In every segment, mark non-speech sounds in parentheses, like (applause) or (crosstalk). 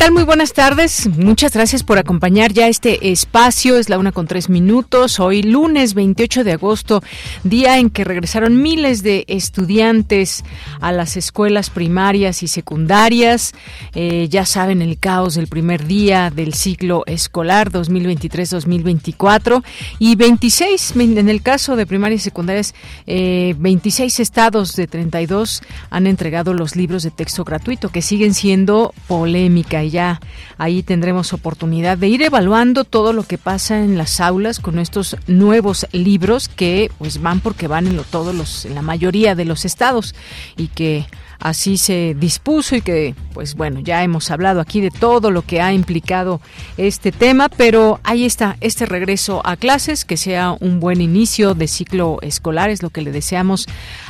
Tal? Muy buenas tardes. Muchas gracias por acompañar ya este espacio. Es la una con tres minutos. Hoy lunes 28 de agosto, día en que regresaron miles de estudiantes a las escuelas primarias y secundarias. Eh, ya saben el caos del primer día del ciclo escolar 2023-2024 y 26, en el caso de primarias y secundarias, 26 eh, estados de 32 han entregado los libros de texto gratuito que siguen siendo polémica ya ahí tendremos oportunidad de ir evaluando todo lo que pasa en las aulas con estos nuevos libros que pues van porque van en lo, todos los en la mayoría de los estados y que así se dispuso y que, pues bueno, ya hemos hablado aquí de todo lo que ha implicado este tema, pero ahí está este regreso a clases, que sea un buen inicio de ciclo escolar, es lo que le deseamos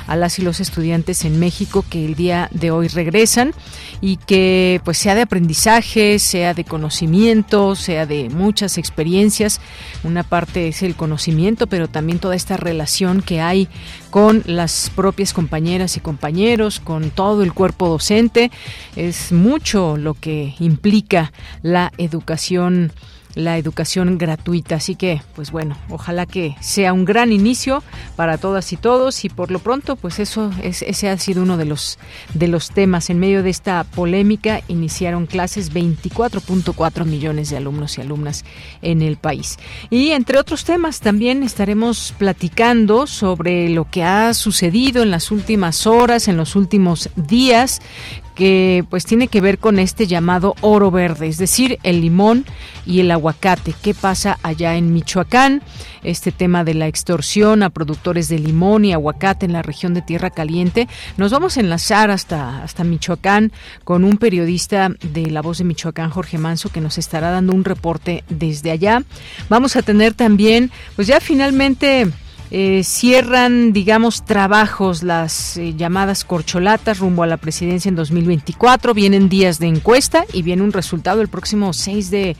a las y los estudiantes en México que el día de hoy regresan y que pues sea de aprendizaje, sea de conocimiento, sea de muchas experiencias. Una parte es el conocimiento, pero también toda esta relación que hay con las propias compañeras y compañeros, con todo el cuerpo docente. Es mucho lo que implica la educación la educación gratuita. Así que, pues bueno, ojalá que sea un gran inicio para todas y todos y por lo pronto, pues eso es, ese ha sido uno de los de los temas en medio de esta polémica. Iniciaron clases 24.4 millones de alumnos y alumnas en el país. Y entre otros temas también estaremos platicando sobre lo que ha sucedido en las últimas horas, en los últimos días que pues tiene que ver con este llamado oro verde, es decir, el limón y el aguacate. ¿Qué pasa allá en Michoacán? Este tema de la extorsión a productores de limón y aguacate en la región de Tierra Caliente. Nos vamos a enlazar hasta, hasta Michoacán con un periodista de La Voz de Michoacán, Jorge Manso, que nos estará dando un reporte desde allá. Vamos a tener también, pues ya finalmente eh, cierran, digamos, trabajos las eh, llamadas corcholatas rumbo a la presidencia en 2024. Vienen días de encuesta y viene un resultado el próximo 6 de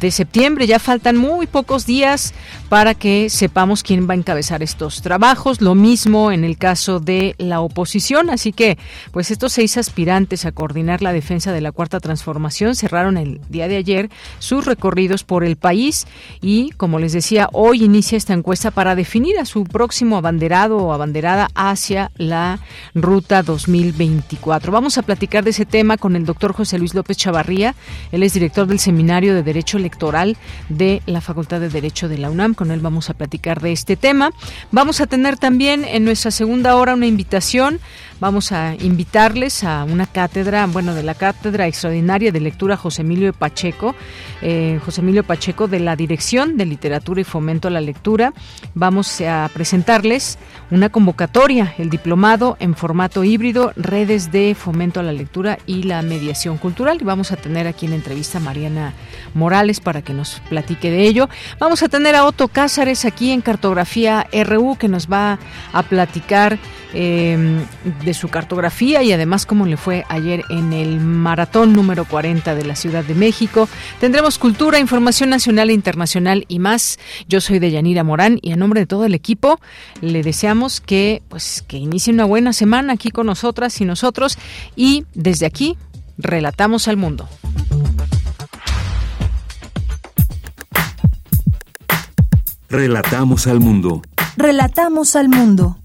de septiembre. Ya faltan muy pocos días para que sepamos quién va a encabezar estos trabajos. Lo mismo en el caso de la oposición. Así que, pues estos seis aspirantes a coordinar la defensa de la cuarta transformación cerraron el día de ayer sus recorridos por el país y, como les decía, hoy inicia esta encuesta para definir su próximo abanderado o abanderada hacia la ruta 2024. Vamos a platicar de ese tema con el doctor José Luis López Chavarría. Él es director del Seminario de Derecho Electoral de la Facultad de Derecho de la UNAM. Con él vamos a platicar de este tema. Vamos a tener también en nuestra segunda hora una invitación vamos a invitarles a una cátedra, bueno, de la cátedra extraordinaria de lectura José Emilio Pacheco, eh, José Emilio Pacheco de la Dirección de Literatura y Fomento a la Lectura. Vamos a presentarles una convocatoria, el diplomado en formato híbrido, redes de fomento a la lectura y la mediación cultural. Y vamos a tener aquí en entrevista a Mariana Morales para que nos platique de ello. Vamos a tener a Otto Cázares aquí en Cartografía RU que nos va a platicar eh, de su cartografía y además cómo le fue ayer en el maratón número 40 de la Ciudad de México. Tendremos cultura, información nacional e internacional y más. Yo soy Deyanira Morán y a nombre de todo el equipo le deseamos que pues que inicie una buena semana aquí con nosotras y nosotros y desde aquí relatamos al mundo. Relatamos al mundo. Relatamos al mundo.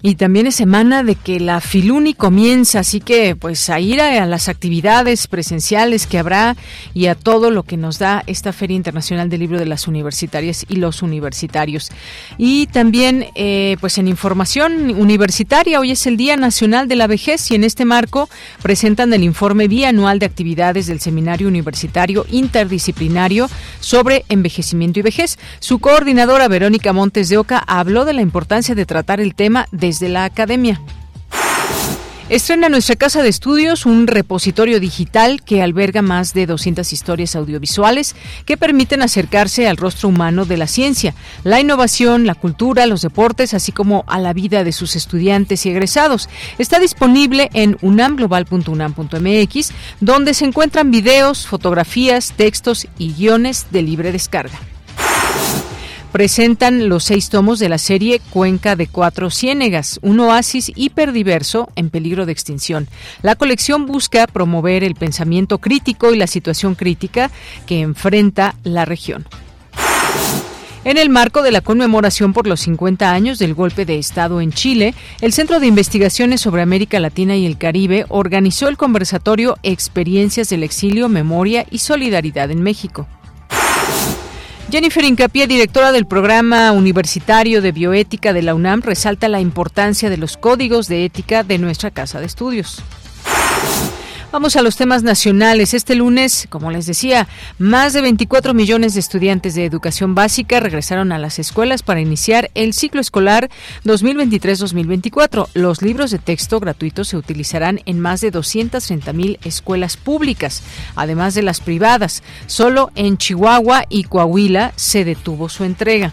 Y también es semana de que la Filuni comienza, así que pues a ir a, las actividades presenciales que habrá y a todo lo que nos da esta Feria Internacional del Libro de las Universitarias y los Universitarios. Y también eh, pues en información universitaria, hoy es el Día Nacional de la Vejez y en este marco presentan el informe bianual de actividades del Seminario Universitario Interdisciplinario sobre Envejecimiento y Vejez. Su coordinadora Verónica Montes de Oca habló de la importancia de tratar el tema de desde la academia. Estrena nuestra casa de estudios un repositorio digital que alberga más de 200 historias audiovisuales que permiten acercarse al rostro humano de la ciencia, la innovación, la cultura, los deportes, así como a la vida de sus estudiantes y egresados. Está disponible en unamglobal.unam.mx, donde se encuentran videos, fotografías, textos y guiones de libre descarga presentan los seis tomos de la serie Cuenca de Cuatro Ciénegas, un oasis hiperdiverso en peligro de extinción. La colección busca promover el pensamiento crítico y la situación crítica que enfrenta la región. En el marco de la conmemoración por los 50 años del golpe de Estado en Chile, el Centro de Investigaciones sobre América Latina y el Caribe organizó el conversatorio Experiencias del Exilio, Memoria y Solidaridad en México. Jennifer Incapié, directora del programa universitario de bioética de la UNAM, resalta la importancia de los códigos de ética de nuestra casa de estudios. Vamos a los temas nacionales. Este lunes, como les decía, más de 24 millones de estudiantes de educación básica regresaron a las escuelas para iniciar el ciclo escolar 2023-2024. Los libros de texto gratuitos se utilizarán en más de 230 mil escuelas públicas, además de las privadas. Solo en Chihuahua y Coahuila se detuvo su entrega.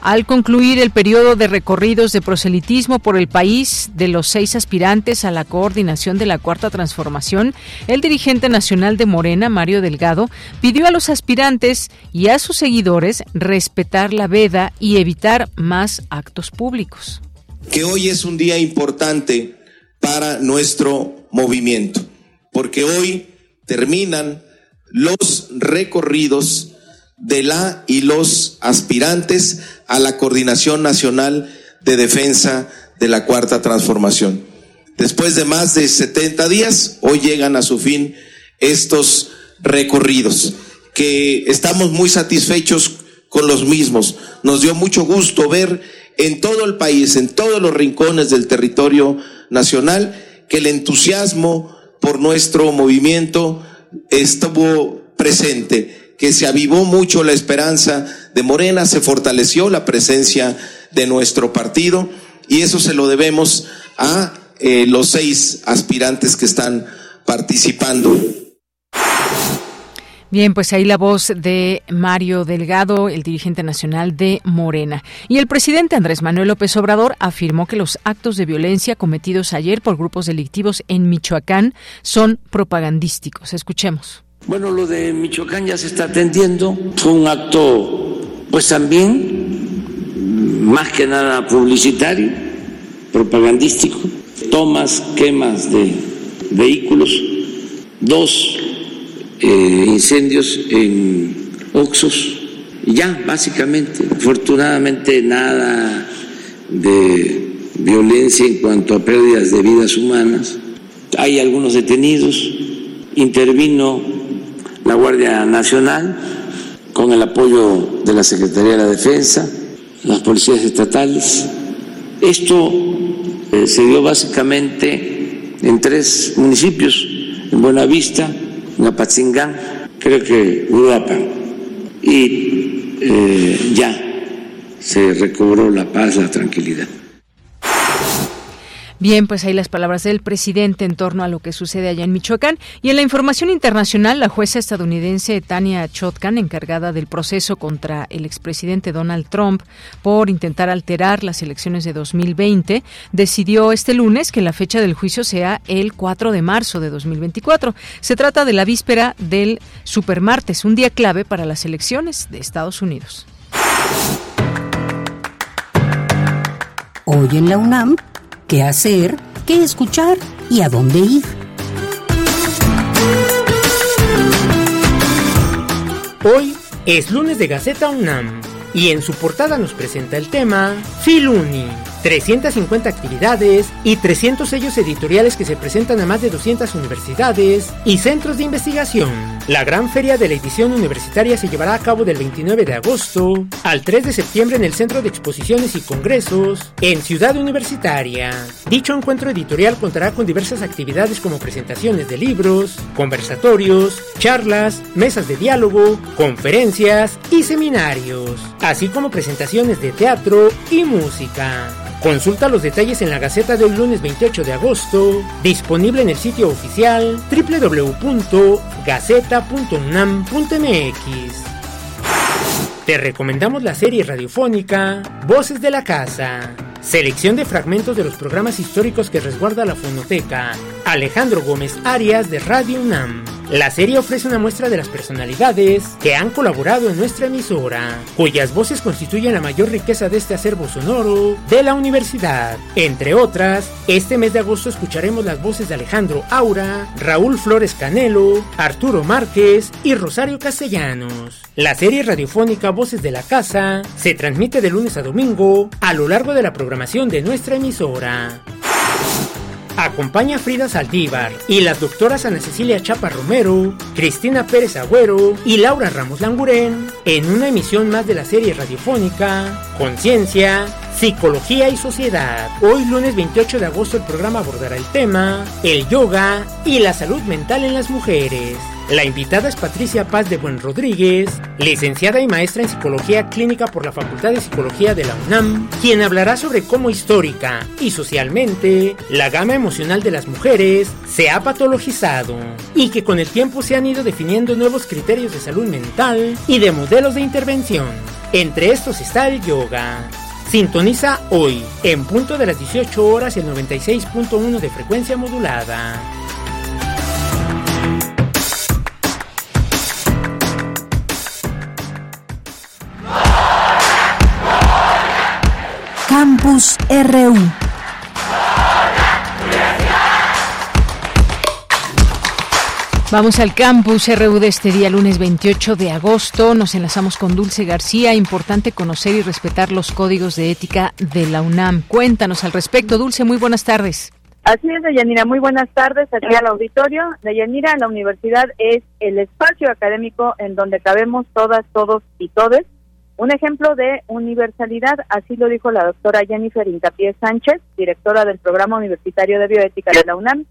Al concluir el periodo de recorridos de proselitismo por el país de los seis aspirantes a la coordinación de la Cuarta Transformación, el dirigente nacional de Morena, Mario Delgado, pidió a los aspirantes y a sus seguidores respetar la veda y evitar más actos públicos. Que hoy es un día importante para nuestro movimiento, porque hoy terminan los recorridos de la y los aspirantes a la Coordinación Nacional de Defensa de la Cuarta Transformación. Después de más de 70 días, hoy llegan a su fin estos recorridos, que estamos muy satisfechos con los mismos. Nos dio mucho gusto ver en todo el país, en todos los rincones del territorio nacional, que el entusiasmo por nuestro movimiento estuvo presente que se avivó mucho la esperanza de Morena, se fortaleció la presencia de nuestro partido y eso se lo debemos a eh, los seis aspirantes que están participando. Bien, pues ahí la voz de Mario Delgado, el dirigente nacional de Morena. Y el presidente Andrés Manuel López Obrador afirmó que los actos de violencia cometidos ayer por grupos delictivos en Michoacán son propagandísticos. Escuchemos. Bueno, lo de Michoacán ya se está atendiendo. Fue un acto, pues también, más que nada publicitario, propagandístico. Tomas, quemas de vehículos, dos eh, incendios en Oxos. Ya, básicamente, afortunadamente nada de violencia en cuanto a pérdidas de vidas humanas. Hay algunos detenidos. Intervino la Guardia Nacional, con el apoyo de la Secretaría de la Defensa, las policías estatales. Esto eh, se dio básicamente en tres municipios, en Buenavista, en Apatzingán, creo que Uruapan, y eh, ya se recobró la paz, la tranquilidad. Bien, pues ahí las palabras del presidente en torno a lo que sucede allá en Michoacán. Y en la información internacional, la jueza estadounidense Tania Chotkan, encargada del proceso contra el expresidente Donald Trump por intentar alterar las elecciones de 2020, decidió este lunes que la fecha del juicio sea el 4 de marzo de 2024. Se trata de la víspera del supermartes, un día clave para las elecciones de Estados Unidos. Hoy en la UNAM qué hacer, qué escuchar y a dónde ir. Hoy es lunes de Gaceta UNAM y en su portada nos presenta el tema Filuni 350 actividades y 300 sellos editoriales que se presentan a más de 200 universidades y centros de investigación. La gran feria de la edición universitaria se llevará a cabo del 29 de agosto al 3 de septiembre en el Centro de Exposiciones y Congresos en Ciudad Universitaria. Dicho encuentro editorial contará con diversas actividades como presentaciones de libros, conversatorios, charlas, mesas de diálogo, conferencias y seminarios, así como presentaciones de teatro y música. Consulta los detalles en la Gaceta del lunes 28 de agosto, disponible en el sitio oficial www.gaceta.unam.mx. Te recomendamos la serie radiofónica Voces de la Casa, selección de fragmentos de los programas históricos que resguarda la fonoteca Alejandro Gómez Arias de Radio UNAM. La serie ofrece una muestra de las personalidades que han colaborado en nuestra emisora, cuyas voces constituyen la mayor riqueza de este acervo sonoro de la universidad. Entre otras, este mes de agosto escucharemos las voces de Alejandro Aura, Raúl Flores Canelo, Arturo Márquez y Rosario Castellanos. La serie radiofónica Voces de la Casa se transmite de lunes a domingo a lo largo de la programación de nuestra emisora. Acompaña a Frida Saldívar y las doctoras Ana Cecilia Chapa Romero, Cristina Pérez Agüero y Laura Ramos Langurén en una emisión más de la serie radiofónica Conciencia, Psicología y Sociedad. Hoy lunes 28 de agosto el programa abordará el tema El yoga y la salud mental en las mujeres. La invitada es Patricia Paz de Buen Rodríguez, licenciada y maestra en Psicología Clínica por la Facultad de Psicología de la UNAM, quien hablará sobre cómo histórica y socialmente la gama emocional de las mujeres se ha patologizado y que con el tiempo se han ido definiendo nuevos criterios de salud mental y de modelos de intervención. Entre estos está el yoga. Sintoniza hoy, en punto de las 18 horas, el 96.1 de frecuencia modulada. Campus RU. Vamos al campus RU de este día, lunes 28 de agosto. Nos enlazamos con Dulce García. Importante conocer y respetar los códigos de ética de la UNAM. Cuéntanos al respecto, Dulce. Muy buenas tardes. Así es, Deyanira. Muy buenas tardes aquí al auditorio. Deyanira, la universidad es el espacio académico en donde cabemos todas, todos y todes un ejemplo de universalidad, así lo dijo la doctora Jennifer Incapié Sánchez, directora del Programa Universitario de Bioética de la UNAM,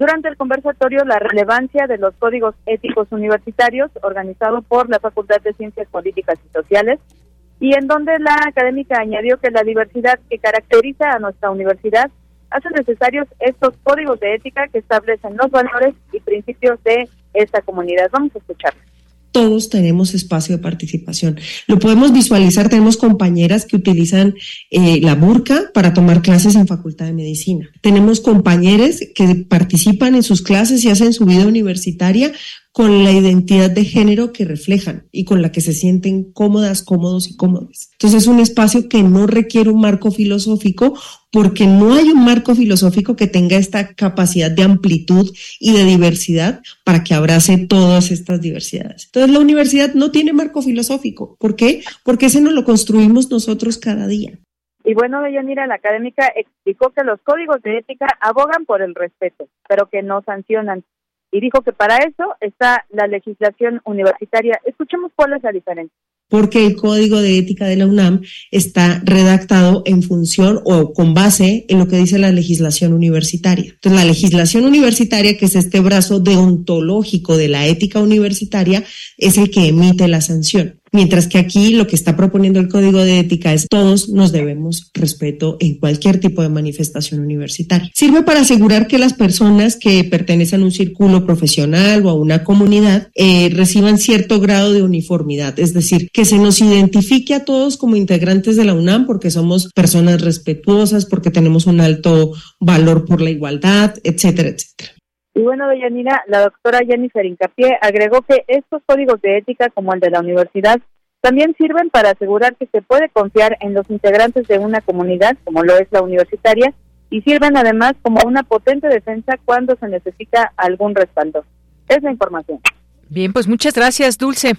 durante el conversatorio La relevancia de los códigos éticos universitarios, organizado por la Facultad de Ciencias Políticas y Sociales, y en donde la académica añadió que la diversidad que caracteriza a nuestra universidad hace necesarios estos códigos de ética que establecen los valores y principios de esta comunidad. Vamos a escucharlos todos tenemos espacio de participación. Lo podemos visualizar, tenemos compañeras que utilizan eh, la burka para tomar clases en Facultad de Medicina. Tenemos compañeros que participan en sus clases y hacen su vida universitaria con la identidad de género que reflejan y con la que se sienten cómodas, cómodos y cómodas. Entonces es un espacio que no requiere un marco filosófico porque no hay un marco filosófico que tenga esta capacidad de amplitud y de diversidad para que abrace todas estas diversidades. Entonces la universidad no tiene marco filosófico. ¿Por qué? Porque ese no lo construimos nosotros cada día. Y bueno, Deyanira, la académica explicó que los códigos de ética abogan por el respeto, pero que no sancionan y dijo que para eso está la legislación universitaria. Escuchemos cuál es la diferencia. Porque el código de ética de la UNAM está redactado en función o con base en lo que dice la legislación universitaria. Entonces, la legislación universitaria, que es este brazo deontológico de la ética universitaria, es el que emite la sanción. Mientras que aquí lo que está proponiendo el código de ética es todos nos debemos respeto en cualquier tipo de manifestación universitaria. Sirve para asegurar que las personas que pertenecen a un círculo profesional o a una comunidad eh, reciban cierto grado de uniformidad, es decir, que se nos identifique a todos como integrantes de la UNAM porque somos personas respetuosas, porque tenemos un alto valor por la igualdad, etcétera, etcétera. Y bueno, Deyanira, la doctora Jennifer Incapié agregó que estos códigos de ética, como el de la universidad, también sirven para asegurar que se puede confiar en los integrantes de una comunidad, como lo es la universitaria, y sirven además como una potente defensa cuando se necesita algún respaldo. Es la información. Bien, pues muchas gracias, Dulce.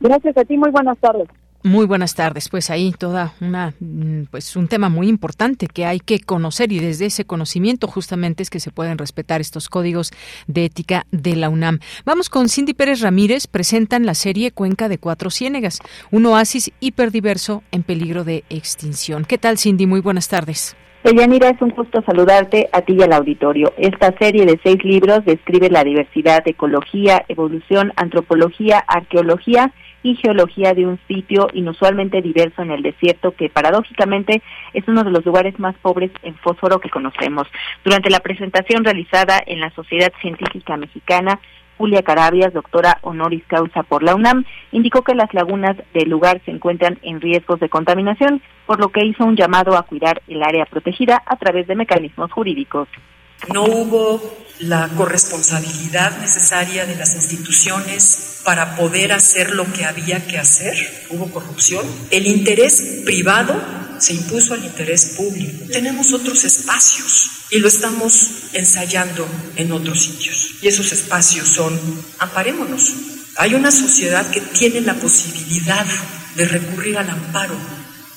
Gracias a ti, muy buenas tardes. Muy buenas tardes. Pues ahí toda una mm, pues un tema muy importante que hay que conocer y desde ese conocimiento justamente es que se pueden respetar estos códigos de ética de la UNAM. Vamos con Cindy Pérez Ramírez, presentan la serie Cuenca de Cuatro Ciénegas, un oasis hiperdiverso en peligro de extinción. ¿Qué tal Cindy? Muy buenas tardes. Deyanira, es un gusto saludarte a ti y al auditorio. Esta serie de seis libros describe la diversidad, ecología, evolución, antropología, arqueología y geología de un sitio inusualmente diverso en el desierto que paradójicamente es uno de los lugares más pobres en fósforo que conocemos. Durante la presentación realizada en la Sociedad Científica Mexicana, Julia Carabias, doctora honoris causa por la UNAM, indicó que las lagunas del lugar se encuentran en riesgos de contaminación, por lo que hizo un llamado a cuidar el área protegida a través de mecanismos jurídicos. No hubo la corresponsabilidad necesaria de las instituciones para poder hacer lo que había que hacer. Hubo corrupción. El interés privado se impuso al interés público. Tenemos otros espacios y lo estamos ensayando en otros sitios. Y esos espacios son, amparémonos. Hay una sociedad que tiene la posibilidad de recurrir al amparo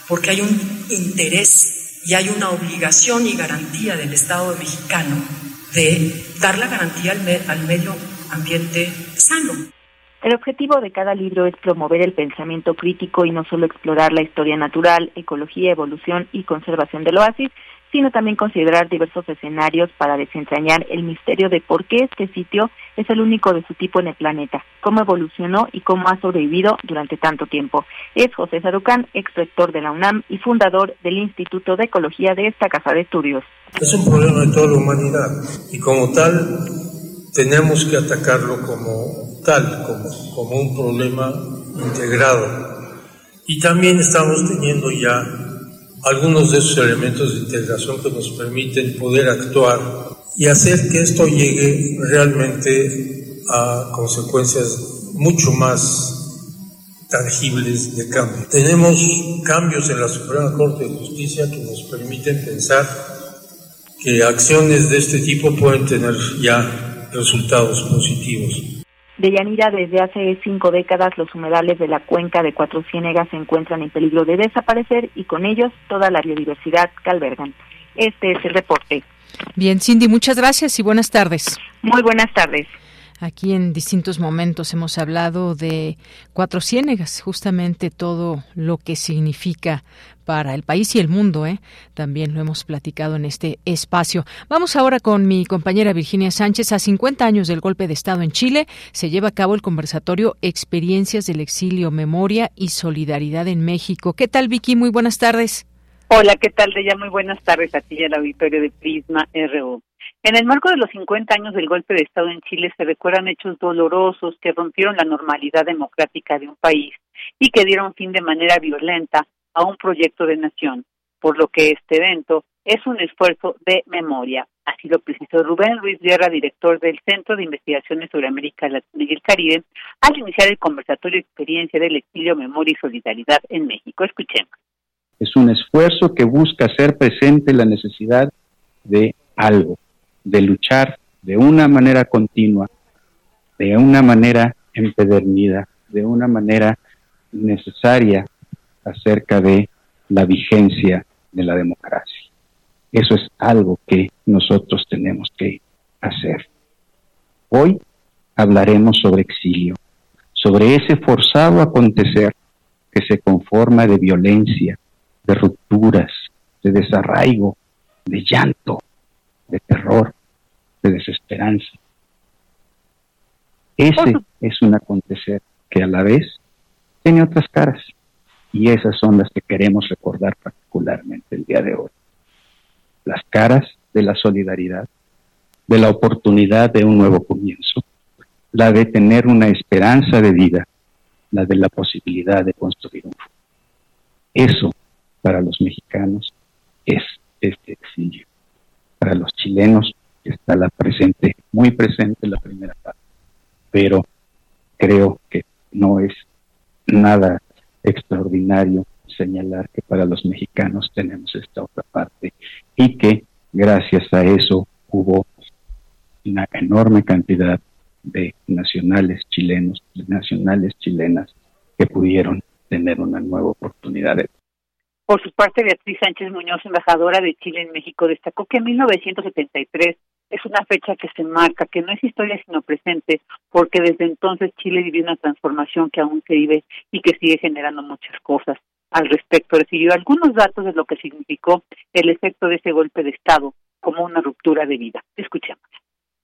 porque hay un interés y hay una obligación y garantía del Estado mexicano de dar la garantía al, medio ambiente sano. El objetivo de cada libro es promover el pensamiento crítico y no solo explorar la historia natural, ecología, evolución y conservación del oasis, sino también considerar diversos escenarios para desentrañar el misterio de por qué este sitio es el único de su tipo en el planeta, cómo evolucionó y cómo ha sobrevivido durante tanto tiempo. Es José Sarucán, ex rector de la UNAM y fundador del Instituto de Ecología de esta casa de estudios. Es un problema de toda la humanidad y como tal tenemos que atacarlo como tal, como, como un problema integrado. Y también estamos teniendo ya algunos de esos elementos de integración que nos permiten poder actuar y hacer que esto llegue realmente a consecuencias mucho más tangibles de cambio. Tenemos cambios en la Suprema Corte de Justicia que nos permiten pensar que acciones de este tipo pueden tener ya resultados positivos. De Yanira, desde hace cinco décadas los humedales de la cuenca de Cuatro Ciénegas se encuentran en peligro de desaparecer y con ellos toda la biodiversidad que albergan. Este es el reporte. Bien, Cindy, muchas gracias y buenas tardes. Muy buenas tardes. Aquí en distintos momentos hemos hablado de Cuatro Ciénegas, justamente todo lo que significa para el país y el mundo. ¿eh? También lo hemos platicado en este espacio. Vamos ahora con mi compañera Virginia Sánchez. A 50 años del golpe de Estado en Chile, se lleva a cabo el conversatorio Experiencias del Exilio, Memoria y Solidaridad en México. ¿Qué tal, Vicky? Muy buenas tardes. Hola, ¿qué tal, Deya? Muy buenas tardes a ti y al auditorio de Prisma RU. En el marco de los 50 años del golpe de Estado en Chile se recuerdan hechos dolorosos que rompieron la normalidad democrática de un país y que dieron fin de manera violenta a un proyecto de nación, por lo que este evento es un esfuerzo de memoria. Así lo precisó Rubén Luis Guerra, director del Centro de Investigaciones sobre América Latina y el Caribe, al iniciar el conversatorio Experiencia del Exilio, Memoria y Solidaridad en México. Escuchemos. Es un esfuerzo que busca hacer presente la necesidad de algo, de luchar de una manera continua, de una manera empedernida, de una manera necesaria acerca de la vigencia de la democracia. Eso es algo que nosotros tenemos que hacer. Hoy hablaremos sobre exilio, sobre ese forzado acontecer que se conforma de violencia, de rupturas, de desarraigo, de llanto, de terror, de desesperanza. Ese es un acontecer que a la vez tiene otras caras y esas son las que queremos recordar particularmente el día de hoy. Las caras de la solidaridad, de la oportunidad de un nuevo comienzo, la de tener una esperanza de vida, la de la posibilidad de construir un futuro. Eso para los mexicanos es este exilio. Para los chilenos está la presente, muy presente la primera parte, pero creo que no es nada extraordinario señalar que para los mexicanos tenemos esta otra parte y que gracias a eso hubo una enorme cantidad de nacionales chilenos, de nacionales chilenas que pudieron tener una nueva oportunidad. Por su parte, Beatriz Sánchez Muñoz, embajadora de Chile en México, destacó que 1973 es una fecha que se marca, que no es historia sino presente, porque desde entonces Chile vivió una transformación que aún se vive y que sigue generando muchas cosas. Al respecto, recibió algunos datos de lo que significó el efecto de ese golpe de Estado como una ruptura de vida. Escuchemos.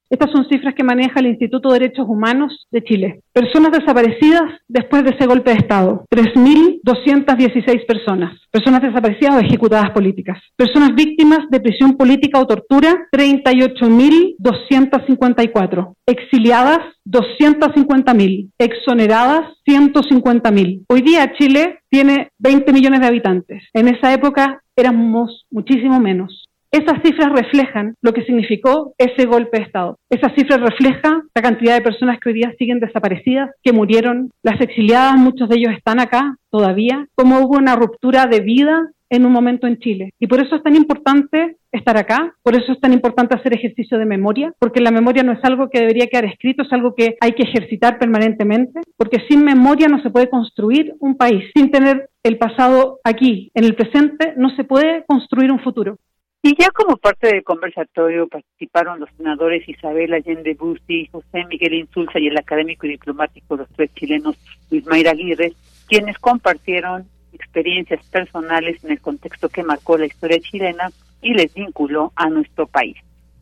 Estas son cifras que maneja el Instituto de Derechos Humanos de Chile. Personas desaparecidas después de ese golpe de Estado, 3.216 personas. Personas desaparecidas o ejecutadas políticas. Personas víctimas de prisión política o tortura, 38.254. Exiliadas, 250.000. Exoneradas, 150.000. Hoy día Chile tiene 20 millones de habitantes. En esa época éramos muchísimo menos. Esas cifras reflejan lo que significó ese golpe de Estado. Esas cifras reflejan la cantidad de personas que hoy día siguen desaparecidas, que murieron, las exiliadas, muchos de ellos están acá todavía, cómo hubo una ruptura de vida en un momento en Chile. Y por eso es tan importante estar acá, por eso es tan importante hacer ejercicio de memoria, porque la memoria no es algo que debería quedar escrito, es algo que hay que ejercitar permanentemente, porque sin memoria no se puede construir un país. Sin tener el pasado aquí, en el presente, no se puede construir un futuro. Y ya como parte del conversatorio participaron los senadores Isabel Allende Busti, José Miguel Insulza y el académico y diplomático los tres chilenos Luis Mayra Aguirre, quienes compartieron experiencias personales en el contexto que marcó la historia chilena y les vinculó a nuestro país.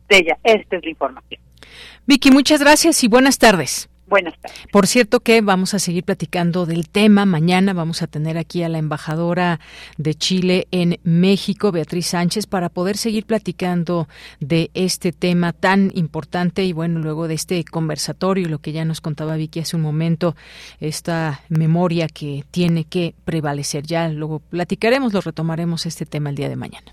De ella, esta es la información. Vicky, muchas gracias y buenas tardes. Buenas tardes. Por cierto que vamos a seguir platicando del tema. Mañana vamos a tener aquí a la embajadora de Chile en México, Beatriz Sánchez, para poder seguir platicando de este tema tan importante y bueno, luego de este conversatorio, lo que ya nos contaba Vicky hace un momento, esta memoria que tiene que prevalecer. Ya luego platicaremos, lo retomaremos este tema el día de mañana.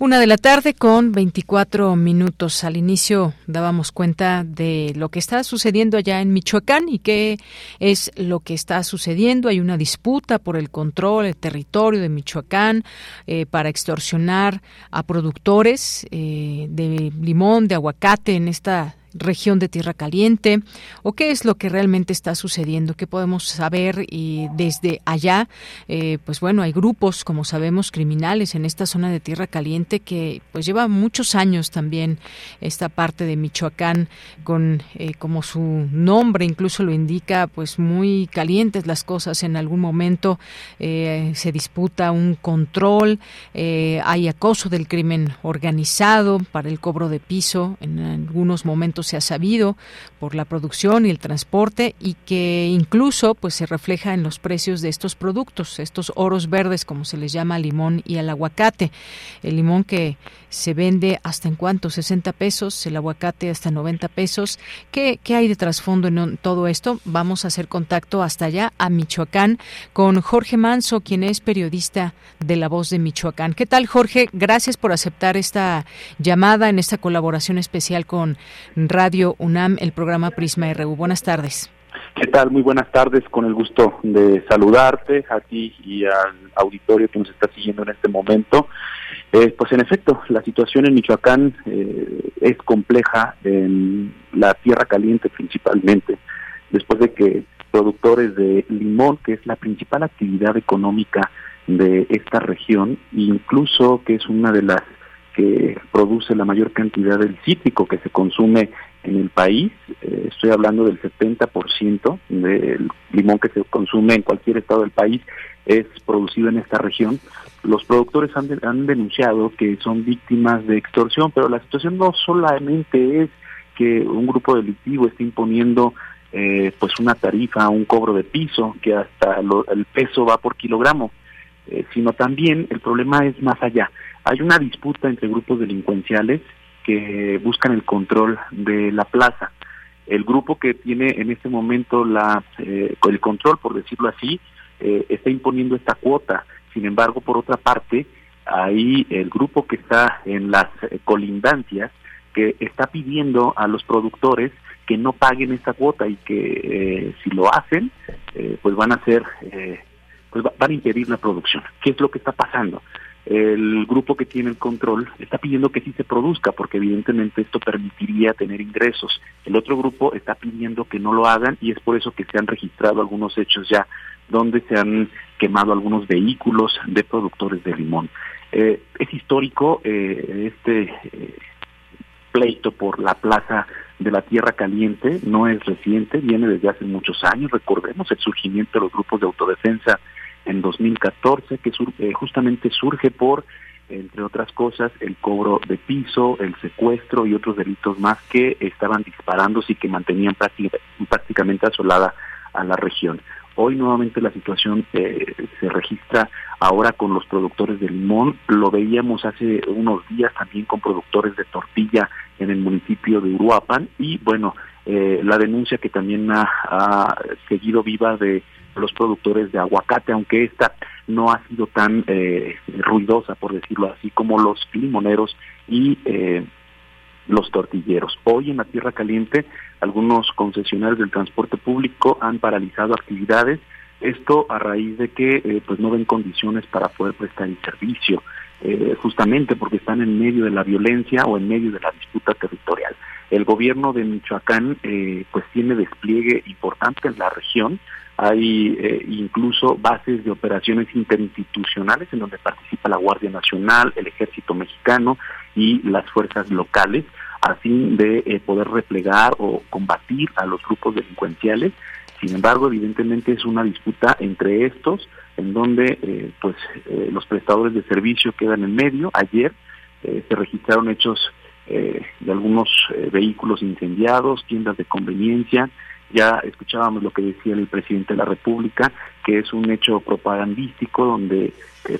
Una de la tarde con 24 minutos. Al inicio dábamos cuenta de lo que está sucediendo allá en Michoacán y qué es lo que está sucediendo. Hay una disputa por el control, el territorio de Michoacán eh, para extorsionar a productores eh, de limón, de aguacate en esta región de Tierra Caliente o qué es lo que realmente está sucediendo, qué podemos saber y desde allá, eh, pues bueno, hay grupos, como sabemos, criminales en esta zona de Tierra Caliente que pues lleva muchos años también esta parte de Michoacán con eh, como su nombre incluso lo indica, pues muy calientes las cosas. En algún momento eh, se disputa un control, hay acoso del crimen organizado para el cobro de piso. En algunos momentos se ha sabido por la producción y el transporte y que incluso pues se refleja en los precios de estos productos, estos oros verdes como se les llama al limón y al aguacate. El limón que se vende hasta en cuánto, 60 pesos, el aguacate hasta 90 pesos. ¿Qué, qué hay de trasfondo en todo esto? Vamos a hacer contacto hasta allá, a Michoacán, con Jorge Manso, quien es periodista de La Voz de Michoacán. ¿Qué tal, Jorge? Gracias por aceptar esta llamada en esta colaboración especial con Radio UNAM, el programa Prisma RU. Buenas tardes. ¿Qué tal? Muy buenas tardes, con el gusto de saludarte a ti y al auditorio que nos está siguiendo en este momento. Eh, pues en efecto, la situación en Michoacán eh, es compleja, en la tierra caliente principalmente, después de que productores de limón, que es la principal actividad económica de esta región, incluso que es una de las que produce la mayor cantidad del cítrico que se consume en el país. Eh, estoy hablando del 70% del limón que se consume en cualquier estado del país es producido en esta región. Los productores han, han denunciado que son víctimas de extorsión, pero la situación no solamente es que un grupo delictivo esté imponiendo eh, pues una tarifa, un cobro de piso, que hasta el peso va por kilogramo, eh, sino también el problema es más allá. Hay una disputa entre grupos delincuenciales que buscan el control de la plaza. El grupo que tiene en este momento la, eh, el control, por decirlo así, eh, está imponiendo esta cuota. Sin embargo, por otra parte, hay el grupo que está en las eh, colindancias que está pidiendo a los productores que no paguen esta cuota y que si lo hacen, pues van a ser pues van a impedir la producción. ¿Qué es lo que está pasando? El grupo que tiene el control está pidiendo que sí se produzca porque evidentemente esto permitiría tener ingresos. El otro grupo está pidiendo que no lo hagan y es por eso que se han registrado algunos hechos ya donde se han quemado algunos vehículos de productores de limón. Eh, es histórico eh, este eh, pleito por la plaza de la Tierra Caliente, no es reciente, viene desde hace muchos años, recordemos el surgimiento de los grupos de autodefensa en 2014, que justamente surge por, entre otras cosas, el cobro de piso, el secuestro y otros delitos más que estaban disparándose y que mantenían prácticamente asolada a la región. Hoy nuevamente la situación eh, se registra ahora con los productores de limón, lo veíamos hace unos días también con productores de tortilla en el municipio de Uruapan y bueno, eh, la denuncia que también ha, seguido viva de los productores de aguacate, aunque esta no ha sido tan eh, ruidosa, por decirlo así, como los limoneros y los tortilleros. Hoy en la Tierra Caliente algunos concesionarios del transporte público han paralizado actividades, esto a raíz de que eh, pues no ven condiciones para poder prestar el servicio, eh, justamente porque están en medio de la violencia o en medio de la disputa territorial. El gobierno de Michoacán eh, pues tiene despliegue importante en la región, hay incluso bases de operaciones interinstitucionales en donde participa la Guardia Nacional, el Ejército Mexicano y las fuerzas locales a fin de eh, poder replegar o combatir a los grupos delincuenciales. Sin embargo, evidentemente es una disputa entre estos, en donde eh, pues eh, los prestadores de servicio quedan en medio. Ayer se registraron hechos de algunos vehículos incendiados, tiendas de conveniencia. Ya escuchábamos lo que decía el presidente de la República, que es un hecho propagandístico donde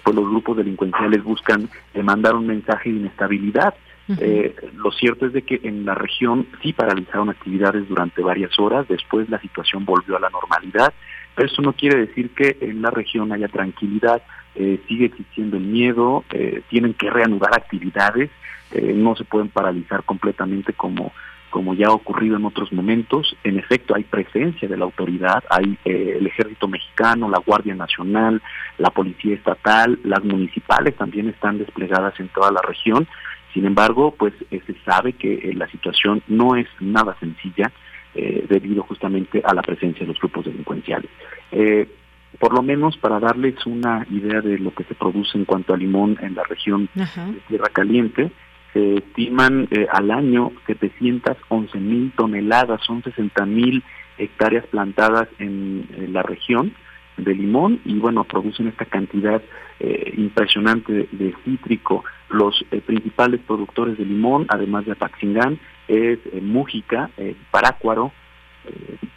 pues los grupos delincuenciales buscan mandar un mensaje de inestabilidad. Eh, lo cierto es de que en la región sí paralizaron actividades durante varias horas, después la situación volvió a la normalidad, pero eso no quiere decir que en la región haya tranquilidad, eh, sigue existiendo el miedo, eh, tienen que reanudar actividades, no se pueden paralizar completamente como como ya ha ocurrido en otros momentos. En efecto, hay presencia de la autoridad, hay el ejército mexicano, la Guardia Nacional, la Policía Estatal, las municipales también están desplegadas en toda la región sin embargo, pues eh, se sabe que eh, la situación no es nada sencilla eh, debido justamente a la presencia de los grupos delincuenciales. por lo menos para darles una idea de lo que se produce en cuanto a limón en la región de Tierra Caliente, se estiman al año 711 mil toneladas, son 60 mil hectáreas plantadas en la región, de limón y bueno, producen esta cantidad eh, impresionante de, cítrico. Los eh, principales productores de limón, además de Apaxingán, es eh, Mújica, Parácuaro,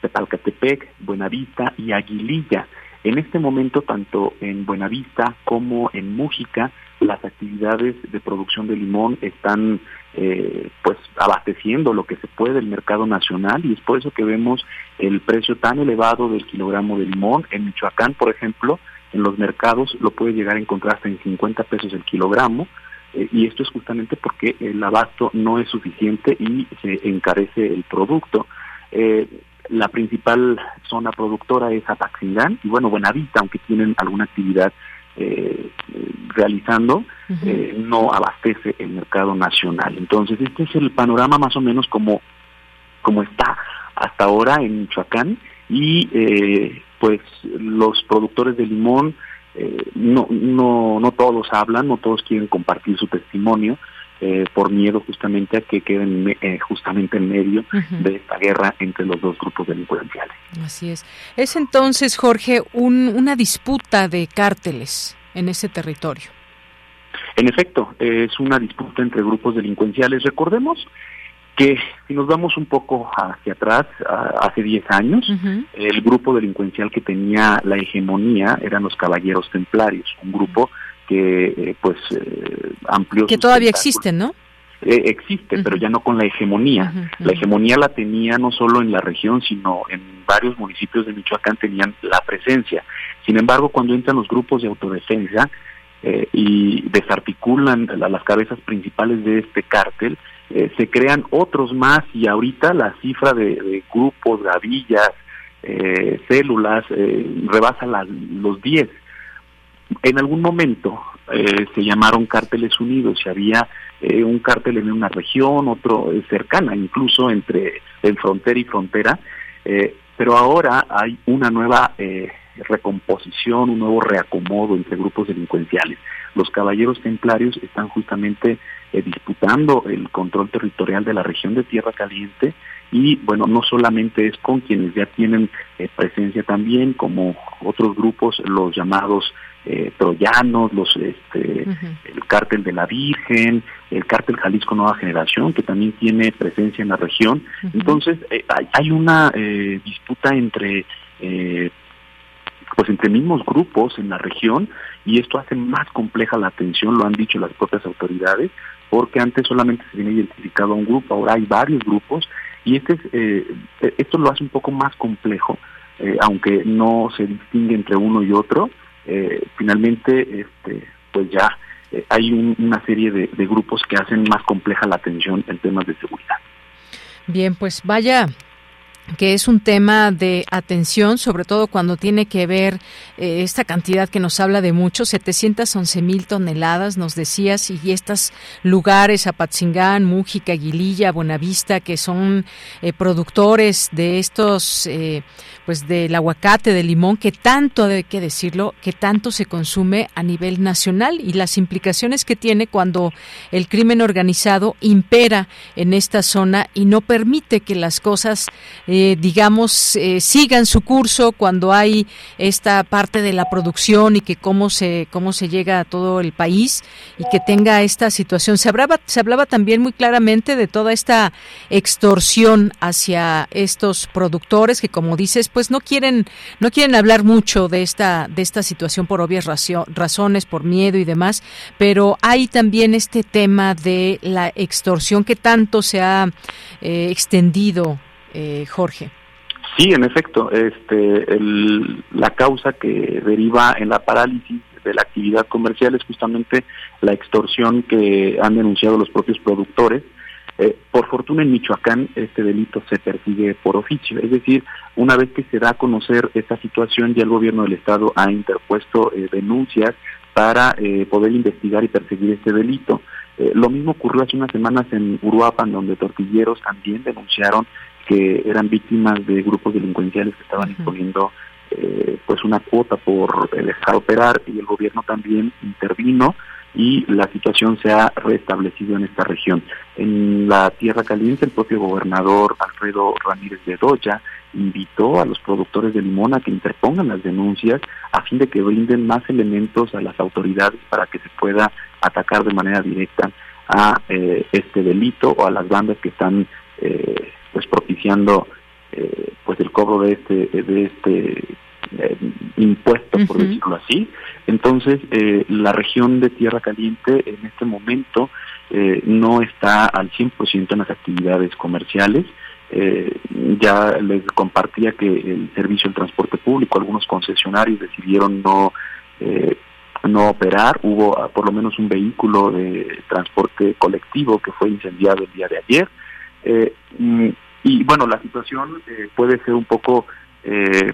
Tepalcatepec, Buenavista y Aguililla. En este momento, tanto en Buenavista como en Mújica, las actividades de producción de limón están eh, pues abasteciendo lo que se puede del mercado nacional y es por eso que vemos el precio tan elevado del kilogramo de limón. En Michoacán, por ejemplo, en los mercados lo puede llegar a encontrar hasta en 50 pesos el kilogramo. Eh, y esto es justamente porque el abasto no es suficiente y se encarece el producto. Eh, la principal zona productora es Apaxingán y bueno, Buenavista, aunque tienen alguna actividad eh, realizando, eh, no abastece el mercado nacional. Entonces, este es el panorama más o menos como, como está hasta ahora en Michoacán y eh, pues los productores de limón eh, no, no, no todos hablan, no todos quieren compartir su testimonio, eh, por miedo justamente a que queden eh, justamente en medio de esta guerra entre los dos grupos delincuenciales. Así es. Es entonces, Jorge, un, una disputa de cárteles en ese territorio. En efecto, es una disputa entre grupos delincuenciales. Recordemos que si nos vamos un poco hacia atrás, hace 10 años, el grupo delincuencial que tenía la hegemonía eran los Caballeros Templarios, un grupo que eh, pues eh, amplió que todavía existen no eh, existe pero ya no con la hegemonía. La hegemonía la tenía no solo en la región sino en varios municipios de Michoacán tenían la presencia. Sin embargo cuando entran los grupos de autodefensa eh, y desarticulan las cabezas principales de este cártel se crean otros más y ahorita la cifra de, grupos gavillas células rebasa los 10 en algún momento eh, se llamaron cárteles unidos y había eh, un cártel en una región, otro eh, cercana, incluso entre en frontera y frontera, pero ahora hay una nueva recomposición, un nuevo reacomodo entre grupos delincuenciales. Los caballeros templarios están justamente disputando el control territorial de la región de Tierra Caliente y bueno, no solamente es con quienes ya tienen presencia también, como otros grupos, los llamados eh, troyanos, los este, el cártel de la Virgen, el cártel Jalisco Nueva Generación, que también tiene presencia en la región. Entonces, eh, hay, una eh, disputa entre pues entre mismos grupos en la región y esto hace más compleja la atención, lo han dicho las propias autoridades, porque antes solamente se había identificado a un grupo, ahora hay varios grupos y este es, esto lo hace un poco más complejo, aunque no se distingue entre uno y otro, eh, finalmente este, pues ya eh, hay una serie de, de grupos que hacen más compleja la atención en temas de seguridad. Bien, pues vaya que es un tema de atención, sobre todo cuando tiene que ver eh, esta cantidad que nos habla de mucho, 711 mil toneladas, nos decías, y estos lugares, Apatzingán, Mújica, Aguililla, Buenavista, que son eh, productores de estos, eh, pues del aguacate, del limón, que tanto, hay que decirlo, que tanto se consume a nivel nacional y las implicaciones que tiene cuando el crimen organizado impera en esta zona y no permite que las cosas eh, digamos, eh, sigan su curso cuando hay esta parte de la producción y que cómo se, cómo se llega a todo el país y que tenga esta situación. Se hablaba, se hablaba también muy claramente de toda esta extorsión hacia estos productores que, como dices, pues no quieren, no quieren hablar mucho de esta, de esta situación por obvias razones, por miedo y demás, pero hay también este tema de la extorsión que tanto se ha eh, extendido eh, Jorge. Sí, en efecto, este, la causa que deriva en la parálisis de la actividad comercial es justamente la extorsión que han denunciado los propios productores. Eh, por fortuna en Michoacán este delito se persigue por oficio, es decir, una vez que se da a conocer esta situación ya el gobierno del estado ha interpuesto eh, denuncias para poder investigar y perseguir este delito. lo mismo ocurrió hace unas semanas en Uruapan, donde tortilleros también denunciaron que eran víctimas de grupos delincuenciales que estaban imponiendo eh, pues una cuota por eh, dejar operar y el gobierno también intervino y la situación se ha restablecido en esta región. En la Tierra Caliente, el propio gobernador Alfredo Ramírez de Doya invitó a los productores de limón a que interpongan las denuncias a fin de que brinden más elementos a las autoridades para que se pueda atacar de manera directa a eh, este delito o a las bandas que están eh, pues propiciando eh, pues el cobro de este de este eh, impuesto por decirlo así. Entonces eh, la región de tierra caliente en este momento no está al 100% en las actividades comerciales. Ya les compartía que el servicio del transporte público algunos concesionarios decidieron no no operar. Hubo ah, por lo menos un vehículo de transporte colectivo que fue incendiado el día de ayer mm, y bueno, la situación eh, puede ser un poco eh,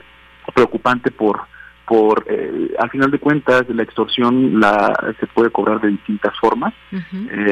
preocupante por, por eh, al final de cuentas, la extorsión la se puede cobrar de distintas formas,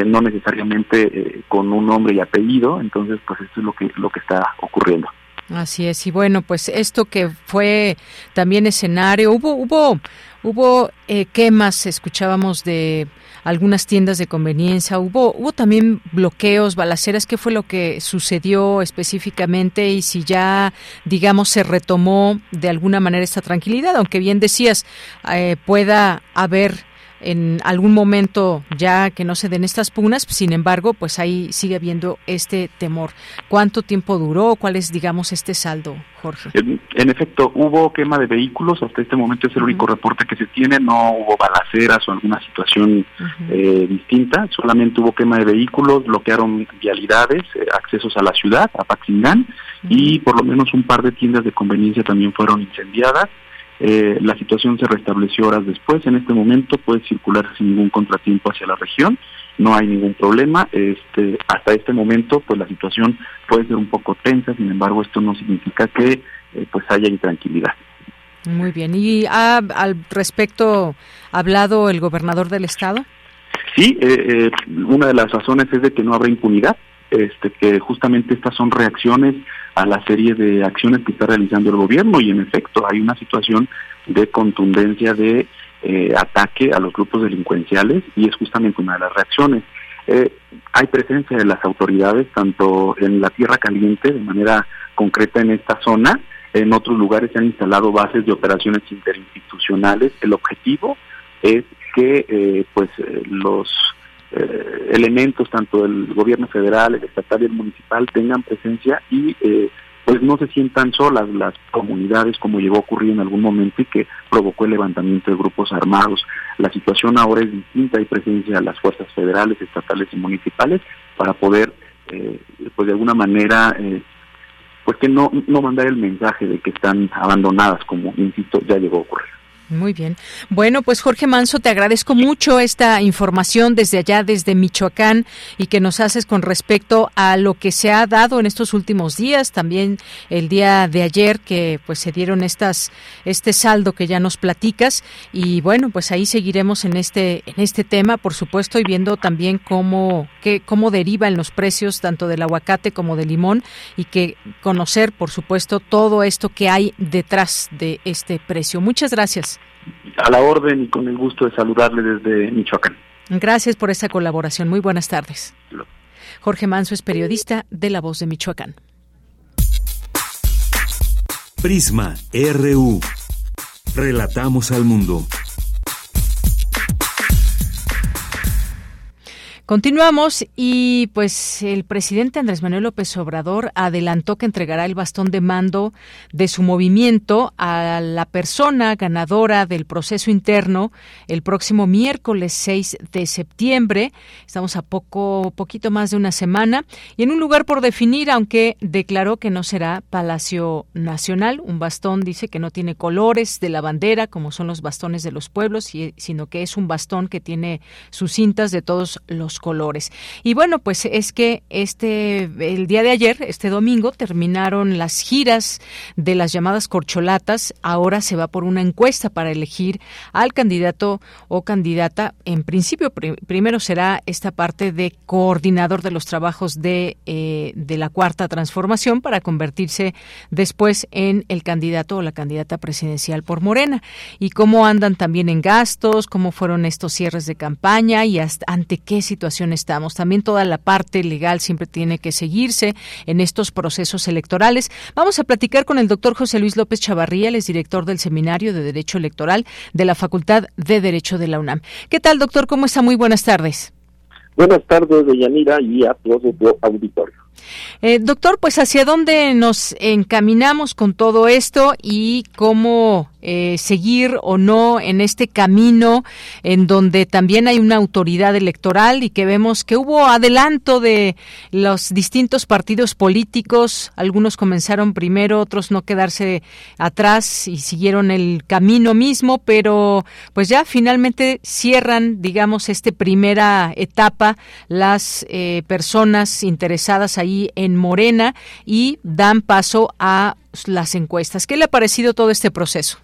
no necesariamente con un nombre y apellido, entonces pues esto es lo que, lo que está ocurriendo. Así es, y bueno, pues esto que fue también escenario, hubo, hubo, hubo quemas, escuchábamos de algunas tiendas de conveniencia. Hubo, hubo también bloqueos, balaceras. ¿Qué fue lo que sucedió específicamente y si ya, digamos, se retomó de alguna manera esta tranquilidad? Aunque bien decías, eh, pueda haber en algún momento ya que no se den estas pugnas, sin embargo, pues ahí sigue habiendo este temor. ¿Cuánto tiempo duró? ¿Cuál es, digamos, este saldo, Jorge? En, efecto, hubo quema de vehículos, hasta este momento es el único reporte que se tiene, no hubo balaceras o alguna situación eh, distinta, solamente hubo quema de vehículos, bloquearon vialidades, eh, accesos a la ciudad, a Paxingán, y por lo menos un par de tiendas de conveniencia también fueron incendiadas. Eh, la situación se restableció horas después. En este momento puede circular sin ningún contratiempo hacia la región. No hay ningún problema. Este, hasta este momento, pues la situación puede ser un poco tensa. Sin embargo, esto no significa que eh, pues haya intranquilidad. Muy bien. ¿Y ha al respecto hablado el gobernador del estado? Sí, eh, una de las razones es de que no habrá impunidad, este, que justamente estas son reacciones a la serie de acciones que está realizando el gobierno y en efecto hay una situación de contundencia de eh, ataque a los grupos delincuenciales y es justamente una de las reacciones. Eh, hay presencia de las autoridades tanto en la Tierra Caliente de manera concreta en esta zona, en otros lugares se han instalado bases de operaciones interinstitucionales. El objetivo es que eh, pues los elementos tanto del gobierno federal, el estatal y el municipal tengan presencia y pues no se sientan solas las comunidades como llegó a ocurrir en algún momento y que provocó el levantamiento de grupos armados. La situación ahora es distinta, hay presencia de las fuerzas federales, estatales y municipales para poder, eh, pues de alguna manera, eh, pues que no, no mandar el mensaje de que están abandonadas como, insisto, ya llegó a ocurrir. Muy bien. Bueno, pues Jorge Manso, te agradezco mucho esta información desde allá, desde Michoacán, y que nos haces con respecto a lo que se ha dado en estos últimos días, también el día de ayer que pues se dieron estas este saldo que ya nos platicas y bueno, pues ahí seguiremos en este en este tema, por supuesto, y viendo también cómo que cómo deriva los precios tanto del aguacate como del limón y que conocer, por supuesto, todo esto que hay detrás de este precio. Muchas gracias. A la orden y con el gusto de saludarle desde Michoacán. Gracias por esta colaboración. Muy buenas tardes. Jorge Manso es periodista de La Voz de Michoacán. Prisma RU. Relatamos al mundo. Continuamos y pues el presidente Andrés Manuel López Obrador adelantó que entregará el bastón de mando de su movimiento a la persona ganadora del proceso interno el próximo miércoles 6 de septiembre. Estamos a poco poquito más de una semana y en un lugar por definir, aunque declaró que no será Palacio Nacional, un bastón dice que no tiene colores de la bandera como son los bastones de los pueblos, sino que es un bastón que tiene sus cintas de todos los colores. Y bueno, pues es que este el día de ayer, este domingo, terminaron las giras de las llamadas corcholatas. Ahora se va por una encuesta para elegir al candidato o candidata. En principio, primero será esta parte de coordinador de los trabajos de, eh, de la cuarta transformación para convertirse después en el candidato o la candidata presidencial por Morena. Y cómo andan también en gastos, cómo fueron estos cierres de campaña y hasta ante qué situación estamos. También toda la parte legal siempre tiene que seguirse en estos procesos electorales. Vamos a platicar con el doctor José Luis López Chavarría, el es director del Seminario de Derecho Electoral de la Facultad de Derecho de la UNAM. ¿Qué tal, doctor? ¿Cómo está? Muy buenas tardes. Buenas tardes, Deyanira, y a todos el auditorio. Eh, doctor, pues hacia dónde nos encaminamos con todo esto y cómo eh, seguir o no en este camino en donde también hay una autoridad electoral y que vemos que hubo adelanto de los distintos partidos políticos. Algunos comenzaron primero, otros no quedarse atrás y siguieron el camino mismo, pero pues ya finalmente cierran, digamos, esta primera etapa las eh, personas interesadas ahí en Morena y dan paso a las encuestas. ¿Qué le ha parecido todo este proceso?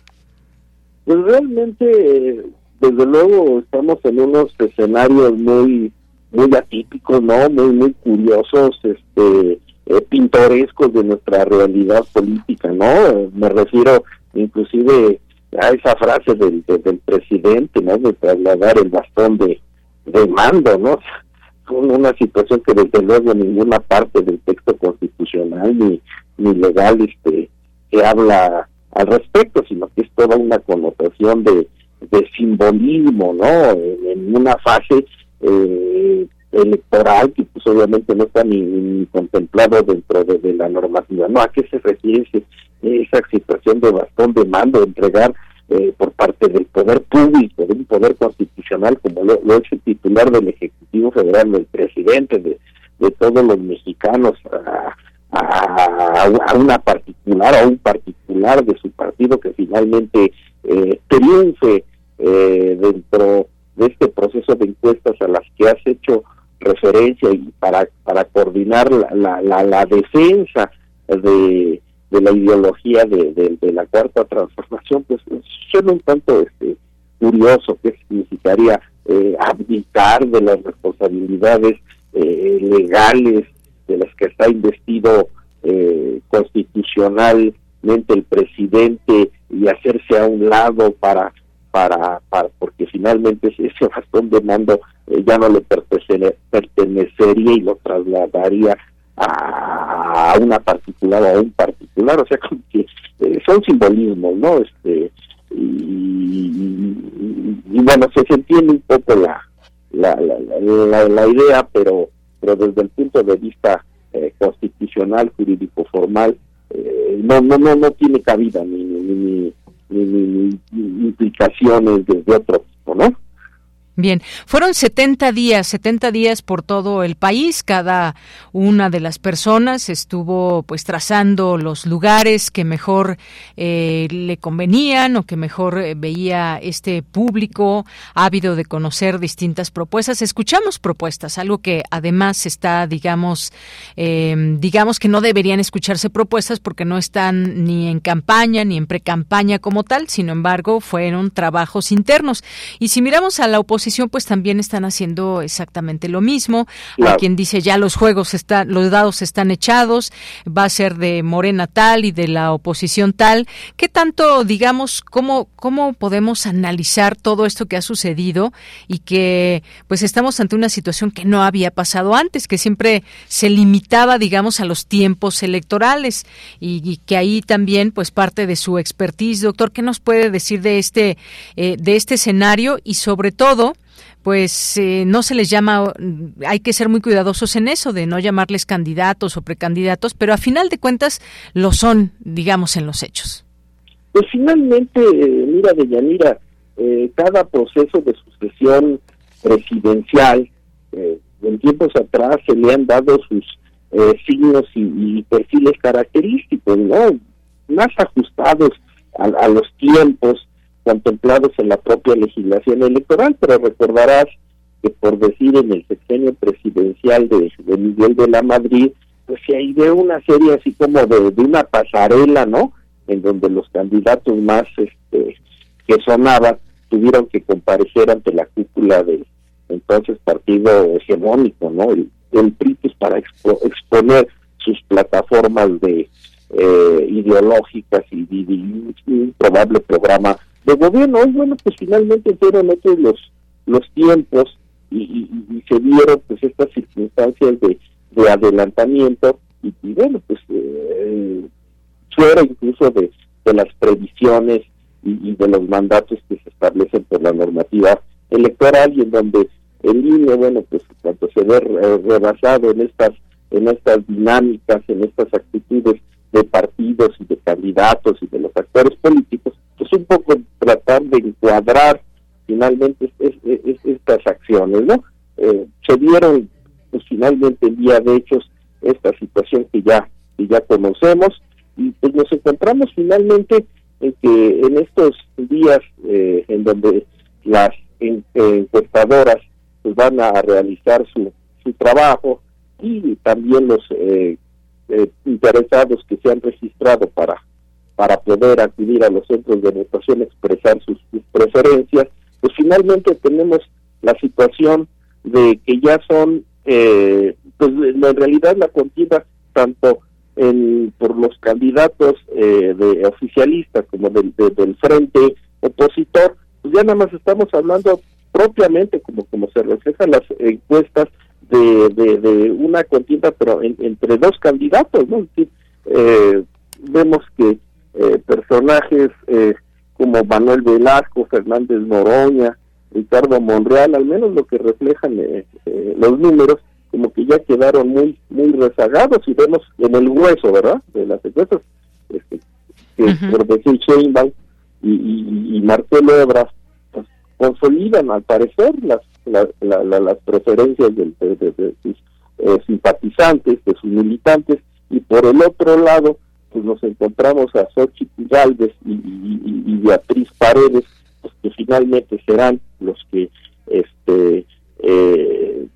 Pues realmente, desde luego, estamos en unos escenarios muy muy atípicos, ¿no? Muy, muy curiosos, este, eh, pintorescos de nuestra realidad política, ¿no? Me refiero inclusive a esa frase del, del presidente, ¿no? De trasladar el bastón de, de mando, ¿no? (laughs) Una situación que desde luego ninguna parte del texto constitucional ni, ni legal este que habla al respecto, sino que es toda una connotación de, de simbolismo, ¿no? En, una fase eh, electoral que pues obviamente no está ni, contemplado dentro de, la normativa. ¿No? ¿A qué se refiere esa situación de bastón de mando, entregar eh, por parte del poder público, de un poder constitucional, como lo, lo es el titular del Ejecutivo Federal, del presidente, de, de todos los mexicanos, a, a, una particular, a un particular de su partido que finalmente eh, triunfe eh, dentro de este proceso de encuestas a las que has hecho referencia y para, para coordinar la, la, la, defensa de, de la ideología de, la cuarta transformación, pues suena un tanto este, curioso qué significaría eh, abdicar de las responsabilidades eh, legales de las que está investido eh, constitucionalmente el presidente y hacerse a un lado para para, para porque finalmente (laughs) ese bastón de mando eh, ya no le pertenecería y lo trasladaría a, una particular o a un particular, o sea, (laughs) como que eh, son simbolismos, ¿no? Este y, bueno, se, entiende un poco la la, la, la, idea, pero pero desde el punto de vista eh, constitucional, jurídico, formal, no, no, no, no tiene cabida ni, ni, ni, implicaciones de otro. Bien, fueron 70 días, 70 días por todo el país. Cada una de las personas estuvo pues trazando los lugares que mejor eh, le convenían o que mejor eh, veía este público ávido de conocer distintas propuestas. Escuchamos propuestas, algo que además está, digamos, eh, digamos que no deberían escucharse propuestas porque no están ni en campaña ni en pre-campaña como tal. Sin embargo, fueron trabajos internos. Y si miramos a la oposición pues también están haciendo exactamente lo mismo. Hay quien dice ya los juegos están, los dados están echados, va a ser de Morena tal y de la oposición tal. ¿Qué tanto, digamos, cómo, cómo podemos analizar todo esto que ha sucedido y que pues estamos ante una situación que no había pasado antes, que siempre se limitaba, digamos, a los tiempos electorales y, que ahí también pues parte de su expertise, doctor, ¿qué nos puede decir de este, eh, de este escenario y sobre todo pues eh, no se les llama, hay que ser muy cuidadosos en eso, de no llamarles candidatos o precandidatos, pero a final de cuentas lo son, digamos, en los hechos. Pues finalmente, eh, mira, Deyanira, eh, cada proceso de sucesión presidencial, en tiempos atrás se le han dado sus signos y, perfiles característicos, ¿no? Más ajustados a los tiempos, contemplados en la propia legislación electoral, pero recordarás que por decir en el sexenio presidencial de, Miguel de la Madrid, pues se ideó una serie así como de, una pasarela, ¿no? En donde los candidatos más este, que sonaban tuvieron que comparecer ante la cúpula del entonces partido hegemónico, ¿no? El, el pues, para exponer sus plataformas de eh, ideológicas y, y, un probable programa de gobierno. Y bueno, pues finalmente fueron otros los, los tiempos y, se dieron pues estas circunstancias de, de adelantamiento y, bueno, pues eh, fuera incluso de, de las previsiones y, de los mandatos que se establecen por la normativa electoral y en donde el INE, bueno, pues cuando se ve rebasado en estas en estas dinámicas, en estas actitudes de partidos y de candidatos y de los actores políticos, pues un poco tratar de encuadrar finalmente estas acciones, ¿no? Eh, se dieron pues finalmente el día de hechos esta situación que ya que ya conocemos y pues nos encontramos finalmente en que en estos días eh, en donde las encuestadoras pues van a realizar su, su trabajo y también los eh, interesados que se han registrado para para poder acudir a los centros de votación, expresar sus, preferencias, pues finalmente tenemos la situación de que ya son, eh, pues en realidad la contienda tanto en, por los candidatos eh, de oficialistas como del, del frente opositor, pues ya nada más estamos hablando propiamente como como se reflejan las encuestas de, de, una contienda pero entre dos candidatos no eh, vemos que eh, personajes eh, como Manuel Velasco, Fernández Noroña, Ricardo Monreal, al menos lo que reflejan eh, los números, como que ya quedaron muy muy rezagados y vemos en el hueso, ¿verdad? De las encuestas, este, que por decir Sheinbaum y, y, y Marcelo Ebras pues, consolidan al parecer las las preferencias de, de sus simpatizantes, de sus militantes, y por el otro lado, pues nos encontramos a Xochitl Galvez y, y, Beatriz Paredes, pues que finalmente serán los que este eh,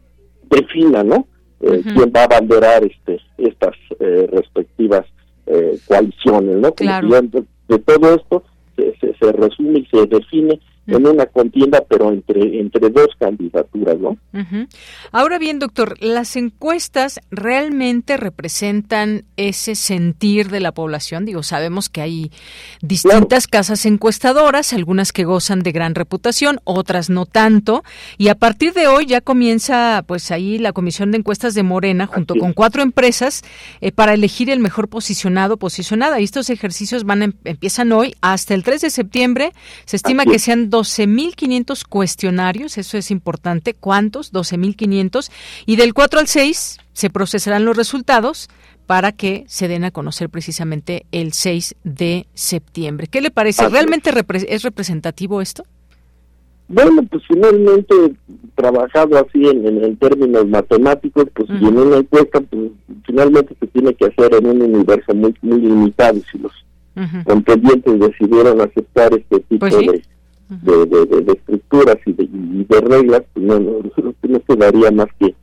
definan, ¿no? Eh, quién va a abanderar este estas eh, respectivas eh, coaliciones, ¿no? Claro. de, todo esto se, se, se resume y se define en una contienda, pero entre, entre dos candidaturas, ¿no? Ahora bien, doctor, ¿las encuestas realmente representan ese sentir de la población? Digo, sabemos que hay distintas casas encuestadoras, algunas que gozan de gran reputación, otras no tanto, y a partir de hoy ya comienza, pues ahí la Comisión de Encuestas de Morena, junto con cuatro empresas, eh, para elegir el mejor posicionado, posicionada. Y estos ejercicios van em, empiezan hoy hasta el 3 de septiembre. Se estima que sean 12.500 cuestionarios, eso es importante. ¿Cuántos? 12.500. Y del 4 al 6 se procesarán los resultados para que se den a conocer precisamente el 6 de septiembre. ¿Qué le parece? ¿Realmente es representativo esto? Bueno, pues finalmente, trabajado así en, en, términos matemáticos, pues si en una encuesta, pues finalmente se tiene que hacer en un universo muy, muy limitado. Si los contendientes decidieron aceptar este tipo pues de de, de, estructuras y de, reglas, pues no, no, no quedaría más que,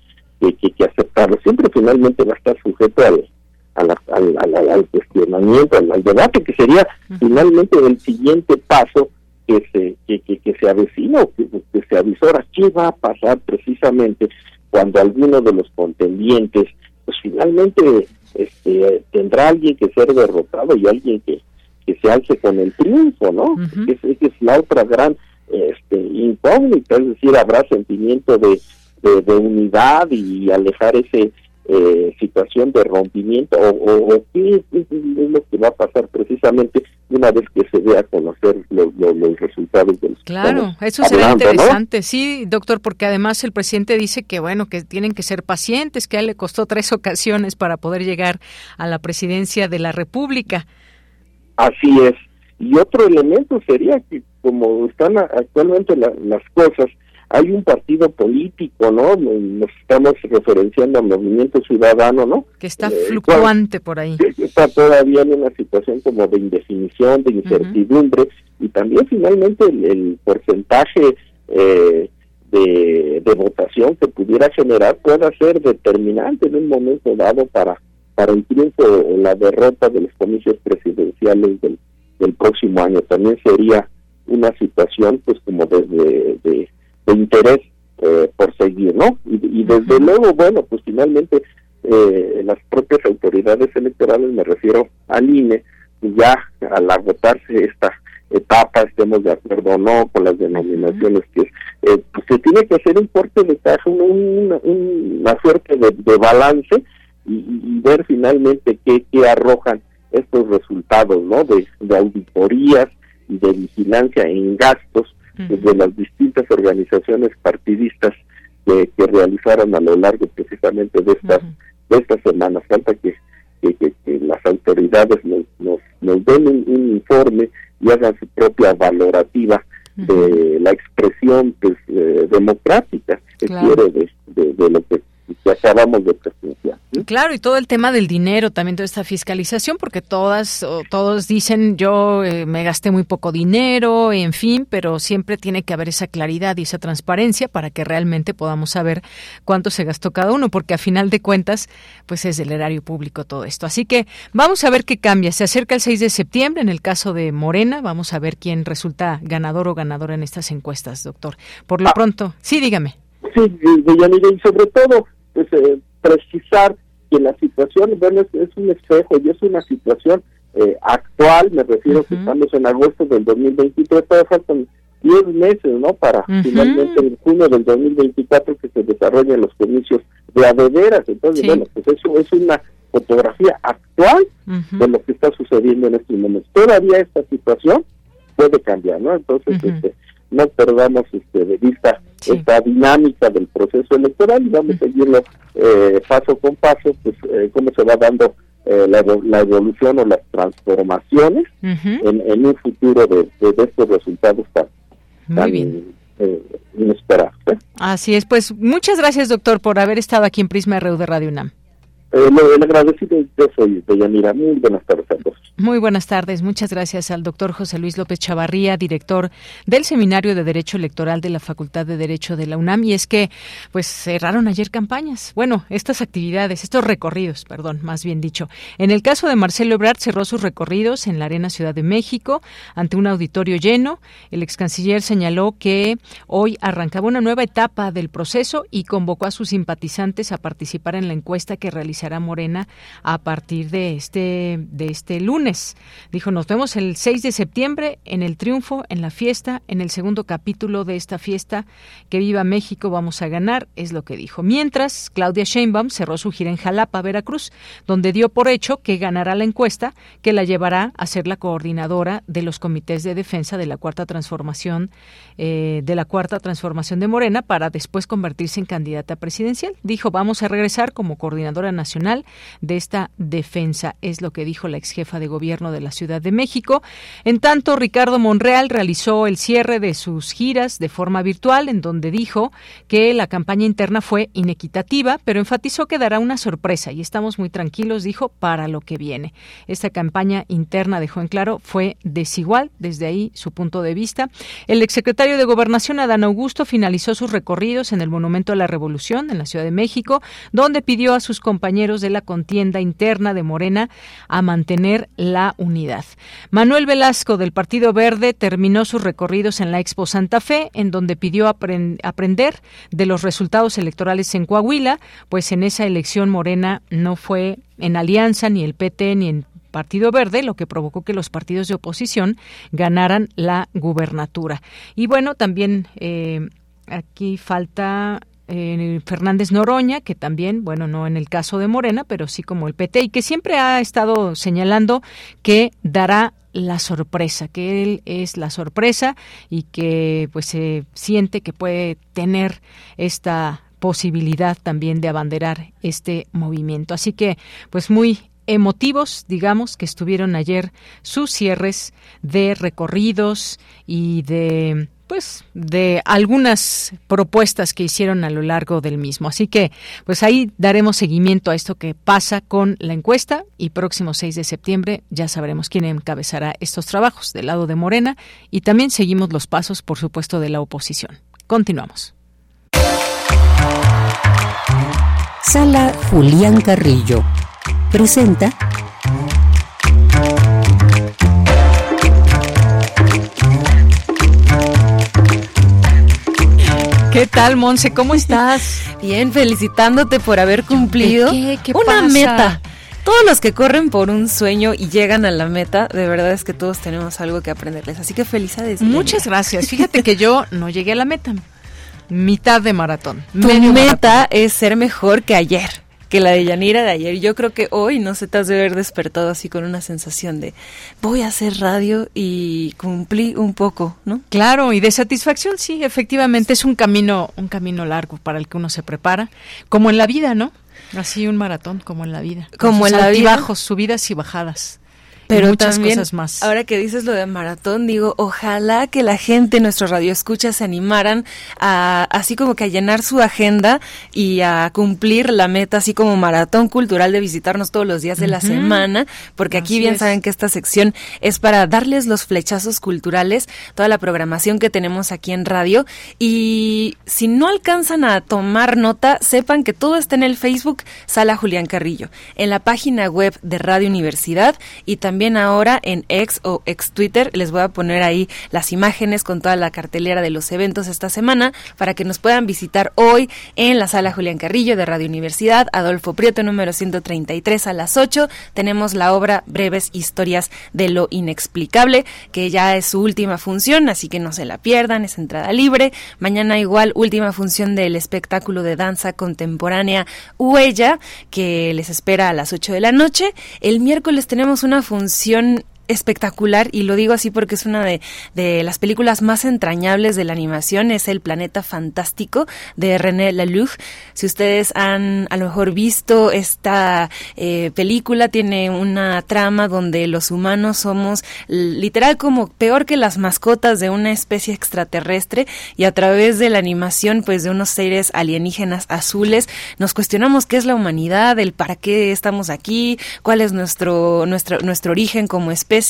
que, que, aceptarlo. Siempre finalmente va a estar sujeto al, al, al, al, cuestionamiento, al, debate, que sería finalmente el siguiente paso que se, que, que, que se avecina o que, que se avisora. ¿Qué va a pasar precisamente cuando alguno de los contendientes, pues finalmente este, tendrá alguien que ser derrotado y alguien que que se alce con el triunfo, ¿no? que es, es, la otra gran este, incógnita, es decir, habrá sentimiento de, de, unidad y alejar ese eh, situación de rompimiento o, o, qué es, lo que va a pasar precisamente una vez que se dé a conocer los resultados del Claro, eso será interesante, sí, doctor, porque además el presidente dice que bueno, que tienen que ser pacientes, que a él le costó tres ocasiones para poder llegar a la presidencia de la República. Así es. Y otro elemento sería que como están actualmente las cosas, hay un partido político, ¿no? Nos estamos referenciando al movimiento ciudadano, ¿no? Que está eh, fluctuante por ahí. está todavía en una situación como de indefinición, de incertidumbre, y también finalmente el, porcentaje eh, de, de, votación que pudiera generar pueda ser determinante en un momento dado para para el triunfo o la derrota de los comicios presidenciales del, del próximo año. También sería una situación pues como de, de, interés eh, por seguir, ¿no? Y, desde luego, bueno, pues finalmente eh, las propias autoridades electorales, me refiero al INE, ya al agotarse esta etapa, estemos de acuerdo o no con las denominaciones que eh, pues se tiene que hacer un corte de caja, una, una suerte de, de balance y, ver finalmente qué, qué, arrojan estos resultados ¿no? de, auditorías y de vigilancia en gastos de las distintas organizaciones partidistas que, que, realizaron a lo largo precisamente de estas de estas semanas. Falta que, que, las autoridades nos, nos, nos den un, informe y hagan su propia valorativa de la expresión pues, eh, democrática que quiere de, de, lo que que acabamos de presenciar. Claro, y todo el tema del dinero, también toda esta fiscalización, porque todas o todos dicen yo eh, me gasté muy poco dinero, en fin, pero siempre tiene que haber esa claridad y esa transparencia para que realmente podamos saber cuánto se gastó cada uno, porque a final de cuentas, pues es del erario público todo esto. Así que vamos a ver qué cambia. Se acerca el 6 de septiembre, en el caso de Morena, vamos a ver quién resulta ganador o ganadora en estas encuestas, doctor. Por lo ah. pronto, sí, dígame. Sí, y sobre todo pues, eh, precisar que la situación, bueno, es, un espejo y es una situación eh, actual, me refiero que estamos en agosto del 2023, todavía faltan 10 meses, ¿no? Para finalmente en junio del 2024 que se desarrollen los comicios de adeveras. Entonces, bueno, pues eso es una fotografía actual de lo que está sucediendo en estos momentos. Todavía esta situación puede cambiar, ¿no? Entonces, este, no perdamos este, de vista esta dinámica del proceso electoral y vamos a seguirlo eh, paso con paso, pues eh, cómo se va dando eh, la, la, evolución o las transformaciones en, un futuro de, estos resultados tan, inesperados. Así es, pues muchas gracias doctor por haber estado aquí en Prisma RU de Radio UNAM. Eh, el agradecido yo soy Deyanira. Muy buenas tardes a todos. Muy buenas tardes. Muchas gracias al doctor José Luis López Chavarría, director del Seminario de Derecho Electoral de la Facultad de Derecho de la UNAM. Y es que, pues, cerraron ayer campañas. Bueno, estas actividades, estos recorridos, perdón, más bien dicho. En el caso de Marcelo Ebrard, cerró sus recorridos en la Arena Ciudad de México ante un auditorio lleno. El ex canciller señaló que hoy arrancaba una nueva etapa del proceso y convocó a sus simpatizantes a participar en la encuesta que realizó será Morena a partir de este, de este lunes. Dijo, nos vemos el 6 de septiembre en el triunfo, en la fiesta, en el segundo capítulo de esta fiesta. Que viva México, vamos a ganar, es lo que dijo. Mientras, Claudia Sheinbaum cerró su gira en Jalapa, Veracruz, donde dio por hecho que ganará la encuesta que la llevará a ser la coordinadora de los comités de defensa de la cuarta transformación eh, de la cuarta transformación de Morena para después convertirse en candidata presidencial. Dijo, vamos a regresar como coordinadora nacional de esta defensa, es lo que dijo la ex jefa de gobierno de la Ciudad de México. En tanto, Ricardo Monreal realizó el cierre de sus giras de forma virtual, en donde dijo que la campaña interna fue inequitativa, pero enfatizó que dará una sorpresa y estamos muy tranquilos, dijo, para lo que viene. Esta campaña interna, dejó en claro, fue desigual, desde ahí su punto de vista. El exsecretario de Gobernación, Adán Augusto, finalizó sus recorridos en el Monumento a la Revolución, en la Ciudad de México, donde pidió a sus compañeros de la contienda interna de Morena a mantener la unidad. Manuel Velasco del Partido Verde terminó sus recorridos en la Expo Santa Fe, en donde pidió aprender de los resultados electorales en Coahuila, pues en esa elección Morena no fue en alianza ni el PT ni en Partido Verde, lo que provocó que los partidos de oposición ganaran la gubernatura. Y bueno, también eh, aquí falta eh, Fernández Noroña, que también, bueno, no en el caso de Morena, pero sí como el PT, y que siempre ha estado señalando que dará la sorpresa, que él es la sorpresa y que pues se siente que puede tener esta posibilidad también de abanderar este movimiento. Así que, pues muy emotivos, digamos, que estuvieron ayer sus cierres de recorridos y de pues de algunas propuestas que hicieron a lo largo del mismo. Así que pues ahí daremos seguimiento a esto que pasa con la encuesta y próximo 6 de septiembre ya sabremos quién encabezará estos trabajos del lado de Morena y también seguimos los pasos, por supuesto, de la oposición. Continuamos. Sala Julián Carrillo presenta ¿Qué tal, Monse? ¿Cómo estás? (laughs) Bien, felicitándote por haber cumplido una meta. Todos los que corren por un sueño y llegan a la meta, de verdad es que todos tenemos algo que aprenderles. Así que felicidades. Muchas gracias. Fíjate que yo no llegué a la meta. Mitad de maratón. Tu meta es ser mejor que ayer que la de Yanira de ayer. Yo creo que hoy no se te has de haber despertado así con una sensación de voy a hacer radio y cumplí un poco, ¿no? Claro, y de satisfacción, sí, efectivamente es un camino, un camino largo para el que uno se prepara, como en la vida, ¿no? Así un maratón, como en la vida. Como en la vida. Bajos, subidas y bajadas pero muchas cosas más. Ahora que dices lo de maratón, digo, ojalá que la gente, nuestro radio escucha, se animaran a, así como que a llenar su agenda y a cumplir la meta, así como maratón cultural de visitarnos todos los días de la semana, porque aquí bien saben que esta sección es para darles los flechazos culturales, toda la programación que tenemos aquí en radio. Y si no alcanzan a tomar nota, sepan que todo está en el Facebook Sala Julián Carrillo, en la página web de Radio Universidad y también ahora en ex o ex Twitter. Les voy a poner ahí las imágenes con toda la cartelera de los eventos esta semana para que nos puedan visitar hoy en la sala Julián Carrillo de Radio Universidad, Adolfo Prieto número 133 a las 8. Tenemos la obra Breves Historias de lo Inexplicable, que ya es su última función, así que no se la pierdan, es entrada libre. Mañana igual última función del espectáculo de danza contemporánea Huella, que les espera a las 8 de la noche. El miércoles tenemos una función función espectacular y lo digo así porque es una de, de las películas más entrañables de la animación, es El Planeta Fantástico de René Laloux. Si ustedes han a lo mejor visto esta eh, película, tiene una trama donde los humanos somos literal como peor que las mascotas de una especie extraterrestre y a través de la animación pues de unos seres alienígenas azules nos cuestionamos qué es la humanidad, el para qué estamos aquí, cuál es nuestro, nuestro, nuestro origen como especie.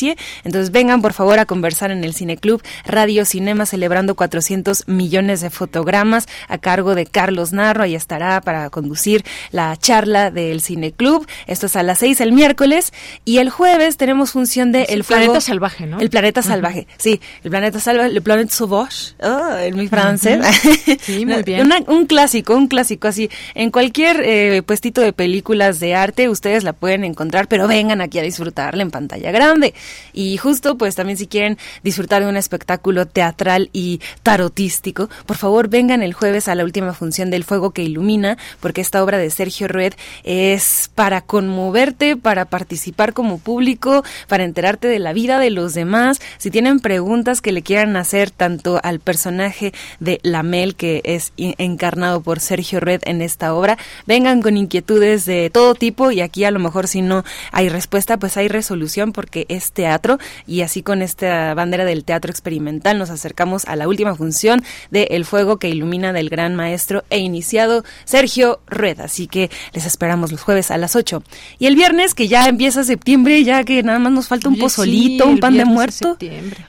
Entonces vengan por favor a conversar en el Cineclub Radio Cinema celebrando 400 millones de fotogramas a cargo de Carlos Narro. Ahí estará para conducir la charla del Cineclub. Esto es a las 6 el miércoles y el jueves tenemos función de El, Planeta Salvaje, ¿no? El Planeta Salvaje, sí. El Planeta Salvaje, Le Planeta Sauvage, oh, en mi francés. Sí, muy (laughs) bien. un clásico, un clásico así. En cualquier eh, puestito de películas de arte ustedes la pueden encontrar, pero vengan aquí a disfrutarla en pantalla grande. Y justo, pues también si quieren disfrutar de un espectáculo teatral y tarotístico, por favor vengan el jueves a la última función del Fuego que Ilumina, porque esta obra de Sergio Rued es para conmoverte, para participar como público, para enterarte de la vida de los demás. Si tienen preguntas que le quieran hacer tanto al personaje de Lamel, que es encarnado por Sergio Red en esta obra, vengan con inquietudes de todo tipo y aquí a lo mejor si no hay respuesta, pues hay resolución porque es teatro y así con esta bandera del teatro experimental nos acercamos a la última función de El Fuego que ilumina del gran maestro e iniciado Sergio Red. Así que les esperamos los jueves a las 8. Y el viernes, que ya empieza septiembre, ya que nada más nos falta un pozolito, un pan de muerto,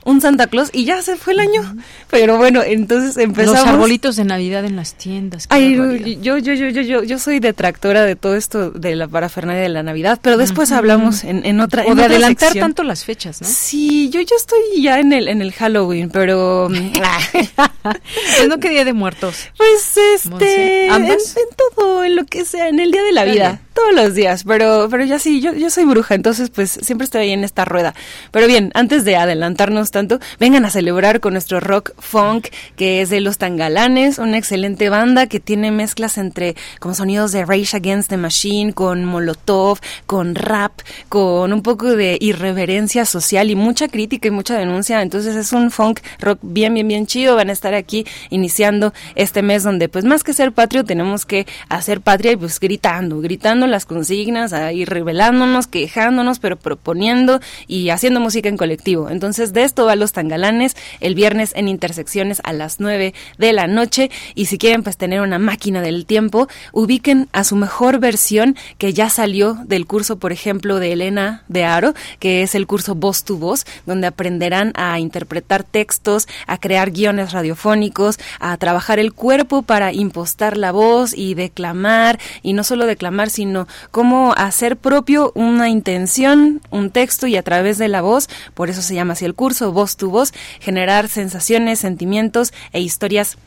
un Santa Claus y ya se fue el año. Pero bueno, entonces empezamos. Los arbolitos de Navidad en las tiendas. Ay, yo, yo, yo, yo, yo, yo soy detractora de todo esto de la parafernalia de la Navidad, pero después hablamos en, en otra. O de adelantar tanto las fechas, ¿no? Sí, yo, yo estoy ya en el, en el Halloween, pero. ¿Es no que Día de Muertos? Pues este. En, en, todo, en lo que sea, en el Día de la Vida todos los días, pero, pero ya sí, yo, yo soy bruja, entonces pues siempre estoy ahí en esta rueda. Pero bien, antes de adelantarnos tanto, vengan a celebrar con nuestro rock funk, que es de Los Tangalanes, una excelente banda que tiene mezclas entre como sonidos de Rage Against the Machine, con Molotov, con rap, con un poco de irreverencia social y mucha crítica y mucha denuncia. Entonces es un funk rock bien, bien, bien chido. Van a estar aquí iniciando este mes donde pues más que ser patrio tenemos que hacer patria y pues gritando, gritando las consignas, ahí revelándonos, quejándonos, pero proponiendo y haciendo música en colectivo. Entonces, de esto va Los Tangalanes el viernes en Intersecciones a las 9 de la noche. Y si quieren pues tener una máquina del tiempo, ubiquen a su mejor versión que ya salió del curso, por ejemplo, de Elena de Aro, que es el curso Voz tu Voz, donde aprenderán a interpretar textos, a crear guiones radiofónicos, a trabajar el cuerpo para impostar la voz y declamar, y no solo declamar, sino cómo hacer propio una intención, un texto y a través de la voz, por eso se llama así el curso, voz tu voz, generar sensaciones, sentimientos e historias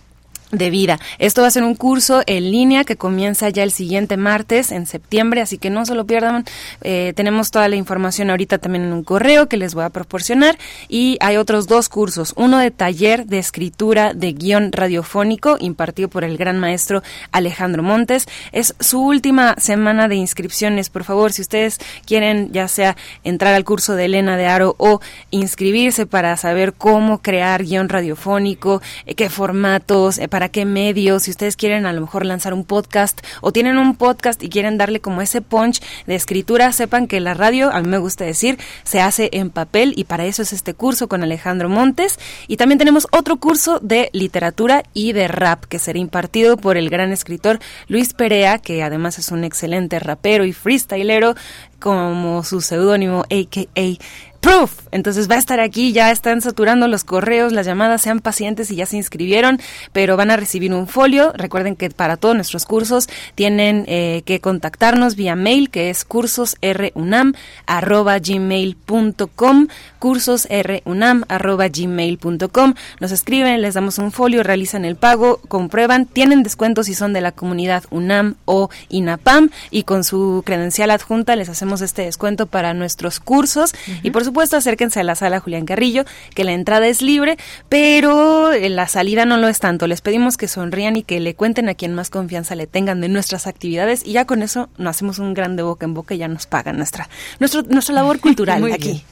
de vida. Esto va a ser un curso en línea que comienza ya el siguiente martes en septiembre, así que no se lo pierdan. Eh, tenemos toda la información ahorita también en un correo que les voy a proporcionar y hay otros dos cursos, uno de taller de escritura de guion radiofónico impartido por el gran maestro Alejandro Montes. Es su última semana de inscripciones, por favor, si ustedes quieren ya sea entrar al curso de Elena de Aro o inscribirse para saber cómo crear guion radiofónico, eh, qué formatos, eh, para qué medios, si ustedes quieren a lo mejor lanzar un podcast o tienen un podcast y quieren darle como ese punch de escritura, sepan que la radio, a mí me gusta decir, se hace en papel y para eso es este curso con Alejandro Montes. Y también tenemos otro curso de literatura y de rap que será impartido por el gran escritor Luis Perea, que además es un excelente rapero y freestylero como su seudónimo AKA Proof. Entonces va a estar aquí, ya están saturando los correos, las llamadas, sean pacientes y ya se inscribieron, pero van a recibir un folio. Recuerden que para todos nuestros cursos tienen eh, que contactarnos vía mail, que es cursosrunam.gmail.com, cursosrunam.gmail.com. Nos escriben, les damos un folio, realizan el pago, comprueban, tienen descuentos si son de la comunidad UNAM o INAPAM y con su credencial adjunta les hacemos este descuento para nuestros cursos y por supuesto, acérquense a la sala Julián Carrillo, que la entrada es libre, pero eh, la salida no lo es tanto. Les pedimos que sonrían y que le cuenten a quien más confianza le tengan de nuestras actividades y ya con eso nos hacemos un gran de boca en boca y ya nos pagan nuestra, nuestro, nuestra labor (laughs) cultural aquí.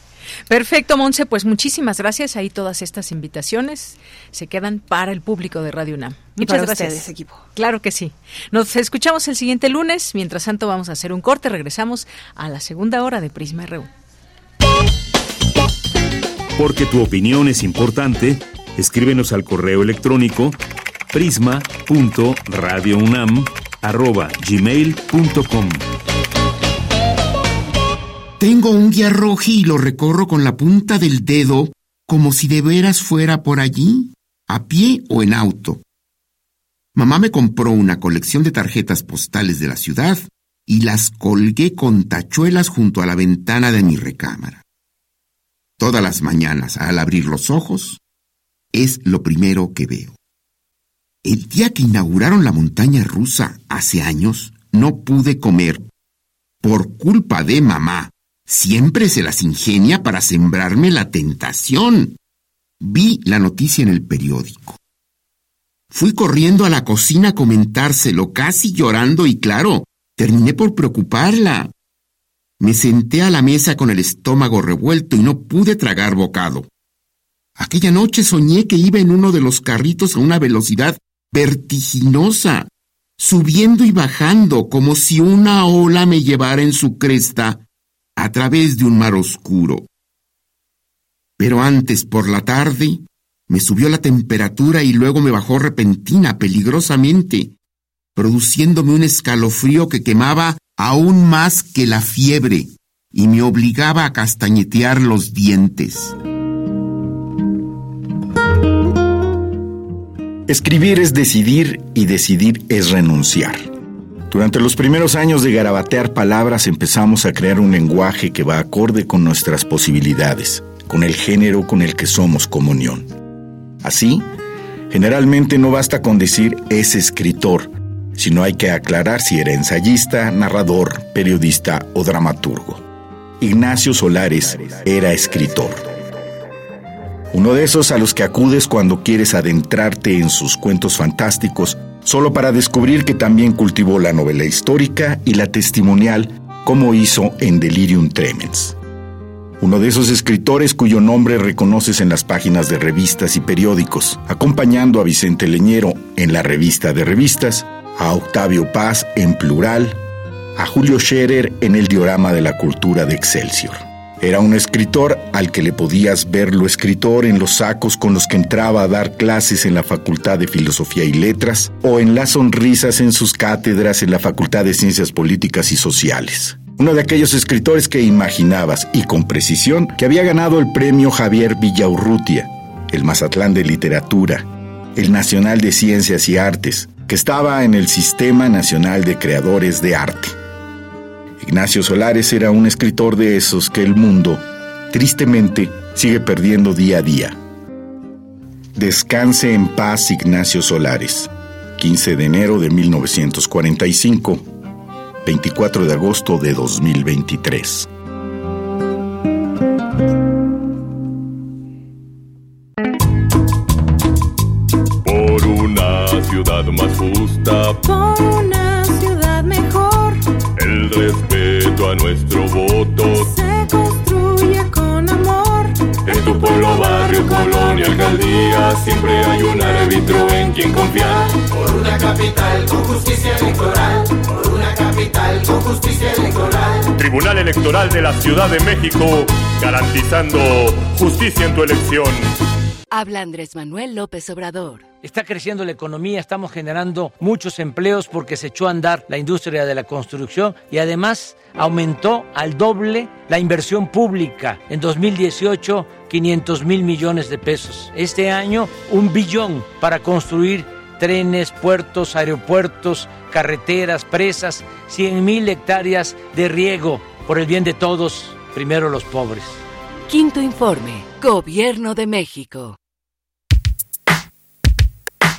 Perfecto, Monse, pues muchísimas gracias. Ahí todas estas invitaciones se quedan para el público de Radio UNAM. Muchas gracias, equipo. Claro que sí. Nos escuchamos el siguiente lunes. Mientras tanto, vamos a hacer un corte. Regresamos a la segunda hora de Prisma RU. Porque tu opinión es importante, escríbenos al correo electrónico prisma.radiounam@gmail.com. Tengo un guía rojo y lo recorro con la punta del dedo como si de veras fuera por allí, a pie o en auto. Mamá me compró una colección de tarjetas postales de la ciudad y las colgué con tachuelas junto a la ventana de mi recámara. Todas las mañanas, al abrir los ojos, es lo primero que veo. El día que inauguraron la montaña rusa hace años, no pude comer. Por culpa de mamá. Siempre se las ingenia para sembrarme la tentación. Vi la noticia en el periódico. Fui corriendo a la cocina a comentárselo, casi llorando y claro, terminé por preocuparla. Me senté a la mesa con el estómago revuelto y no pude tragar bocado. Aquella noche soñé que iba en uno de los carritos a una velocidad vertiginosa, subiendo y bajando como si una ola me llevara en su cresta a través de un mar oscuro. Pero antes, por la tarde, me subió la temperatura y luego me bajó repentina, peligrosamente, produciéndome un escalofrío que quemaba aún más que la fiebre y me obligaba a castañetear los dientes. Escribir es decidir y decidir es renunciar. Durante los primeros años de garabatear palabras empezamos a crear un lenguaje que va acorde con nuestras posibilidades, con el género con el que somos comunión. Así, generalmente no basta con decir es escritor, sino hay que aclarar si era ensayista, narrador, periodista o dramaturgo. Ignacio Solares era escritor. Uno de esos a los que acudes cuando quieres adentrarte en sus cuentos fantásticos, solo para descubrir que también cultivó la novela histórica y la testimonial, como hizo en Delirium Tremens. Uno de esos escritores cuyo nombre reconoces en las páginas de revistas y periódicos, acompañando a Vicente Leñero en la revista de revistas a Octavio Paz en plural, a Julio Scherer en el diorama de la cultura de Excelsior. Era un escritor al que le podías ver lo escritor en los sacos con los que entraba a dar clases en la Facultad de Filosofía y Letras o en las sonrisas en sus cátedras en la Facultad de Ciencias Políticas y Sociales. Uno de aquellos escritores que imaginabas, y con precisión, que había ganado el premio Javier Villaurrutia, el Mazatlán de Literatura, el Nacional de Ciencias y Artes, que estaba en el Sistema Nacional de Creadores de Arte. Ignacio Solares era un escritor de esos que el mundo, tristemente, sigue perdiendo día a día. Descanse en paz Ignacio Solares, 15 de enero de 1945, 24 de agosto de 2023. Por una ciudad mejor. El respeto a nuestro voto. Se construye con amor. En tu pueblo, barrio, colonia, alcaldía, siempre hay un árbitro en quien confiar. Por una capital con justicia electoral. Por una capital con justicia electoral. Tribunal Electoral de la Ciudad de México, garantizando justicia en tu elección. Habla Andrés Manuel López Obrador. Está creciendo la economía, estamos generando muchos empleos porque se echó a andar la industria de la construcción y además aumentó al doble la inversión pública. En 2018, 500 mil millones de pesos. Este año, un billón para construir trenes, puertos, aeropuertos, carreteras, presas, 100 mil hectáreas de riego por el bien de todos, primero los pobres. Quinto informe, Gobierno de México.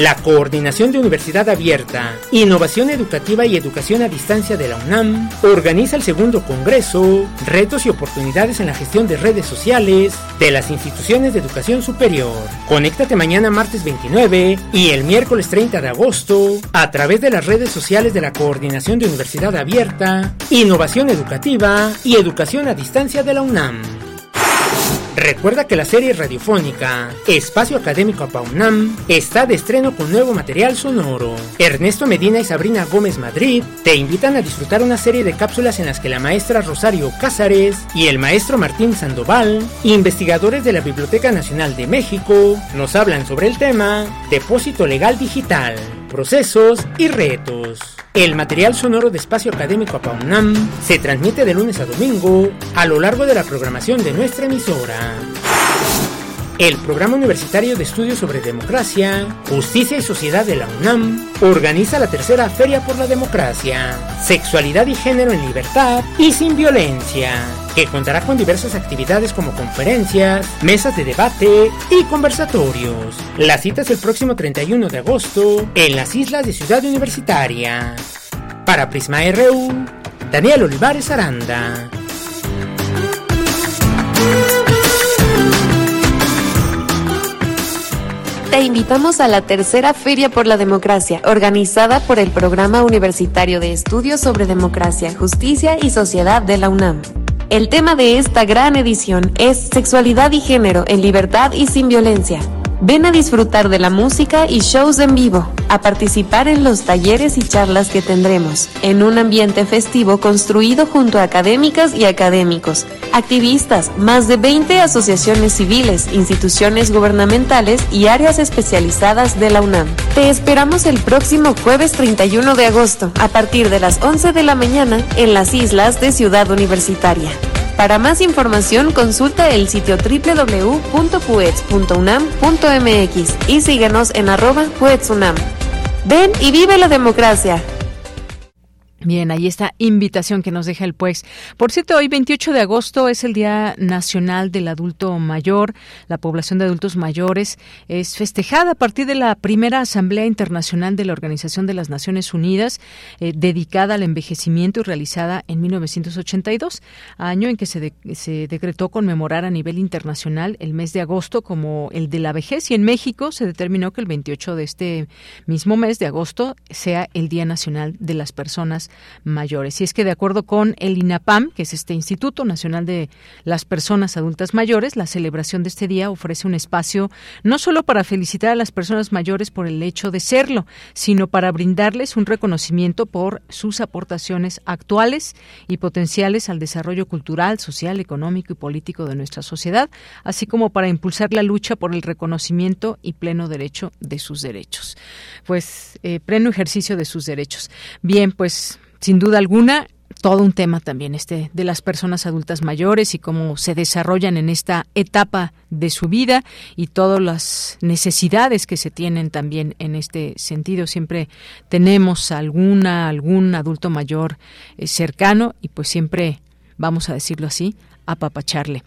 La Coordinación de Universidad Abierta, Innovación Educativa y Educación a Distancia de la UNAM organiza el segundo Congreso Retos y Oportunidades en la Gestión de Redes Sociales de las Instituciones de Educación Superior. Conéctate mañana martes 29 y el miércoles 30 de agosto a través de las redes sociales de la Coordinación de Universidad Abierta, Innovación Educativa y Educación a Distancia de la UNAM. Recuerda que la serie radiofónica Espacio Académico APAUNAM está de estreno con nuevo material sonoro. Ernesto Medina y Sabrina Gómez Madrid te invitan a disfrutar una serie de cápsulas en las que la maestra Rosario Cázares y el maestro Martín Sandoval, investigadores de la Biblioteca Nacional de México, nos hablan sobre el tema Depósito Legal Digital, procesos y retos. El material sonoro de Espacio Académico APAUNAM se transmite de lunes a domingo a lo largo de la programación de nuestra emisora. El Programa Universitario de Estudios sobre Democracia, Justicia y Sociedad de la UNAM organiza la tercera Feria por la Democracia, Sexualidad y Género en Libertad y Sin Violencia, que contará con diversas actividades como conferencias, mesas de debate y conversatorios. La cita es el próximo 31 de agosto en las islas de Ciudad Universitaria. Para Prisma RU, Daniel Olivares Aranda. Te invitamos a la tercera Feria por la Democracia, organizada por el Programa Universitario de Estudios sobre Democracia, Justicia y Sociedad de la UNAM. El tema de esta gran edición es Sexualidad y Género en Libertad y sin Violencia. Ven a disfrutar de la música y shows en vivo, a participar en los talleres y charlas que tendremos, en un ambiente festivo construido junto a académicas y académicos, activistas, más de 20 asociaciones civiles, instituciones gubernamentales y áreas especializadas de la UNAM. Te esperamos el próximo jueves 31 de agosto, a partir de las 11 de la mañana, en las islas de Ciudad Universitaria. Para más información consulta el sitio www.puets.unam.mx y síguenos en arroba puetsunam. Ven y vive la democracia. Bien, ahí está invitación que nos deja el pues. Por cierto, hoy 28 de agosto es el Día Nacional del Adulto Mayor. La población de adultos mayores es festejada a partir de la primera Asamblea Internacional de la Organización de las Naciones Unidas, eh, dedicada al envejecimiento y realizada en 1982, año en que se, se decretó conmemorar a nivel internacional el mes de agosto como el de la vejez y en México se determinó que el 28 de este mismo mes de agosto sea el Día Nacional de las Personas mayores. Y es que de acuerdo con el INAPAM, que es este Instituto Nacional de las Personas Adultas Mayores, la celebración de este día ofrece un espacio no solo para felicitar a las personas mayores por el hecho de serlo, sino para brindarles un reconocimiento por sus aportaciones actuales y potenciales al desarrollo cultural, social, económico y político de nuestra sociedad, así como para impulsar la lucha por el reconocimiento y pleno derecho de sus derechos. Pues eh, pleno ejercicio de sus derechos. Bien, pues sin duda alguna, todo un tema también este de las personas adultas mayores y cómo se desarrollan en esta etapa de su vida y todas las necesidades que se tienen también en este sentido. Siempre tenemos alguna algún adulto mayor eh, cercano y pues siempre vamos a decirlo así, apapacharle.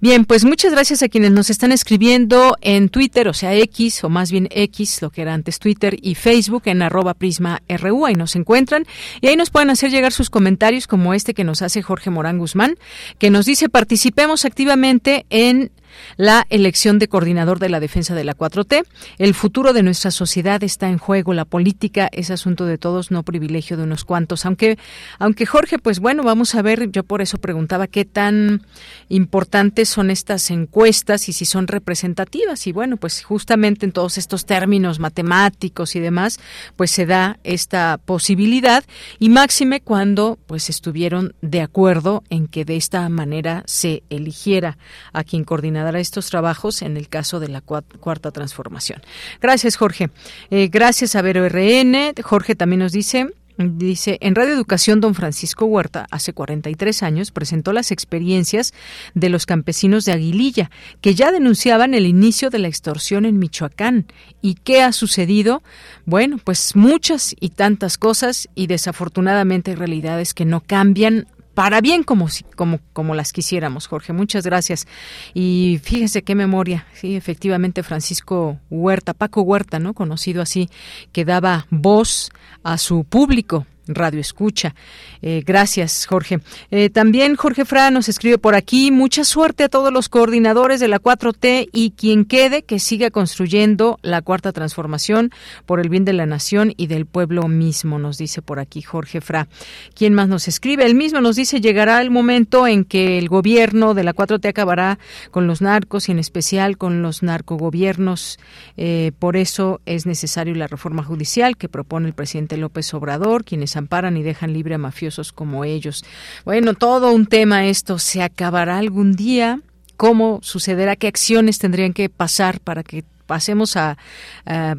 Bien, pues muchas gracias a quienes nos están escribiendo en Twitter, o sea, X, o más bien X, lo que era antes Twitter, y Facebook en arroba prisma RU, ahí nos encuentran, y ahí nos pueden hacer llegar sus comentarios como este que nos hace Jorge Morán Guzmán, que nos dice participemos activamente en la elección de coordinador de la defensa de la 4T. El futuro de nuestra sociedad está en juego. La política es asunto de todos, no privilegio de unos cuantos. Aunque, aunque Jorge, pues bueno, vamos a ver, yo por eso preguntaba qué tan importantes son estas encuestas y si son representativas. Y bueno, pues justamente en todos estos términos matemáticos y demás, pues se da esta posibilidad y máxime cuando pues estuvieron de acuerdo en que de esta manera se eligiera a quien coordinara estos trabajos en el caso de la cuarta transformación. Gracias, Jorge. Eh, gracias a Vero RN. Jorge también nos dice, Dice, en Radio Educación, don Francisco Huerta, hace 43 años, presentó las experiencias de los campesinos de Aguililla, que ya denunciaban el inicio de la extorsión en Michoacán. ¿Y qué ha sucedido? Bueno, pues muchas y tantas cosas y desafortunadamente realidades que no cambian para bien como, como, como las quisiéramos, Jorge. Muchas gracias. Y fíjese qué memoria. Sí, efectivamente, Francisco Huerta, Paco Huerta, ¿no? Conocido así, que daba voz a su público Radio Escucha. Eh, gracias, Jorge. Eh, también Jorge Fra nos escribe por aquí, mucha suerte a todos los coordinadores de la 4T y quien quede que siga construyendo la cuarta transformación por el bien de la nación y del pueblo mismo, nos dice por aquí Jorge Fra. ¿Quién más nos escribe? El mismo nos dice, llegará el momento en que el gobierno de la 4T acabará con los narcos y en especial con los narcogobiernos. Eh, por eso es necesario la reforma judicial que propone el presidente López Obrador, quienes amparan y dejan libre a mafiosos como ellos. Bueno, todo un tema esto. ¿Se acabará algún día? ¿Cómo sucederá? ¿Qué acciones tendrían que pasar para que pasemos a,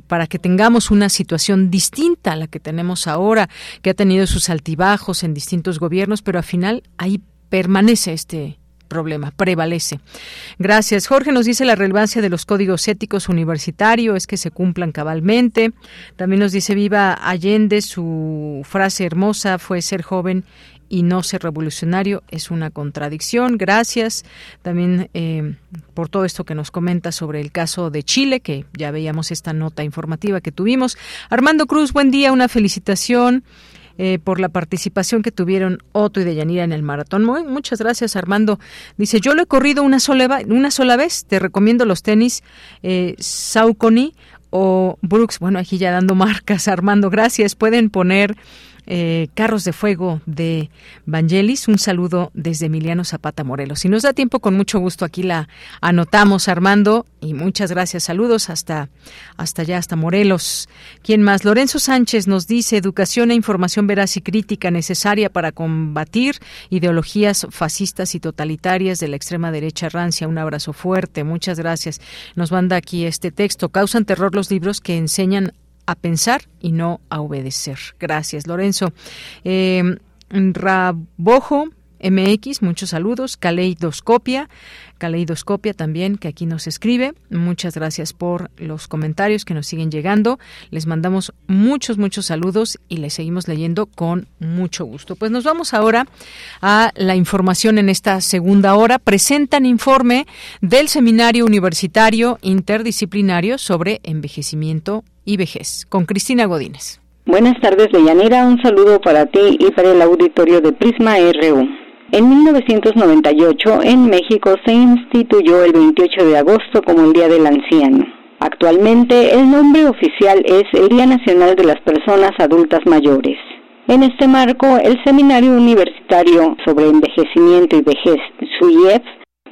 para que tengamos una situación distinta a la que tenemos ahora, que ha tenido sus altibajos en distintos gobiernos, pero al final ahí permanece este problema, prevalece. Gracias. Jorge nos dice la relevancia de los códigos éticos universitarios es que se cumplan cabalmente. También nos dice Viva Allende, su frase hermosa fue ser joven y no ser revolucionario es una contradicción. Gracias también eh, por todo esto que nos comenta sobre el caso de Chile, que ya veíamos esta nota informativa que tuvimos. Armando Cruz, buen día, una felicitación. Eh, por la participación que tuvieron Otto y Deyanira en el maratón. muchas gracias, Armando. Dice, yo lo he corrido una sola, una sola vez. Te recomiendo los tenis eh, Saucony o Brooks. Bueno, aquí ya dando (laughs) marcas, Armando. Gracias. Pueden poner eh, Carros de Fuego de Vangelis. Un saludo desde Emiliano Zapata Morelos. Si nos da tiempo, con mucho gusto aquí la anotamos, Armando. Y muchas gracias. Saludos hasta, hasta allá, hasta Morelos. ¿Quién más? Lorenzo Sánchez nos dice educación e información veraz y crítica necesaria para combatir ideologías fascistas y totalitarias de la extrema derecha rancia. Un abrazo fuerte. Muchas gracias. Nos manda aquí este texto. Causan terror los libros que enseñan a pensar y no a obedecer. Gracias, Lorenzo. Eh, Rabojo MX, muchos saludos. Caleidoscopia, Caleidoscopia también, que aquí nos escribe. Muchas gracias por los comentarios que nos siguen llegando. Les mandamos muchos, muchos saludos y les seguimos leyendo con mucho gusto. Pues nos vamos ahora a la información en esta segunda hora. Presentan informe del Seminario Universitario Interdisciplinario sobre Envejecimiento y Vejez, con Cristina Godínez. Buenas tardes, Deyanira. Un saludo para ti y para el auditorio de Prisma RU. En 1998, en México se instituyó el 28 de agosto como el Día del Anciano. Actualmente, el nombre oficial es el Día Nacional de las Personas Adultas Mayores. En este marco, el Seminario Universitario sobre Envejecimiento y Vejez, SUIEF,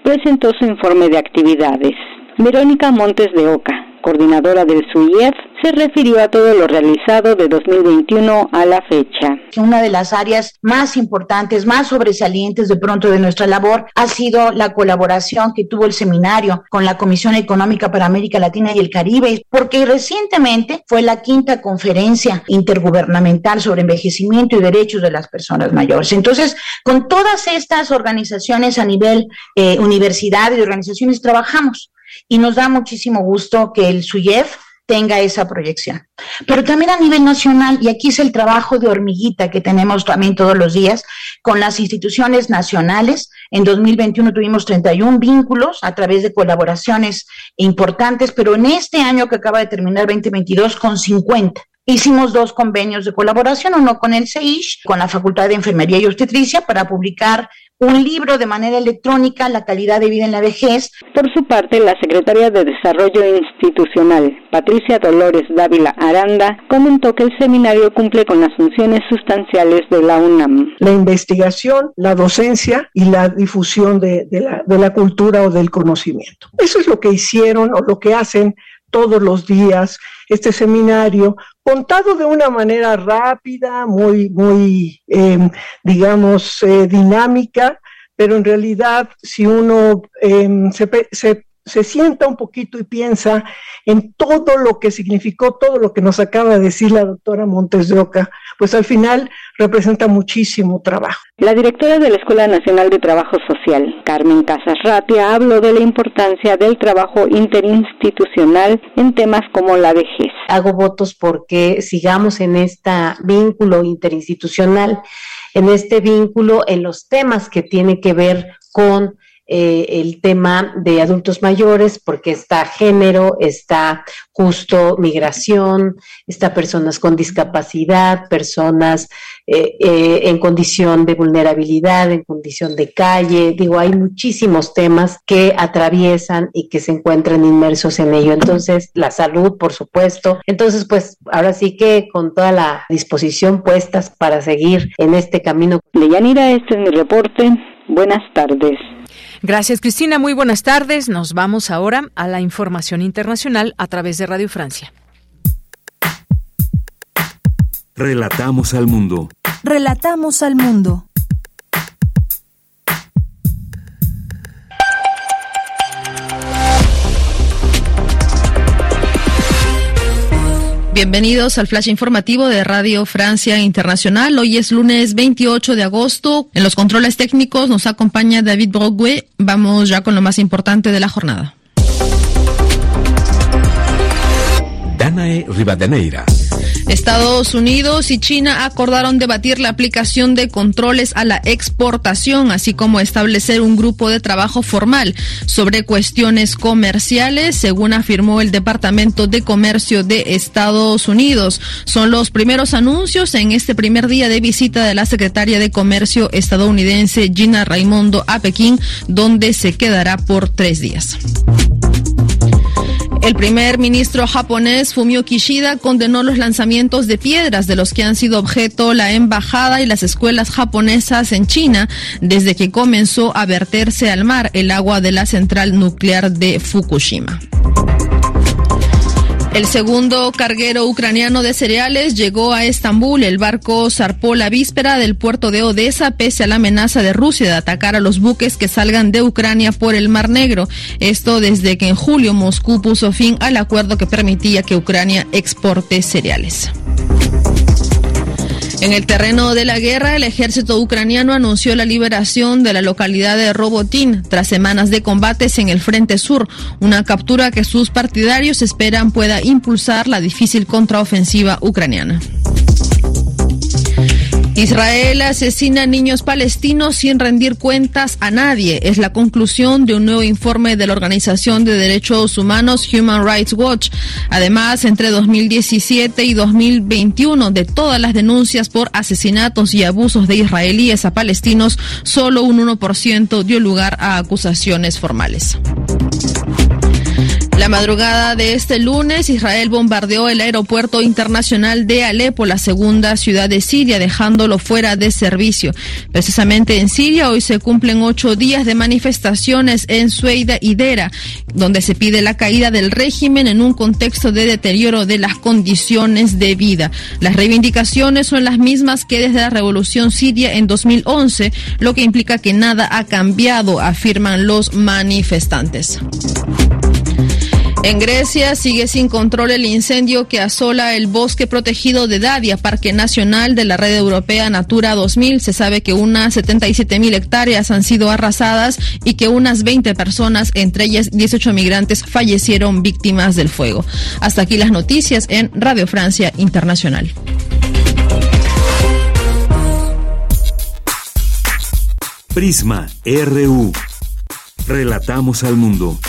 presentó su informe de actividades. Verónica Montes de Oca, coordinadora del SUIEF, se refirió a todo lo realizado de 2021 a la fecha. Una de las áreas más importantes, más sobresalientes de pronto de nuestra labor ha sido la colaboración que tuvo el seminario con la Comisión Económica para América Latina y el Caribe, porque recientemente fue la quinta conferencia intergubernamental sobre envejecimiento y derechos de las personas mayores. Entonces, con todas estas organizaciones a nivel eh, universidad y organizaciones trabajamos y nos da muchísimo gusto que el SUYEF tenga esa proyección. Pero también a nivel nacional, y aquí es el trabajo de hormiguita que tenemos también todos los días con las instituciones nacionales. En 2021 tuvimos 31 vínculos a través de colaboraciones importantes, pero en este año que acaba de terminar 2022 con 50. Hicimos dos convenios de colaboración, uno con el CEISH, con la Facultad de Enfermería y Obstetricia, para publicar un libro de manera electrónica, La calidad de vida en la vejez. Por su parte, la secretaria de Desarrollo Institucional, Patricia Dolores Dávila Aranda, comentó que el seminario cumple con las funciones sustanciales de la UNAM. La investigación, la docencia y la difusión de, la, de la cultura o del conocimiento. Eso es lo que hicieron o lo que hacen todos los días este seminario, contado de una manera rápida, muy, muy, em, digamos, eh, dinámica, pero en realidad si uno em, se, se sienta un poquito y piensa en todo lo que significó, todo lo que nos acaba de decir la doctora Montes de Oca, pues al final representa muchísimo trabajo. La directora de la Escuela Nacional de Trabajo Social, Carmen Casas Rapia, habló de la importancia del trabajo interinstitucional en temas como la vejez. Hago votos porque sigamos en este vínculo interinstitucional, en este vínculo, en los temas que tienen que ver con eh, el tema de adultos mayores, porque está género, está justo migración, está personas con discapacidad, personas eh, eh, en condición de vulnerabilidad, en condición de calle. Digo, hay muchísimos temas que atraviesan y que se encuentran inmersos en ello. Entonces, la salud, por supuesto. Entonces, pues ahora sí que con toda la disposición puestas para seguir en este camino. Leyanira, este es mi reporte. Buenas tardes. Gracias, Cristina. Muy buenas tardes. Nos vamos ahora a la información internacional a través de Radio Francia. Relatamos al mundo. Relatamos al mundo. Bienvenidos al flash informativo de Radio Francia Internacional. Hoy es lunes 28 de agosto. En los controles técnicos nos acompaña David Brogue. Vamos ya con lo más importante de la jornada. Danae Rivadeneira. Estados Unidos y China acordaron debatir la aplicación de controles a la exportación, así como establecer un grupo de trabajo formal sobre cuestiones comerciales, según afirmó el Departamento de Comercio de Estados Unidos. Son los primeros anuncios en este primer día de visita de la secretaria de Comercio estadounidense Gina Raimondo a Pekín, donde se quedará por tres días. El primer ministro japonés Fumio Kishida condenó los lanzamientos de piedras de los que han sido objeto la embajada y las escuelas japonesas en China desde que comenzó a verterse al mar el agua de la central nuclear de Fukushima. El segundo carguero ucraniano de cereales llegó a Estambul. El barco zarpó la víspera del puerto de Odessa pese a la amenaza de Rusia de atacar a los buques que salgan de Ucrania por el Mar Negro. Esto desde que en julio Moscú puso fin al acuerdo que permitía que Ucrania exporte cereales. En el terreno de la guerra, el ejército ucraniano anunció la liberación de la localidad de Robotín tras semanas de combates en el frente sur, una captura que sus partidarios esperan pueda impulsar la difícil contraofensiva ucraniana. Israel asesina niños palestinos sin rendir cuentas a nadie. Es la conclusión de un nuevo informe de la Organización de Derechos Humanos Human Rights Watch. Además, entre 2017 y 2021, de todas las denuncias por asesinatos y abusos de israelíes a palestinos, solo un 1% dio lugar a acusaciones formales. La madrugada de este lunes, Israel bombardeó el aeropuerto internacional de Alepo, la segunda ciudad de Siria, dejándolo fuera de servicio. Precisamente en Siria hoy se cumplen ocho días de manifestaciones en Sueida y Dera, donde se pide la caída del régimen en un contexto de deterioro de las condiciones de vida. Las reivindicaciones son las mismas que desde la revolución siria en 2011, lo que implica que nada ha cambiado, afirman los manifestantes. En Grecia sigue sin control el incendio que asola el bosque protegido de Dadia, Parque Nacional de la Red Europea Natura 2000. Se sabe que unas 77 mil hectáreas han sido arrasadas y que unas 20 personas, entre ellas 18 migrantes, fallecieron víctimas del fuego. Hasta aquí las noticias en Radio Francia Internacional. Prisma RU. Relatamos al mundo.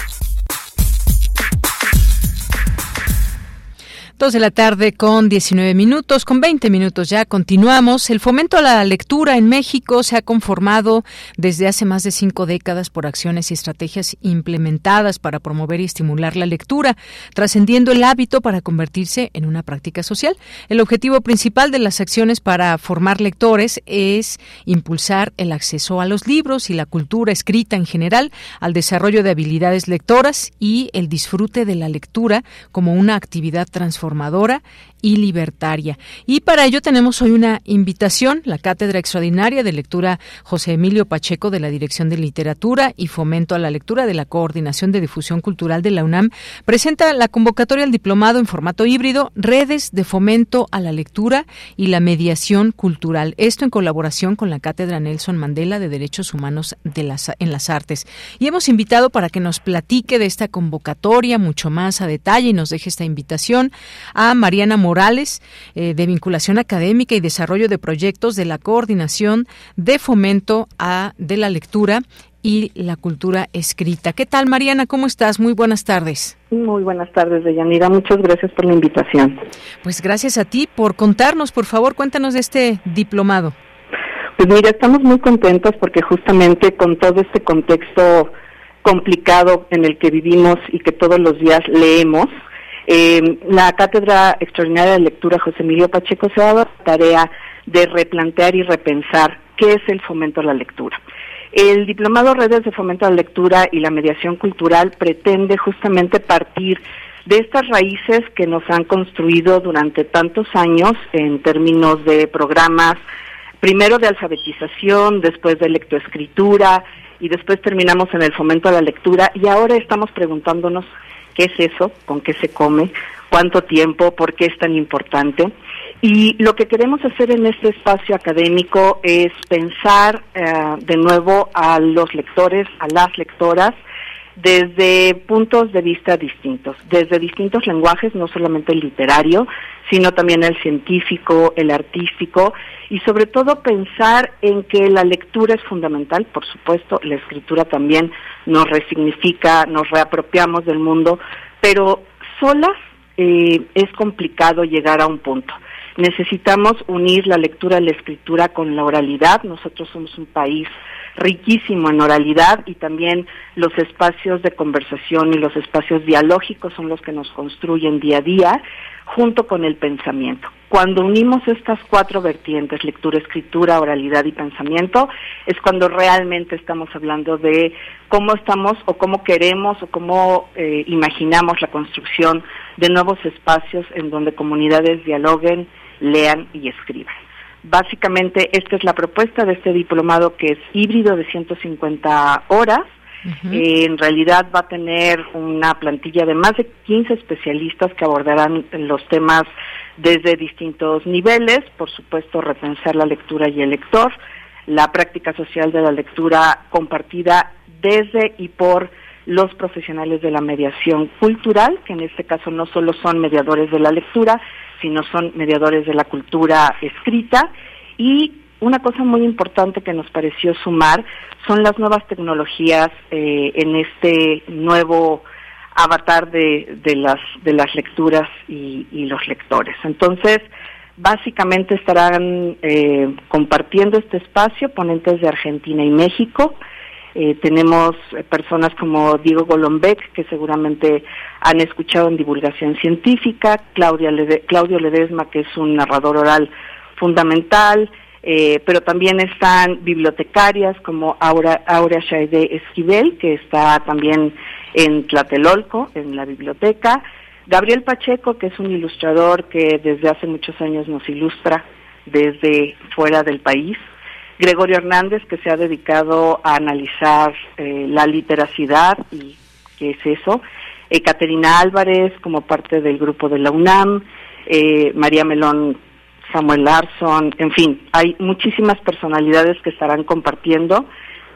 Dos de la tarde con 19 minutos, con 20 minutos ya continuamos. El fomento a la lectura en México se ha conformado desde hace más de cinco décadas por acciones y estrategias implementadas para promover y estimular la lectura, trascendiendo el hábito para convertirse en una práctica social. El objetivo principal de las acciones para formar lectores es impulsar el acceso a los libros y la cultura escrita en general, al desarrollo de habilidades lectoras y el disfrute de la lectura como una actividad transformadora transformadora y libertaria. Y para ello tenemos hoy una invitación, la Cátedra Extraordinaria de Lectura José Emilio Pacheco de la Dirección de Literatura y Fomento a la Lectura de la Coordinación de Difusión Cultural de la UNAM presenta la convocatoria al diplomado en formato híbrido Redes de Fomento a la Lectura y la Mediación Cultural. Esto en colaboración con la Cátedra Nelson Mandela de Derechos Humanos de las, en las Artes. Y hemos invitado para que nos platique de esta convocatoria mucho más a detalle y nos deje esta invitación a Mariana Morales, eh, de vinculación académica y desarrollo de proyectos de la Coordinación de Fomento a, de la Lectura y la cultura escrita. ¿Qué tal, Mariana? ¿Cómo estás? Muy buenas tardes. Muy buenas tardes, Deyanira. Muchas gracias por la invitación. Pues gracias a ti por contarnos, por favor, cuéntanos de este diplomado. Pues mira, estamos muy contentos porque justamente con todo este contexto complicado en el que vivimos y que todos los días leemos, eh, la Cátedra Extraordinaria de Lectura José Emilio Pacheco se ha dado la tarea de replantear y repensar qué es el fomento a la lectura. El Diplomado Redes de Fomento a la Lectura y la Mediación Cultural pretende justamente partir de estas raíces que nos han construido durante tantos años en términos de programas, primero de alfabetización, después de lectoescritura y después terminamos en el fomento a la lectura y ahora estamos preguntándonos qué es eso, con qué se come, cuánto tiempo, por qué es tan importante. Y lo que queremos hacer en este espacio académico es pensar eh, de nuevo a los lectores, a las lectoras, desde puntos de vista distintos, desde distintos lenguajes, no solamente el literario, sino también el científico, el artístico, y sobre todo pensar en que la lectura es fundamental, por supuesto, la escritura también nos resignifica, nos reapropiamos del mundo, pero solas eh, es complicado llegar a un punto. Necesitamos unir la lectura y la escritura con la oralidad. Nosotros somos un país riquísimo en oralidad y también los espacios de conversación y los espacios dialógicos son los que nos construyen día a día junto con el pensamiento. Cuando unimos estas cuatro vertientes, lectura, escritura, oralidad y pensamiento, es cuando realmente estamos hablando de cómo estamos o cómo queremos o cómo eh, imaginamos la construcción de nuevos espacios en donde comunidades dialoguen, lean y escriban. Básicamente, esta es la propuesta de este diplomado que es híbrido de 150 horas. Eh, en realidad va a tener una plantilla de más de 15 especialistas que abordarán los temas desde distintos niveles, por supuesto, repensar la lectura y el lector, la práctica social de la lectura compartida desde y por los profesionales de la mediación cultural, que en este caso no solo son mediadores de la lectura, sino son mediadores de la cultura escrita. Y una cosa muy importante que nos pareció sumar son las nuevas tecnologías eh, en este nuevo avatar de, de, las, de las lecturas y, los lectores. Entonces, básicamente estarán eh, compartiendo este espacio ponentes de Argentina y México, eh, tenemos personas como Diego Golombek, que seguramente han escuchado en divulgación científica, Claudia Claudio Ledesma, que es un narrador oral fundamental, eh, pero también están bibliotecarias como Aura, Aurea Shaide Esquivel, que está también en Tlatelolco, en la biblioteca, Gabriel Pacheco, que es un ilustrador que desde hace muchos años nos ilustra desde fuera del país, Gregorio Hernández, que se ha dedicado a analizar eh, la literacidad y qué es eso, eh, Caterina Álvarez como parte del grupo de la UNAM, eh, María Melón Samuel Larson, en fin, hay muchísimas personalidades que estarán compartiendo.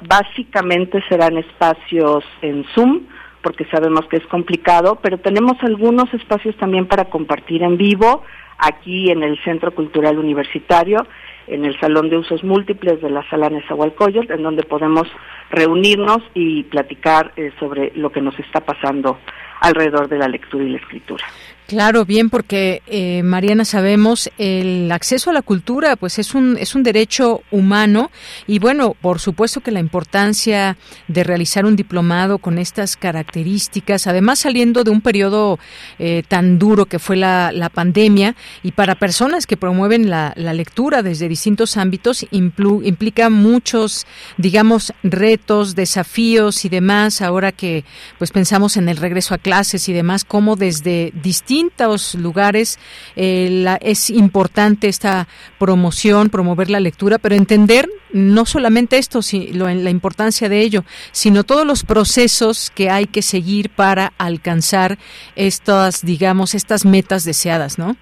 Básicamente serán espacios en Zoom, porque sabemos que es complicado, pero tenemos algunos espacios también para compartir en vivo aquí en el Centro Cultural Universitario en el Salón de Usos Múltiples de la Sala Nezahualcóyotl, en donde podemos reunirnos y platicar eh, sobre lo que nos está pasando alrededor de la lectura y la escritura. Claro, bien, porque eh, Mariana sabemos el acceso a la cultura, pues es un es un derecho humano y bueno, por supuesto que la importancia de realizar un diplomado con estas características, además saliendo de un periodo eh, tan duro que fue la, la pandemia y para personas que promueven la, la lectura desde distintos ámbitos implica muchos, digamos, retos, desafíos y demás. Ahora que pues pensamos en el regreso a clases y demás, como desde distintos distintos lugares eh, es importante esta promoción, promover la lectura, pero entender no solamente esto, sino la importancia de ello, sino todos los procesos que hay que seguir para alcanzar estas, digamos, estas metas deseadas, ¿no?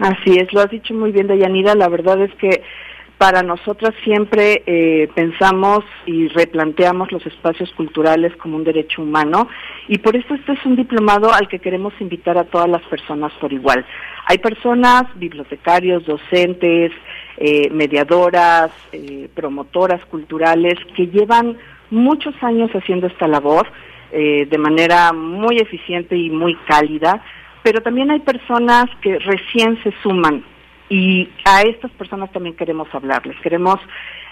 Así es, lo has dicho muy bien, Dayanira. La verdad es que para nosotras siempre eh, pensamos y replanteamos los espacios culturales como un derecho humano y por eso este es un diplomado al que queremos invitar a todas las personas por igual. Hay personas, bibliotecarios, docentes, eh, mediadoras, eh, promotoras culturales que llevan muchos años haciendo esta labor de manera muy eficiente y muy cálida, pero también hay personas que recién se suman y a estas personas también queremos hablarles. Queremos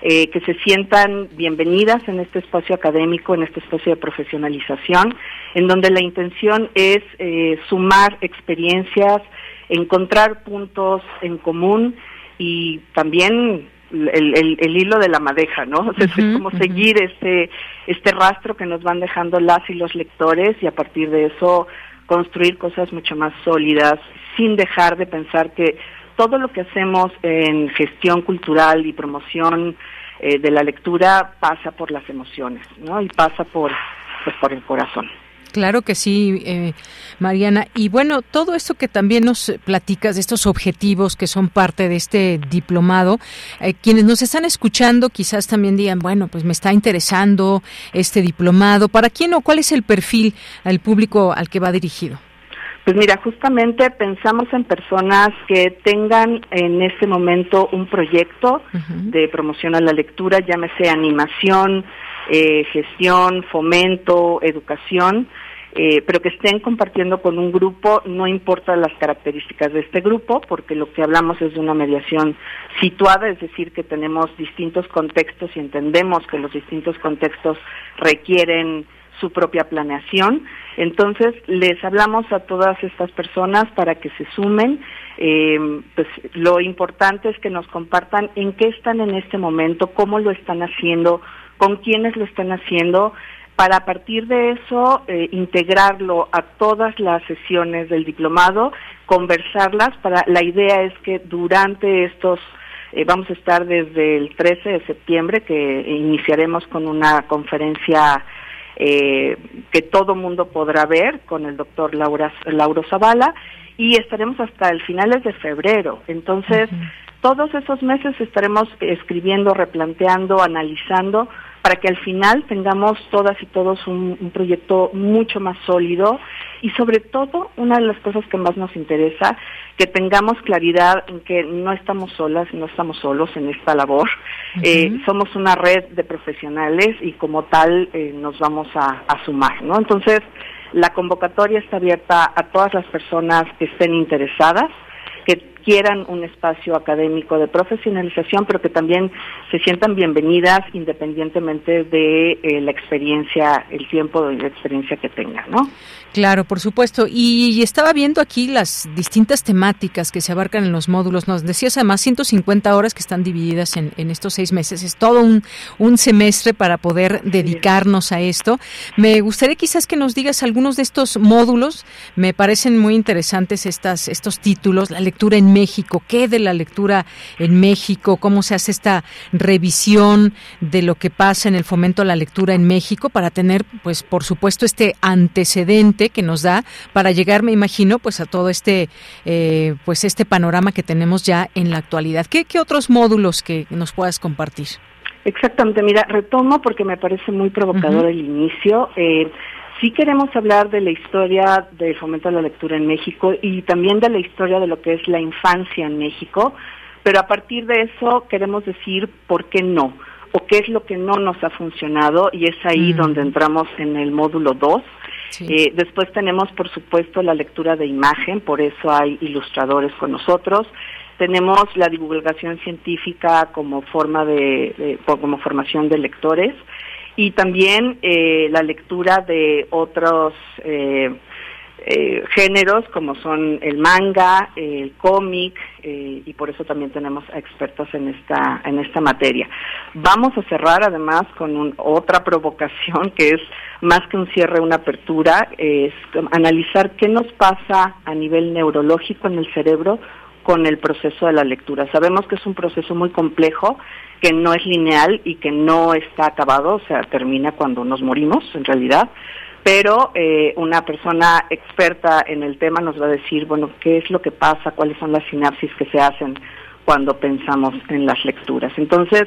eh, que se sientan bienvenidas en este espacio académico, en este espacio de profesionalización, en donde la intención es eh, sumar experiencias, encontrar puntos en común y también el, hilo de la madeja, ¿no? es como seguir este, este rastro que nos van dejando las y los lectores y a partir de eso construir cosas mucho más sólidas sin dejar de pensar que todo lo que hacemos en gestión cultural y promoción eh, de la lectura pasa por las emociones, ¿no? Y pasa por, pues, por el corazón. Claro que sí, eh, Mariana. Y bueno, todo esto que también nos platicas de estos objetivos que son parte de este diplomado, eh, quienes nos están escuchando quizás también digan, bueno, pues me está interesando este diplomado. ¿Para quién o cuál es el perfil al público al que va dirigido? Pues mira, justamente pensamos en personas que tengan en este momento un proyecto de promoción a la lectura, llámese animación, eh, gestión, fomento, educación, eh, pero que estén compartiendo con un grupo, no importa las características de este grupo, porque lo que hablamos es de una mediación situada, es decir, que tenemos distintos contextos y entendemos que los distintos contextos requieren su propia planeación. Entonces, les hablamos a todas estas personas para que se sumen. Eh, pues lo importante es que nos compartan en qué están en este momento, cómo lo están haciendo, con quiénes lo están haciendo, para a partir de eso eh, integrarlo a todas las sesiones del diplomado, conversarlas. Para la idea es que durante estos eh, vamos a estar desde el 13 de septiembre que iniciaremos con una conferencia eh, que todo mundo podrá ver con el doctor Laura, Lauro Zavala y estaremos hasta el finales de febrero. Entonces, todos esos meses estaremos escribiendo, replanteando, analizando para que al final tengamos todas y todos un, proyecto mucho más sólido y sobre todo una de las cosas que más nos interesa, que tengamos claridad en que no estamos solas, no estamos solos en esta labor, eh, somos una red de profesionales y como tal eh, nos vamos a, a sumar, ¿no? Entonces, la convocatoria está abierta a todas las personas que estén interesadas quieran un espacio académico de profesionalización, pero que también se sientan bienvenidas independientemente de eh, la experiencia, el tiempo y la experiencia que tengan, ¿no? Claro, por supuesto. Y, estaba viendo aquí las distintas temáticas que se abarcan en los módulos. Nos decías además 150 horas que están divididas en, estos seis meses. Es todo un, un semestre para poder dedicarnos a esto. Me gustaría quizás que nos digas algunos de estos módulos. Me parecen muy interesantes estas, estos títulos. La lectura en México, qué de la lectura en México, cómo se hace esta revisión de lo que pasa en el fomento a la lectura en México para tener, pues, por supuesto, este antecedente que nos da para llegar, me imagino, pues, a todo este, eh, pues, este panorama que tenemos ya en la actualidad. ¿Qué, qué otros módulos que nos puedas compartir? Exactamente, mira, retomo porque me parece muy provocador el inicio. Eh, Sí queremos hablar de la historia del fomento a la lectura en México y también de la historia de lo que es la infancia en México, pero a partir de eso queremos decir por qué no o qué es lo que no nos ha funcionado y es ahí mm. donde entramos en el módulo 2. Eh, después tenemos, por supuesto, la lectura de imagen, por eso hay ilustradores con nosotros. Tenemos la divulgación científica como forma de como formación de lectores y también eh, la lectura de otros eh, eh, géneros como son el manga, el cómic eh, y por eso también tenemos expertos en esta en esta materia. Vamos a cerrar además con otra provocación que es más que un cierre, una apertura, es analizar qué nos pasa a nivel neurológico en el cerebro con el proceso de la lectura. Sabemos que es un proceso muy complejo, que no es lineal y que no está acabado, o sea, termina cuando nos morimos en realidad pero eh, una persona experta en el tema nos va a decir, bueno, qué es lo que pasa, cuáles son las sinapsis que se hacen cuando pensamos en las lecturas. Entonces,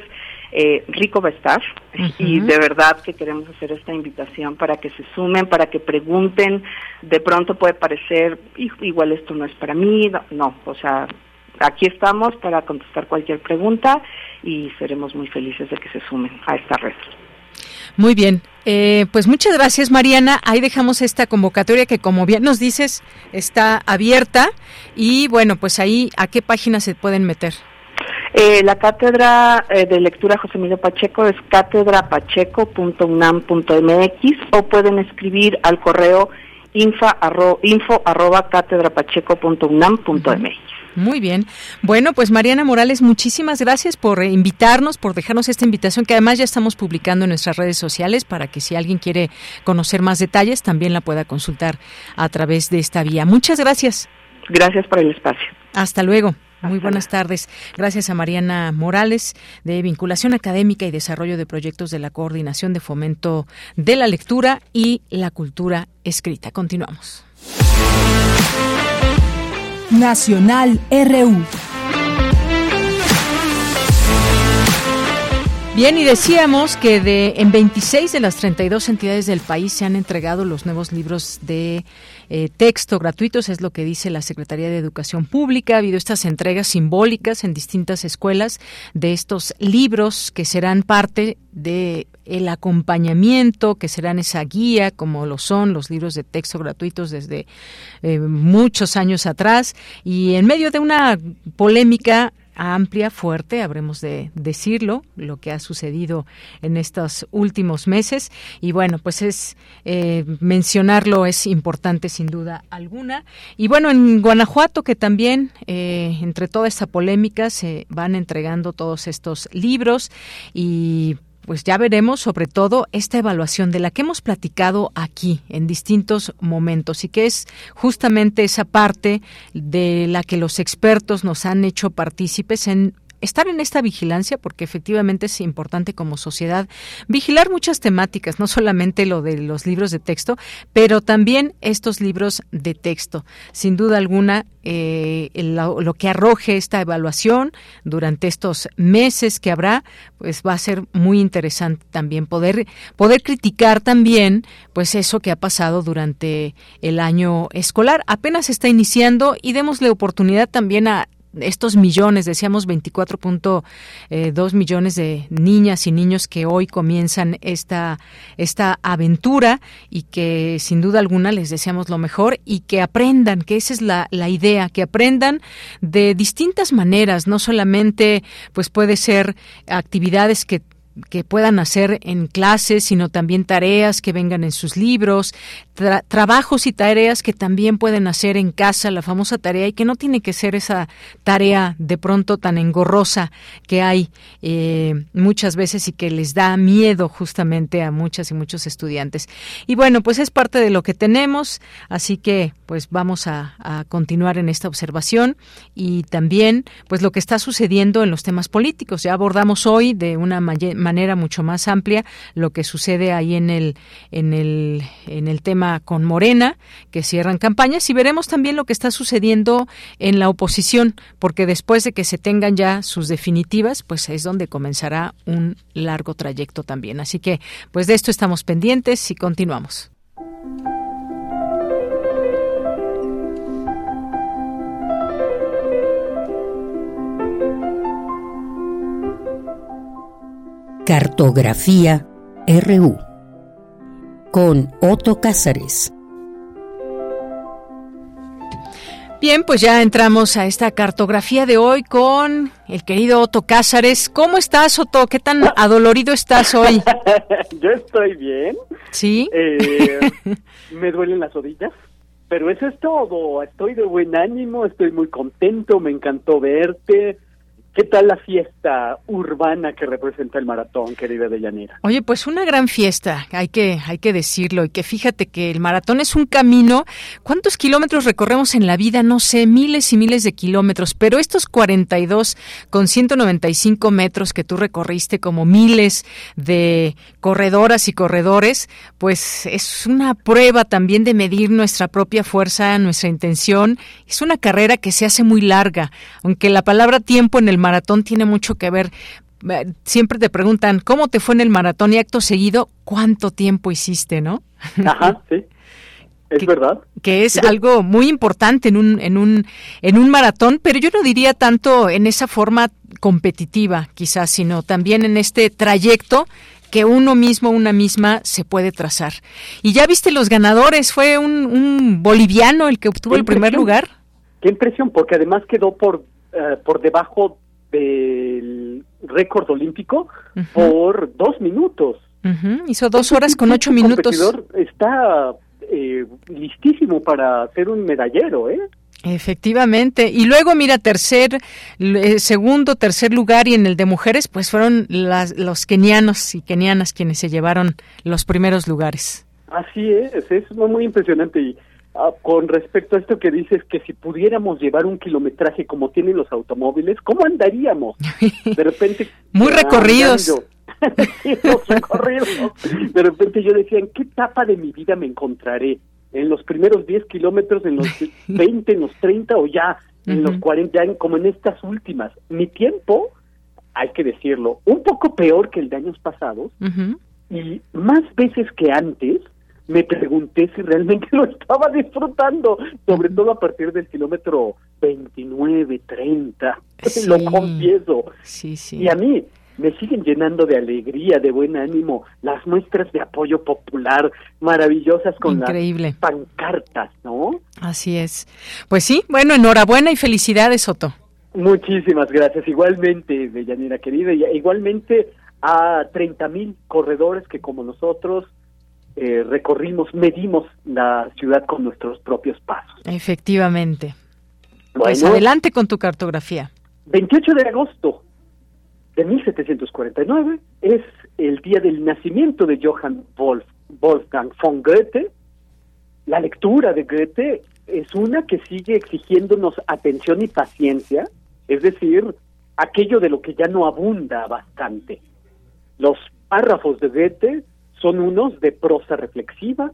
eh, rico va a estar y de verdad que queremos hacer esta invitación para que se sumen, para que pregunten. De pronto puede parecer, igual esto no es para mí, no, o sea, aquí estamos para contestar cualquier pregunta y seremos muy felices de que se sumen a esta red. Muy bien. Eh, pues muchas gracias, Mariana. Ahí dejamos esta convocatoria que, como bien nos dices, está abierta. Y bueno, pues ahí, ¿a qué página se pueden meter? Eh, la cátedra eh, de lectura José Emilio Pacheco es catedrapacheco.unam.mx o pueden escribir al correo info, info arroba catedrapacheco.unam.mx. Muy bien. Bueno, pues Mariana Morales, muchísimas gracias por invitarnos, por dejarnos esta invitación que además ya estamos publicando en nuestras redes sociales para que si alguien quiere conocer más detalles también la pueda consultar a través de esta vía. Muchas gracias. Gracias por el espacio. Hasta luego. Muy buenas tardes. Gracias a Mariana Morales de Vinculación Académica y Desarrollo de Proyectos de la Coordinación de Fomento de la Lectura y la Cultura Escrita. Continuamos. Nacional RU. Bien, y decíamos que de en 26 de las 32 entidades del país se han entregado los nuevos libros de eh, texto gratuitos, es lo que dice la Secretaría de Educación Pública. Ha habido estas entregas simbólicas en distintas escuelas de estos libros que serán parte de el acompañamiento, que serán esa guía, como lo son los libros de texto gratuitos desde eh, muchos años atrás, y en medio de una polémica amplia, fuerte, habremos de decirlo, lo que ha sucedido en estos últimos meses. Y bueno, pues es eh, mencionarlo es importante sin duda alguna. Y bueno, en Guanajuato, que también eh, entre toda esta polémica se van entregando todos estos libros y pues ya veremos sobre todo esta evaluación de la que hemos platicado aquí en distintos momentos y que es justamente esa parte de la que los expertos nos han hecho partícipes en estar en esta vigilancia, porque efectivamente es importante como sociedad vigilar muchas temáticas, no solamente lo de los libros de texto, pero también estos libros de texto. Sin duda alguna, eh, lo, que arroje esta evaluación durante estos meses que habrá, pues va a ser muy interesante también poder poder criticar también, pues eso que ha pasado durante el año escolar. Apenas está iniciando y démosle oportunidad también a estos millones, decíamos 24.2 eh, millones de niñas y niños que hoy comienzan esta, esta aventura y que sin duda alguna les deseamos lo mejor y que aprendan, que esa es la, la idea, que aprendan de distintas maneras, no solamente pues puede ser actividades que que puedan hacer en clases, sino también tareas que vengan en sus libros, trabajos y tareas que también pueden hacer en casa, la famosa tarea, y que no tiene que ser esa tarea de pronto tan engorrosa que hay eh, muchas veces y que les da miedo justamente a muchas y muchos estudiantes. Y bueno, pues es parte de lo que tenemos, así que pues vamos a, continuar en esta observación y también pues lo que está sucediendo en los temas políticos. Ya abordamos hoy de una manera manera mucho más amplia lo que sucede ahí en el, en el, en el tema con Morena, que cierran campañas, y veremos también lo que está sucediendo en la oposición, porque después de que se tengan ya sus definitivas, pues es donde comenzará un largo trayecto también. Así que, pues de esto estamos pendientes y continuamos. Cartografía RU con Otto Cázares. Bien, pues ya entramos a esta cartografía de hoy con el querido Otto Cázares. ¿Cómo estás, Otto? ¿Qué tan adolorido estás hoy? (laughs) Yo estoy bien. ¿Sí? Eh, me duelen las rodillas. Pero eso es todo. Estoy de buen ánimo, estoy muy contento, me encantó verte. ¿Qué tal la fiesta urbana que representa el maratón, querida Deyanira? Oye, pues una gran fiesta, hay que, hay que decirlo, y que fíjate que el maratón es un camino. ¿Cuántos kilómetros recorremos en la vida? No sé, miles y miles de kilómetros, pero estos 42 con 195 metros que tú recorriste como miles de corredoras y corredores, pues es una prueba también de medir nuestra propia fuerza, nuestra intención. Es una carrera que se hace muy larga, aunque la palabra tiempo en el maratón tiene mucho que ver. Eh, siempre te preguntan, ¿cómo te fue en el maratón? Y acto seguido, ¿cuánto tiempo hiciste, no? Ajá, (laughs) sí. Es verdad. Que es algo muy importante en un, en un, en un maratón, pero yo no diría tanto en esa forma competitiva, quizás, sino también en este trayecto que uno mismo, una misma, se puede trazar. Y ya viste los ganadores, fue un, un boliviano el que obtuvo el primer lugar. Qué impresión, porque además quedó por, eh, por debajo del récord olímpico por dos minutos. Hizo dos horas con ocho minutos. está eh, listísimo para ser un medallero, ¿eh? Efectivamente. Y luego, mira, tercer, eh, segundo, tercer lugar y en el de mujeres, pues fueron las, los kenianos y kenianas quienes se llevaron los primeros lugares. Así es, es muy impresionante. Y Ah, con respecto a esto que dices que si pudiéramos llevar un kilometraje como tienen los automóviles, ¿cómo andaríamos? De repente... (laughs) Muy recorridos. (laughs) recorridos. De repente yo decía, ¿en qué etapa de mi vida me encontraré? ¿En los primeros 10 kilómetros, en los (laughs) 20, en los 30 o ya en los 40, ya como en estas últimas? Mi tiempo, hay que decirlo, un poco peor que el de años pasados y más veces que antes me pregunté si realmente (laughs) lo estaba disfrutando, sobre todo a partir del kilómetro 29, 30, (laughs) lo confieso. Sí, sí. Y a mí me siguen llenando de alegría, de buen ánimo, las muestras de apoyo popular maravillosas con Increíble. las pancartas, ¿no? Así es. Pues sí, bueno, enhorabuena y felicidades, Soto. Muchísimas gracias. Igualmente, Deyanira querida, y igualmente a 30 mil corredores que como nosotros eh, recorrimos, medimos la ciudad con nuestros propios pasos. Efectivamente. pues adelante con tu cartografía. 28 de agosto de 1749 es el día del nacimiento de Johann Wolf, Wolfgang von Goethe. La lectura de Goethe es una que sigue exigiéndonos atención y paciencia, es decir, aquello de lo que ya no abunda bastante. Los párrafos de Goethe son unos de prosa reflexiva,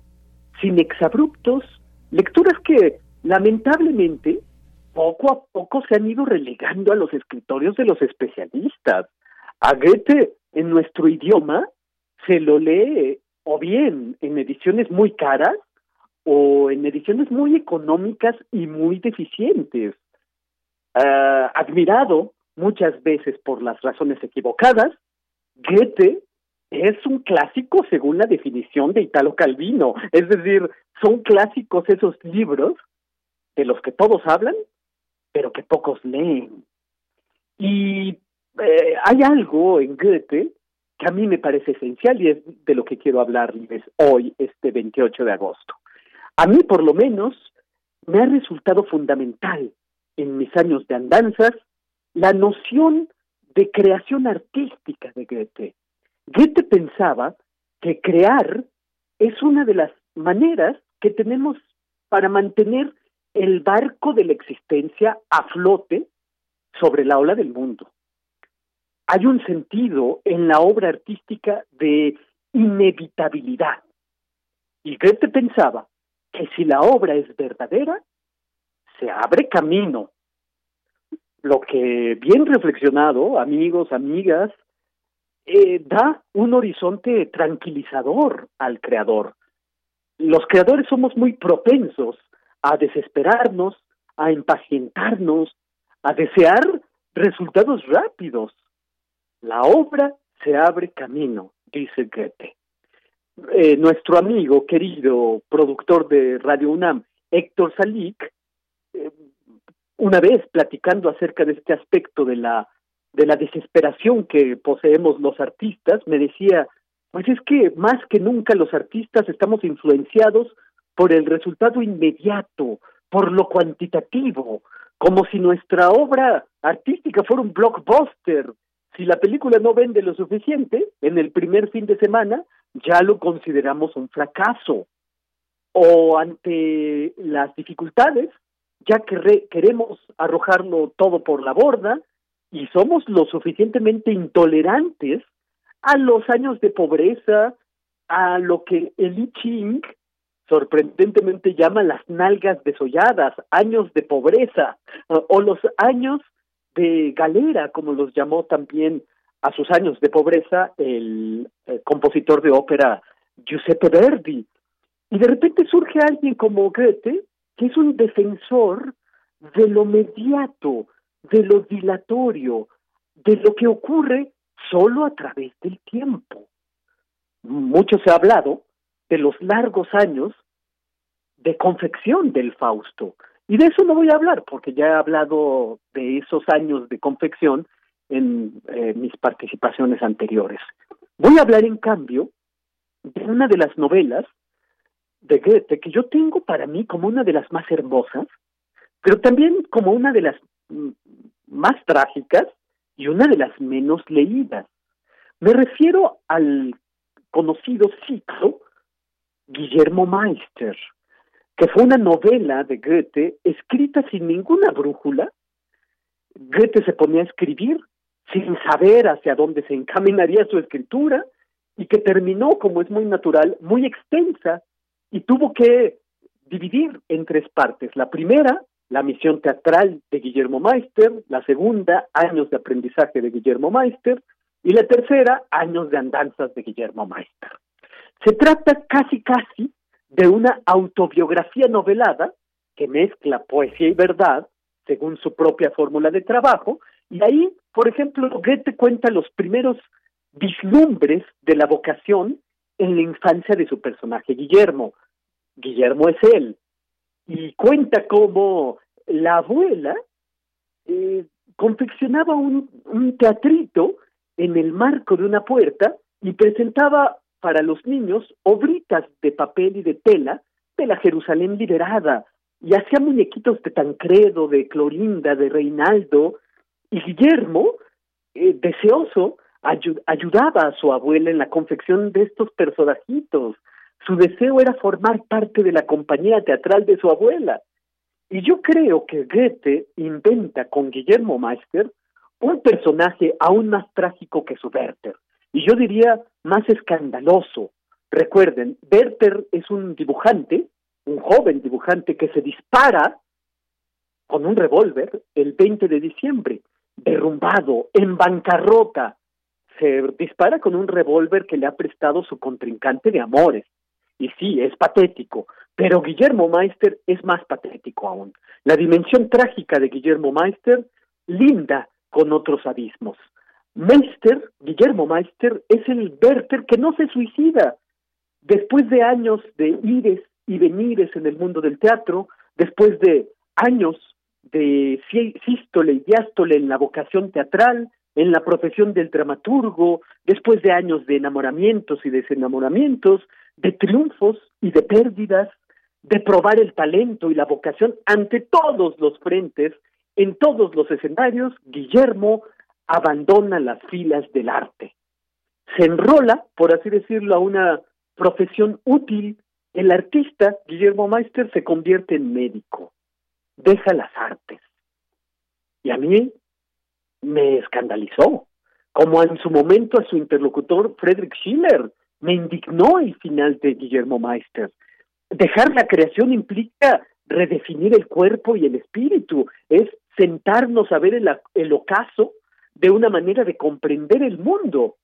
sin exabruptos, lecturas que lamentablemente poco a poco se han ido relegando a los escritorios de los especialistas. A Goethe en nuestro idioma se lo lee o bien en ediciones muy caras o en ediciones muy económicas y muy deficientes. Ah, admirado muchas veces por las razones equivocadas, Goethe es un clásico según la definición de Italo Calvino. Es decir, son clásicos esos libros de los que todos hablan, pero que pocos leen. Y eh, hay algo en Goethe que a mí me parece esencial y es de lo que quiero hablarles hoy, este 28 de agosto. A mí, por lo menos, me ha resultado fundamental en mis años de andanzas la noción de creación artística de Goethe Goethe pensaba que crear es una de las maneras que tenemos para mantener el barco de la existencia a flote sobre la ola del mundo. Hay un sentido en la obra artística de inevitabilidad. Y Goethe pensaba que si la obra es verdadera, se abre camino. Lo que bien reflexionado, amigos, amigas, eh, da un horizonte tranquilizador al creador. Los creadores somos muy propensos a desesperarnos, a impacientarnos, a desear resultados rápidos. La obra se abre camino, dice Goethe. Eh, nuestro amigo, querido productor de Radio UNAM, Héctor Salik, eh, una vez platicando acerca de este aspecto de la de la desesperación que poseemos los artistas, me decía, pues es que más que nunca los artistas estamos influenciados por el resultado inmediato, por lo cuantitativo, como si nuestra obra artística fuera un blockbuster. Si la película no vende lo suficiente en el primer fin de semana, ya lo consideramos un fracaso. O ante las dificultades, ya que queremos arrojarlo todo por la borda y somos lo suficientemente intolerantes a los años de pobreza, a lo que el I Ching sorprendentemente llama las nalgas desolladas, años de pobreza, o los años de galera, como los llamó también a sus años de pobreza el, el compositor de ópera Giuseppe Verdi. Y de repente surge alguien como Goethe, que es un defensor de lo mediato, de lo dilatorio, de lo que ocurre solo a través del tiempo. Mucho se ha hablado de los largos años de confección del Fausto. Y de eso no voy a hablar, porque ya he hablado de esos años de confección en eh, mis participaciones anteriores. Voy a hablar, en cambio, de una de las novelas de Goethe que yo tengo para mí como una de las más hermosas, pero también como una de las más trágicas y una de las menos leídas. Me refiero al conocido ciclo Guillermo Meister, que fue una novela de Goethe escrita sin ninguna brújula. Goethe se ponía a escribir sin saber hacia dónde se encaminaría su escritura y que terminó, como es muy natural, muy extensa y tuvo que dividir en tres partes. La primera, la misión teatral de Guillermo Meister, la segunda, años de aprendizaje de Guillermo Meister, y la tercera, años de andanzas de Guillermo Meister. Se trata casi casi de una autobiografía novelada que mezcla poesía y verdad, según su propia fórmula de trabajo, y ahí, por ejemplo, Goethe cuenta los primeros vislumbres de la vocación en la infancia de su personaje Guillermo. Guillermo es él. Y cuenta cómo la abuela eh, confeccionaba un, un teatrito en el marco de una puerta y presentaba para los niños obritas de papel y de tela de la Jerusalén liberada y hacía muñequitos de Tancredo, de Clorinda, de Reinaldo y Guillermo, eh, deseoso, ayudaba a su abuela en la confección de estos personajitos. Su deseo era formar parte de la compañía teatral de su abuela. Y yo creo que Goethe inventa con Guillermo Meister un personaje aún más trágico que su Werther y yo diría más escandaloso. Recuerden, Werther es un dibujante, un joven dibujante que se dispara con un revólver el 20 de diciembre, derrumbado, en bancarrota. Se dispara con un revólver que le ha prestado su contrincante de amores. Y sí, es patético, pero Guillermo Meister es más patético aún. La dimensión trágica de Guillermo Meister linda con otros abismos. Meister, Guillermo Meister, es el Werther que no se suicida. Después de años de ires y venires en el mundo del teatro, después de años de sístole y diástole en la vocación teatral, en la profesión del dramaturgo, después de años de enamoramientos y desenamoramientos, de triunfos y de pérdidas, de probar el talento y la vocación ante todos los frentes, en todos los escenarios, Guillermo abandona las filas del arte. Se enrola, por así decirlo, a una profesión útil. El artista, Guillermo Meister, se convierte en médico. Deja las artes. Y a mí me escandalizó, como en su momento a su interlocutor Friedrich Schiller. Me indignó el final de Guillermo Meister. Dejar la creación implica redefinir el cuerpo y el espíritu, es sentarnos a ver el, ocaso de una manera de comprender el mundo.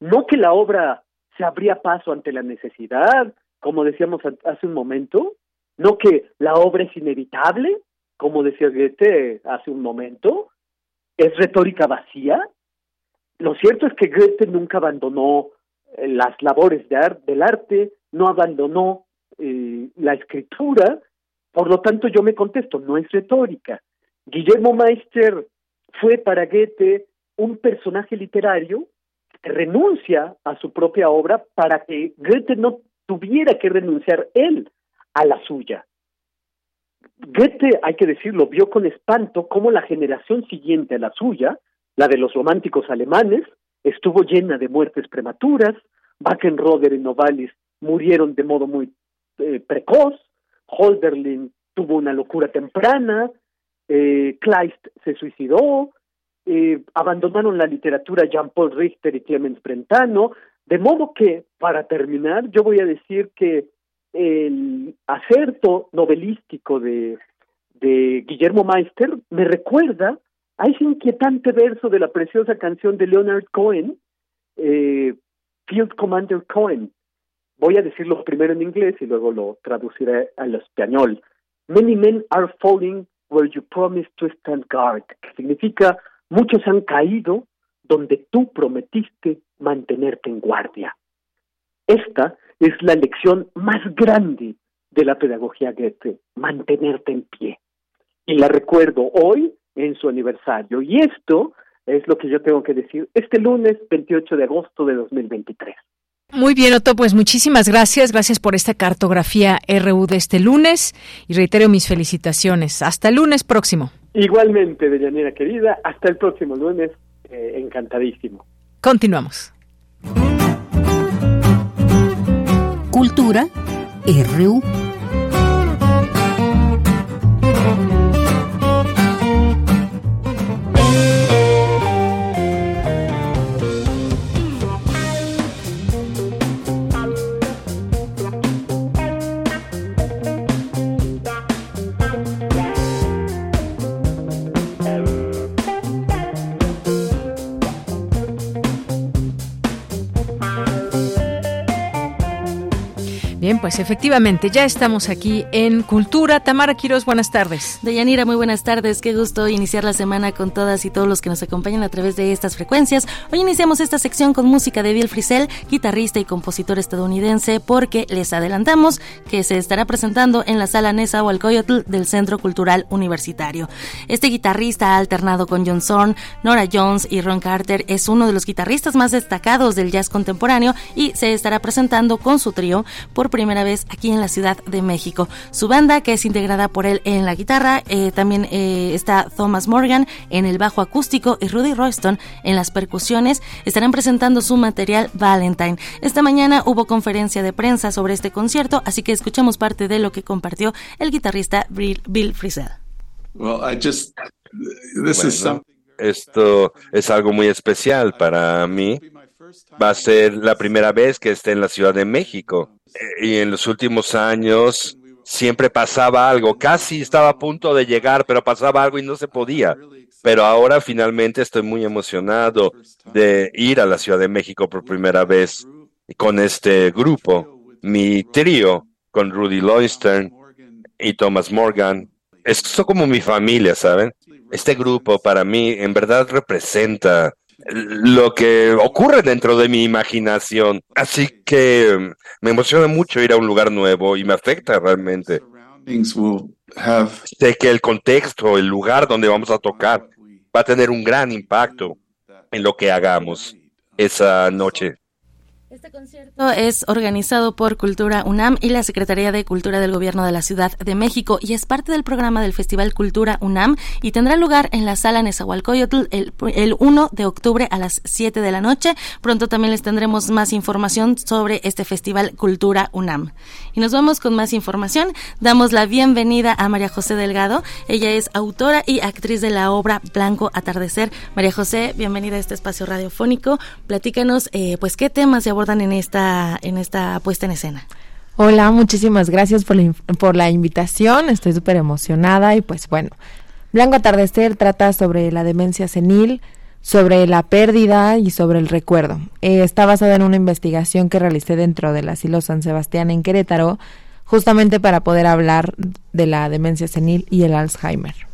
No que la obra se abría paso ante la necesidad, como decíamos hace un momento, no que la obra es inevitable, como decía Goethe hace un momento, es retórica vacía. Lo cierto es que Goethe nunca abandonó las labores de del arte, no abandonó eh, la escritura, por lo tanto yo me contesto, no es retórica. Guillermo Meister fue para Goethe un personaje literario que renuncia a su propia obra para que Goethe no tuviera que renunciar él a la suya. Goethe, hay que decirlo, vio con espanto cómo la generación siguiente a la suya, la de los románticos alemanes, estuvo llena de muertes prematuras, Wackenroder y Novalis murieron de modo muy eh, precoz, Holderlin tuvo una locura temprana, eh, Kleist se suicidó, eh, abandonaron la literatura Jean-Paul Richter y Clemens Brentano, de modo que, para terminar, yo voy a decir que el acerto novelístico de, de Guillermo Meister me recuerda a ese inquietante verso de la preciosa canción de Leonard Cohen, eh, Field Commander Cohen. Voy a decirlo primero en inglés y luego lo traduciré al español. Many men are falling where you promised to stand guard, que significa muchos han caído donde tú prometiste mantenerte en guardia. Esta es la lección más grande de la pedagogía Goethe, mantenerte en pie. Y la recuerdo hoy en su aniversario. Y esto es lo que yo tengo que decir este lunes 28 de agosto de 2023. Muy bien, Otto, pues muchísimas gracias. Gracias por esta cartografía RU de este lunes y reitero mis felicitaciones. Hasta el lunes próximo. Igualmente, Deyanira querida, hasta el próximo lunes. Eh, encantadísimo. Continuamos. Cultura RU. Bien, pues efectivamente, ya estamos aquí en Cultura. Tamara Quiroz, buenas tardes. Deyanira, muy buenas tardes. Qué gusto iniciar la semana con todas y todos los que nos acompañan a través de estas frecuencias. Hoy iniciamos esta sección con música de Bill Frisell, guitarrista y compositor estadounidense, porque les adelantamos que se estará presentando en la sala Nezahualcóyotl del Centro Cultural Universitario. Este guitarrista ha alternado con John Zorn, Nora Jones y Ron Carter. Es uno de los guitarristas más destacados del jazz contemporáneo y se estará presentando con su trío por primera vez aquí en la Ciudad de México. Su banda, que es integrada por él en la guitarra, eh, también eh, está Thomas Morgan en el bajo acústico y Rudy Royston en las percusiones, estarán presentando su material Valentine. Esta mañana hubo conferencia de prensa sobre este concierto, así que escuchemos parte de lo que compartió el guitarrista Bill Frisell. esto es algo muy especial para mí. Va a ser la primera vez que esté en la Ciudad de México y en los últimos años siempre pasaba algo, casi estaba a punto de llegar, pero pasaba algo y no se podía. Pero ahora finalmente estoy muy emocionado de ir a la Ciudad de México por primera vez con este grupo, mi trío con Rudy Loinstern y Thomas Morgan. Es como mi familia, ¿saben? Este grupo para mí en verdad representa lo que ocurre dentro de mi imaginación. Así que mm, me emociona mucho ir a un lugar nuevo y me afecta realmente. Sé que el contexto, el lugar donde vamos a tocar, va a tener un gran impacto en lo que hagamos esa noche. Este concierto es organizado por Cultura UNAM y la Secretaría de Cultura del Gobierno de la Ciudad de México y es parte del programa del Festival Cultura UNAM y tendrá lugar en la sala Nezahualcóyotl el, el 1 de octubre a las 7 de la noche. Pronto también les tendremos más información sobre este Festival Cultura UNAM. Y nos vamos con más información. Damos la bienvenida a María José Delgado. Ella es autora y actriz de la obra Blanco Atardecer. María José, bienvenida a este espacio radiofónico. Platícanos, eh, pues, qué temas se abordan en esta, en esta puesta en escena. Hola, muchísimas gracias por la, por la invitación. Estoy súper emocionada y pues bueno, Blanco Atardecer trata sobre la demencia senil, sobre la pérdida y sobre el recuerdo. Eh, está basada en una investigación que realicé dentro del asilo San Sebastián en Querétaro, justamente para poder hablar de la demencia senil y el Alzheimer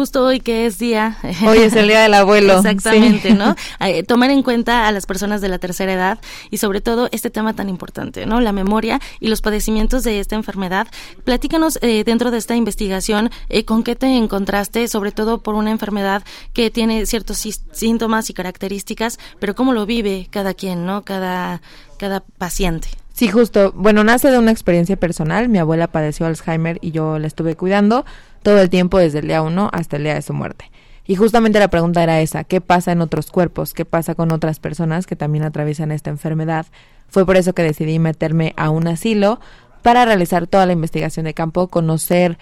justo hoy que es día. (laughs) Hoy es el día del abuelo. Exactamente, ¿no? (laughs) Eh, tomar en cuenta a las personas de la tercera edad y sobre todo este tema tan importante, ¿no? La memoria y los padecimientos de esta enfermedad. Platícanos eh, dentro de esta investigación eh, con qué te encontraste, sobre todo por una enfermedad que tiene ciertos síntomas y características, pero cómo lo vive cada quien, ¿no? Cada, cada paciente. Sí, justo. Bueno, nace de una experiencia personal. Mi abuela padeció Alzheimer y yo la estuve cuidando todo el tiempo desde el día uno hasta el día de su muerte. Y justamente la pregunta era esa, ¿qué pasa en otros cuerpos? ¿Qué pasa con otras personas que también atraviesan esta enfermedad? Fue por eso que decidí meterme a un asilo para realizar toda la investigación de campo, conocer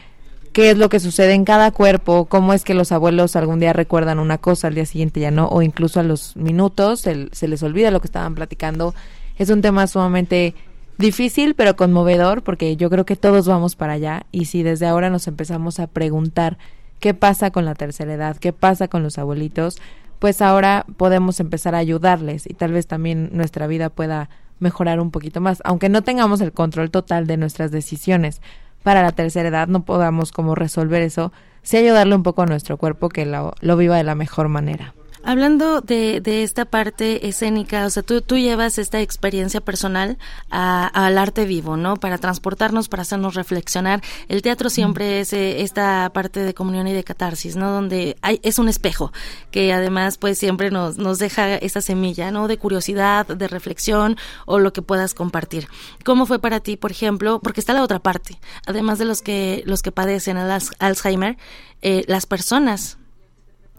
qué es lo que sucede en cada cuerpo, cómo es que los abuelos algún día recuerdan una cosa, al día siguiente ya no, o incluso a los minutos se, se les olvida lo que estaban platicando. Es un tema sumamente difícil pero conmovedor porque yo creo que todos vamos para allá y si desde ahora nos empezamos a preguntar qué pasa con la tercera edad, qué pasa con los abuelitos, pues ahora podemos empezar a ayudarles y tal vez también nuestra vida pueda mejorar un poquito más, aunque no tengamos el control total de nuestras decisiones para la tercera edad, no podamos como resolver eso, sí ayudarle un poco a nuestro cuerpo que lo, lo viva de la mejor manera. Hablando de, de, esta parte escénica, o sea, tú, tú llevas esta experiencia personal al arte vivo, ¿no? Para transportarnos, para hacernos reflexionar. El teatro siempre es eh, esta parte de comunión y de catarsis, ¿no? Donde hay, es un espejo que además pues siempre nos, nos deja esa semilla, ¿no? De curiosidad, de reflexión o lo que puedas compartir. ¿Cómo fue para ti, por ejemplo? Porque está la otra parte, además de los que, los que padecen Alzheimer, eh, las personas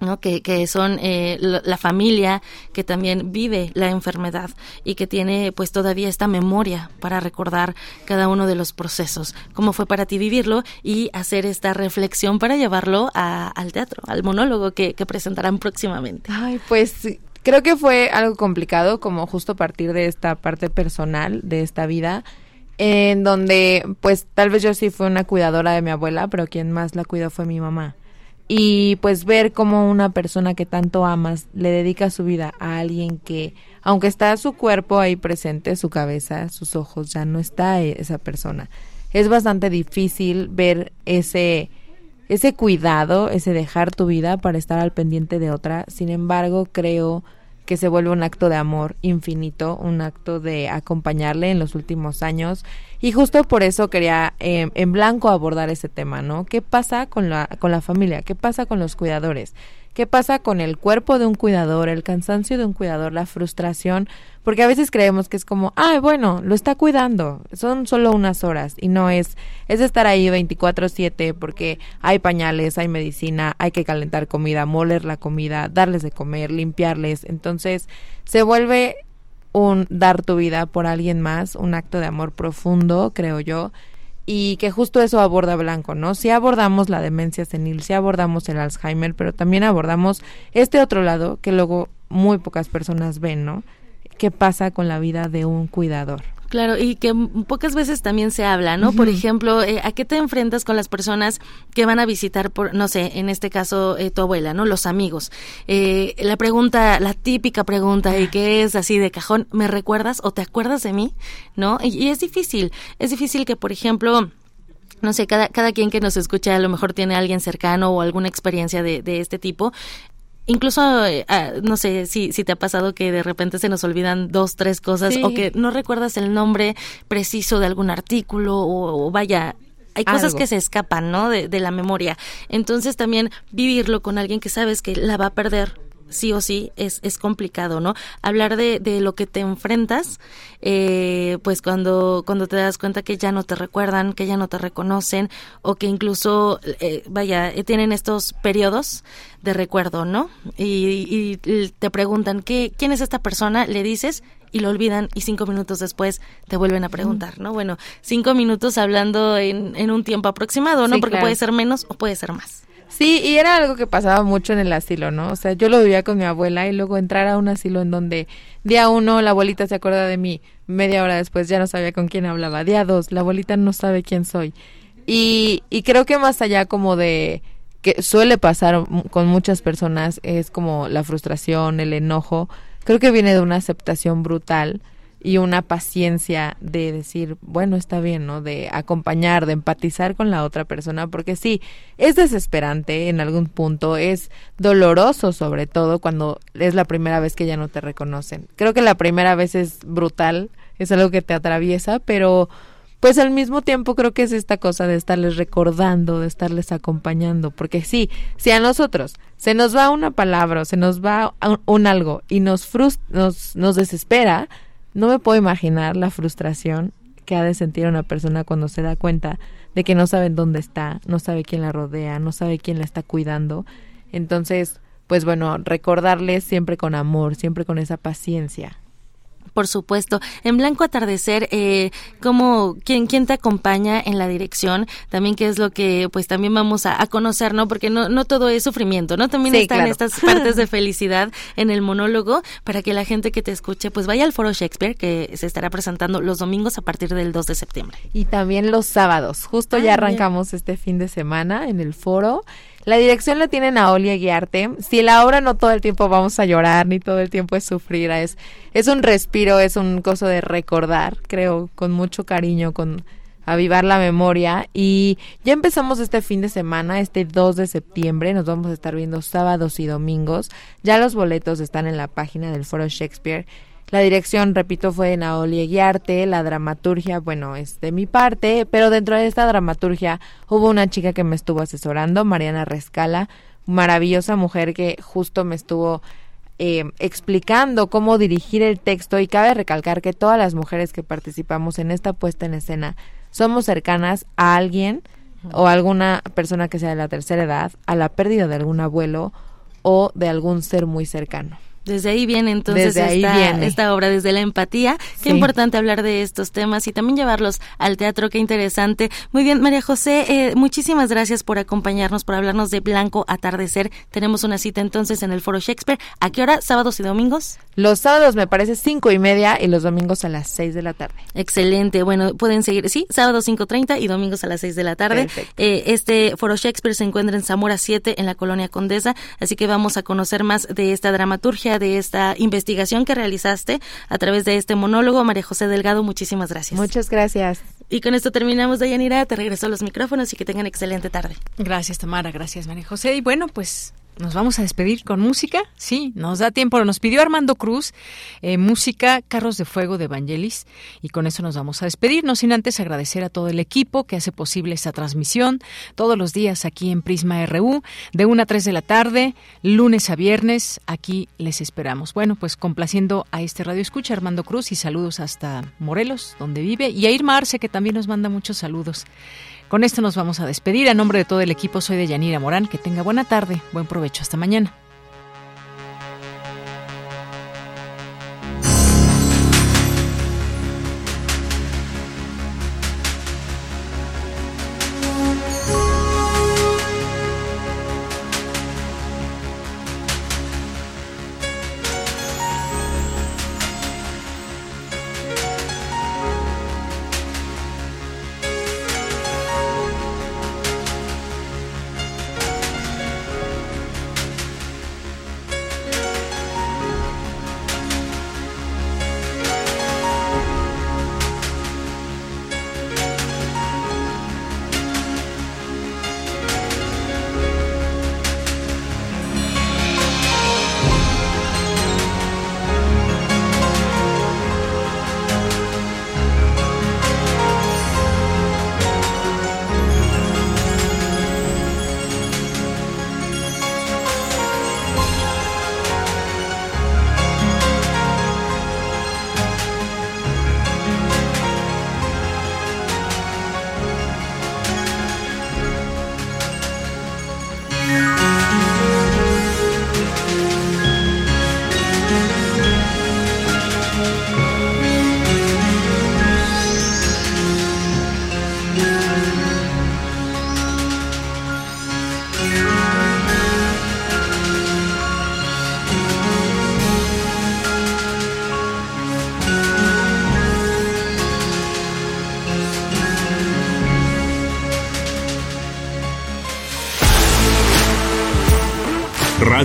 ¿no? que, son eh, la, familia que también vive la enfermedad y que tiene pues todavía esta memoria para recordar cada uno de los procesos. ¿Cómo fue para ti vivirlo y hacer esta reflexión para llevarlo al teatro, al monólogo que, que presentarán próximamente? Ay, pues creo que fue algo complicado como justo partir de esta parte personal de esta vida en donde pues tal vez yo sí fui una cuidadora de mi abuela, pero quien más la cuidó fue mi mamá y pues ver cómo una persona que tanto amas le dedica su vida a alguien que aunque está su cuerpo ahí presente, su cabeza, sus ojos, ya no está esa persona. Es bastante difícil ver ese ese cuidado, ese dejar tu vida para estar al pendiente de otra. Sin embargo, creo se vuelve un acto de amor infinito, un acto de acompañarle en los últimos años. Y justo por eso quería eh, en blanco abordar ese tema, ¿no? ¿Qué pasa con la, con la familia? ¿Qué pasa con los cuidadores? ¿Qué pasa con el cuerpo de un cuidador, el cansancio de un cuidador, la frustración? Porque a veces creemos que es como, ah, bueno, lo está cuidando, son solo unas horas y no es, es estar ahí 24/7 porque hay pañales, hay medicina, hay que calentar comida, moler la comida, darles de comer, limpiarles. Entonces se vuelve un dar tu vida por alguien más, un acto de amor profundo, creo yo, y que justo eso aborda Blanco, ¿no? Si abordamos la demencia senil, si abordamos el Alzheimer, pero también abordamos este otro lado que luego muy pocas personas ven, ¿no? ¿Qué pasa con la vida de un cuidador? Claro, y que pocas veces también se habla, ¿no? Por ejemplo, eh, ¿a qué te enfrentas con las personas que van a visitar, por, no sé, en este caso eh, tu abuela, ¿no? Los amigos. Eh, la pregunta, la típica pregunta, y que es así de cajón, ¿me recuerdas o te acuerdas de mí? ¿No? Y, y es difícil, es difícil que, por ejemplo, no sé, cada, cada quien que nos escucha a lo mejor tiene a alguien cercano o alguna experiencia de, de este tipo incluso, eh, ah, no sé si, si te ha pasado que de repente se nos olvidan dos, tres cosas o que no recuerdas el nombre preciso de algún artículo o, vaya, hay cosas que se escapan, ¿no? De, de la memoria. Entonces también vivirlo con alguien que sabes que la va a perder sí o sí es, es complicado, ¿no? Hablar de, de lo que te enfrentas, eh, pues cuando, cuando te das cuenta que ya no te recuerdan, que ya no te reconocen, o que incluso, eh, vaya, eh, tienen estos periodos de recuerdo, ¿no? Y, y, te preguntan, ¿qué, ¿quién es esta persona? Le dices y lo olvidan y cinco minutos después te vuelven a preguntar, ¿no? Bueno, cinco minutos hablando en, en un tiempo aproximado, ¿no? Porque puede ser menos o puede ser más. Sí, y era algo que pasaba mucho en el asilo, ¿no? O sea, yo lo vivía con mi abuela y luego entrar a un asilo en donde día uno la abuelita se acuerda de mí, media hora después ya no sabía con quién hablaba, día dos la abuelita no sabe quién soy. Y, y creo que más allá como de que suele pasar con muchas personas es como la frustración, el enojo, creo que viene de una aceptación brutal y una paciencia de decir, bueno, está bien, ¿no? De acompañar, de empatizar con la otra persona, porque sí, es desesperante en algún punto, es doloroso sobre todo cuando es la primera vez que ya no te reconocen. Creo que la primera vez es brutal, es algo que te atraviesa, pero pues al mismo tiempo creo que es esta cosa de estarles recordando, de estarles acompañando, porque sí, si a nosotros se nos va una palabra o se nos va un, algo y nos, frust nos, nos desespera, no me puedo imaginar la frustración que ha de sentir una persona cuando se da cuenta de que no sabe dónde está, no sabe quién la rodea, no sabe quién la está cuidando. Entonces, pues bueno, recordarles siempre con amor, siempre con esa paciencia. Por supuesto. En Blanco Atardecer, eh, como ¿quién, quién te acompaña en la dirección, también qué es lo que pues también vamos a, conocer, ¿no? Porque no, no todo es sufrimiento, ¿no? También están estas partes de (laughs) felicidad en el monólogo para que la gente que te escuche pues vaya al Foro Shakespeare que se estará presentando los domingos a partir del 2 de septiembre. Y también los sábados. Justo ya arrancamos este fin de semana en el foro la dirección la tienen a Olia Guiarte. Si la obra no todo el tiempo vamos a llorar, ni todo el tiempo es sufrir, es, es un respiro, es un coso de recordar, creo, con mucho cariño, con avivar la memoria. Y ya empezamos este fin de semana, este 2 de septiembre, nos vamos a estar viendo sábados y domingos. Ya los boletos están en la página del Foro Shakespeare la dirección, repito, fue de Naoli Guiarte, la dramaturgia, bueno, es de mi parte, pero dentro de esta dramaturgia hubo una chica que me estuvo asesorando, Mariana Rescala, maravillosa mujer que justo me estuvo eh, explicando cómo dirigir el texto y cabe recalcar que todas las mujeres que participamos en esta puesta en escena somos cercanas a alguien o alguna persona que sea de la tercera edad, a la pérdida de algún abuelo o de algún ser muy cercano. Desde ahí viene entonces esta, esta, obra, desde la empatía. Qué importante hablar de estos temas y también llevarlos al teatro, qué interesante. Muy bien, María José, eh, muchísimas gracias por acompañarnos, por hablarnos de Blanco Atardecer. Tenemos una cita entonces en el Foro Shakespeare. ¿A qué hora? ¿Sábados y domingos? Los sábados me parece cinco y media y los domingos a las seis de la tarde. Excelente. Bueno, pueden seguir, sí, sábados 5.30 y domingos a las seis de la tarde. Eh, este Foro Shakespeare se encuentra en Zamora 7, en la Colonia Condesa, así que vamos a conocer más de esta dramaturgia de esta investigación que realizaste a través de este monólogo. María José Delgado, muchísimas gracias. Muchas gracias. Y con esto terminamos, Dayanira. Te regreso a los micrófonos y que tengan excelente tarde. Gracias, Tamara. Gracias, María José. Y bueno, pues nos vamos a despedir con música. Sí, nos da tiempo. Nos pidió Armando Cruz eh, música Carros de Fuego de Evangelis y con eso nos vamos a despedir. No sin antes agradecer a todo el equipo que hace posible esta transmisión todos los días aquí en Prisma RU de 1 a 3 de la tarde, lunes a viernes. Aquí les esperamos. Bueno, pues complaciendo a este radio escucha Armando Cruz y saludos hasta Morelos, donde vive, y a Irma Arce que también nos manda muchos saludos. Con esto nos vamos a despedir. A nombre de todo el equipo, soy de Yanira Morán. Que tenga buena tarde, buen provecho. Hasta mañana.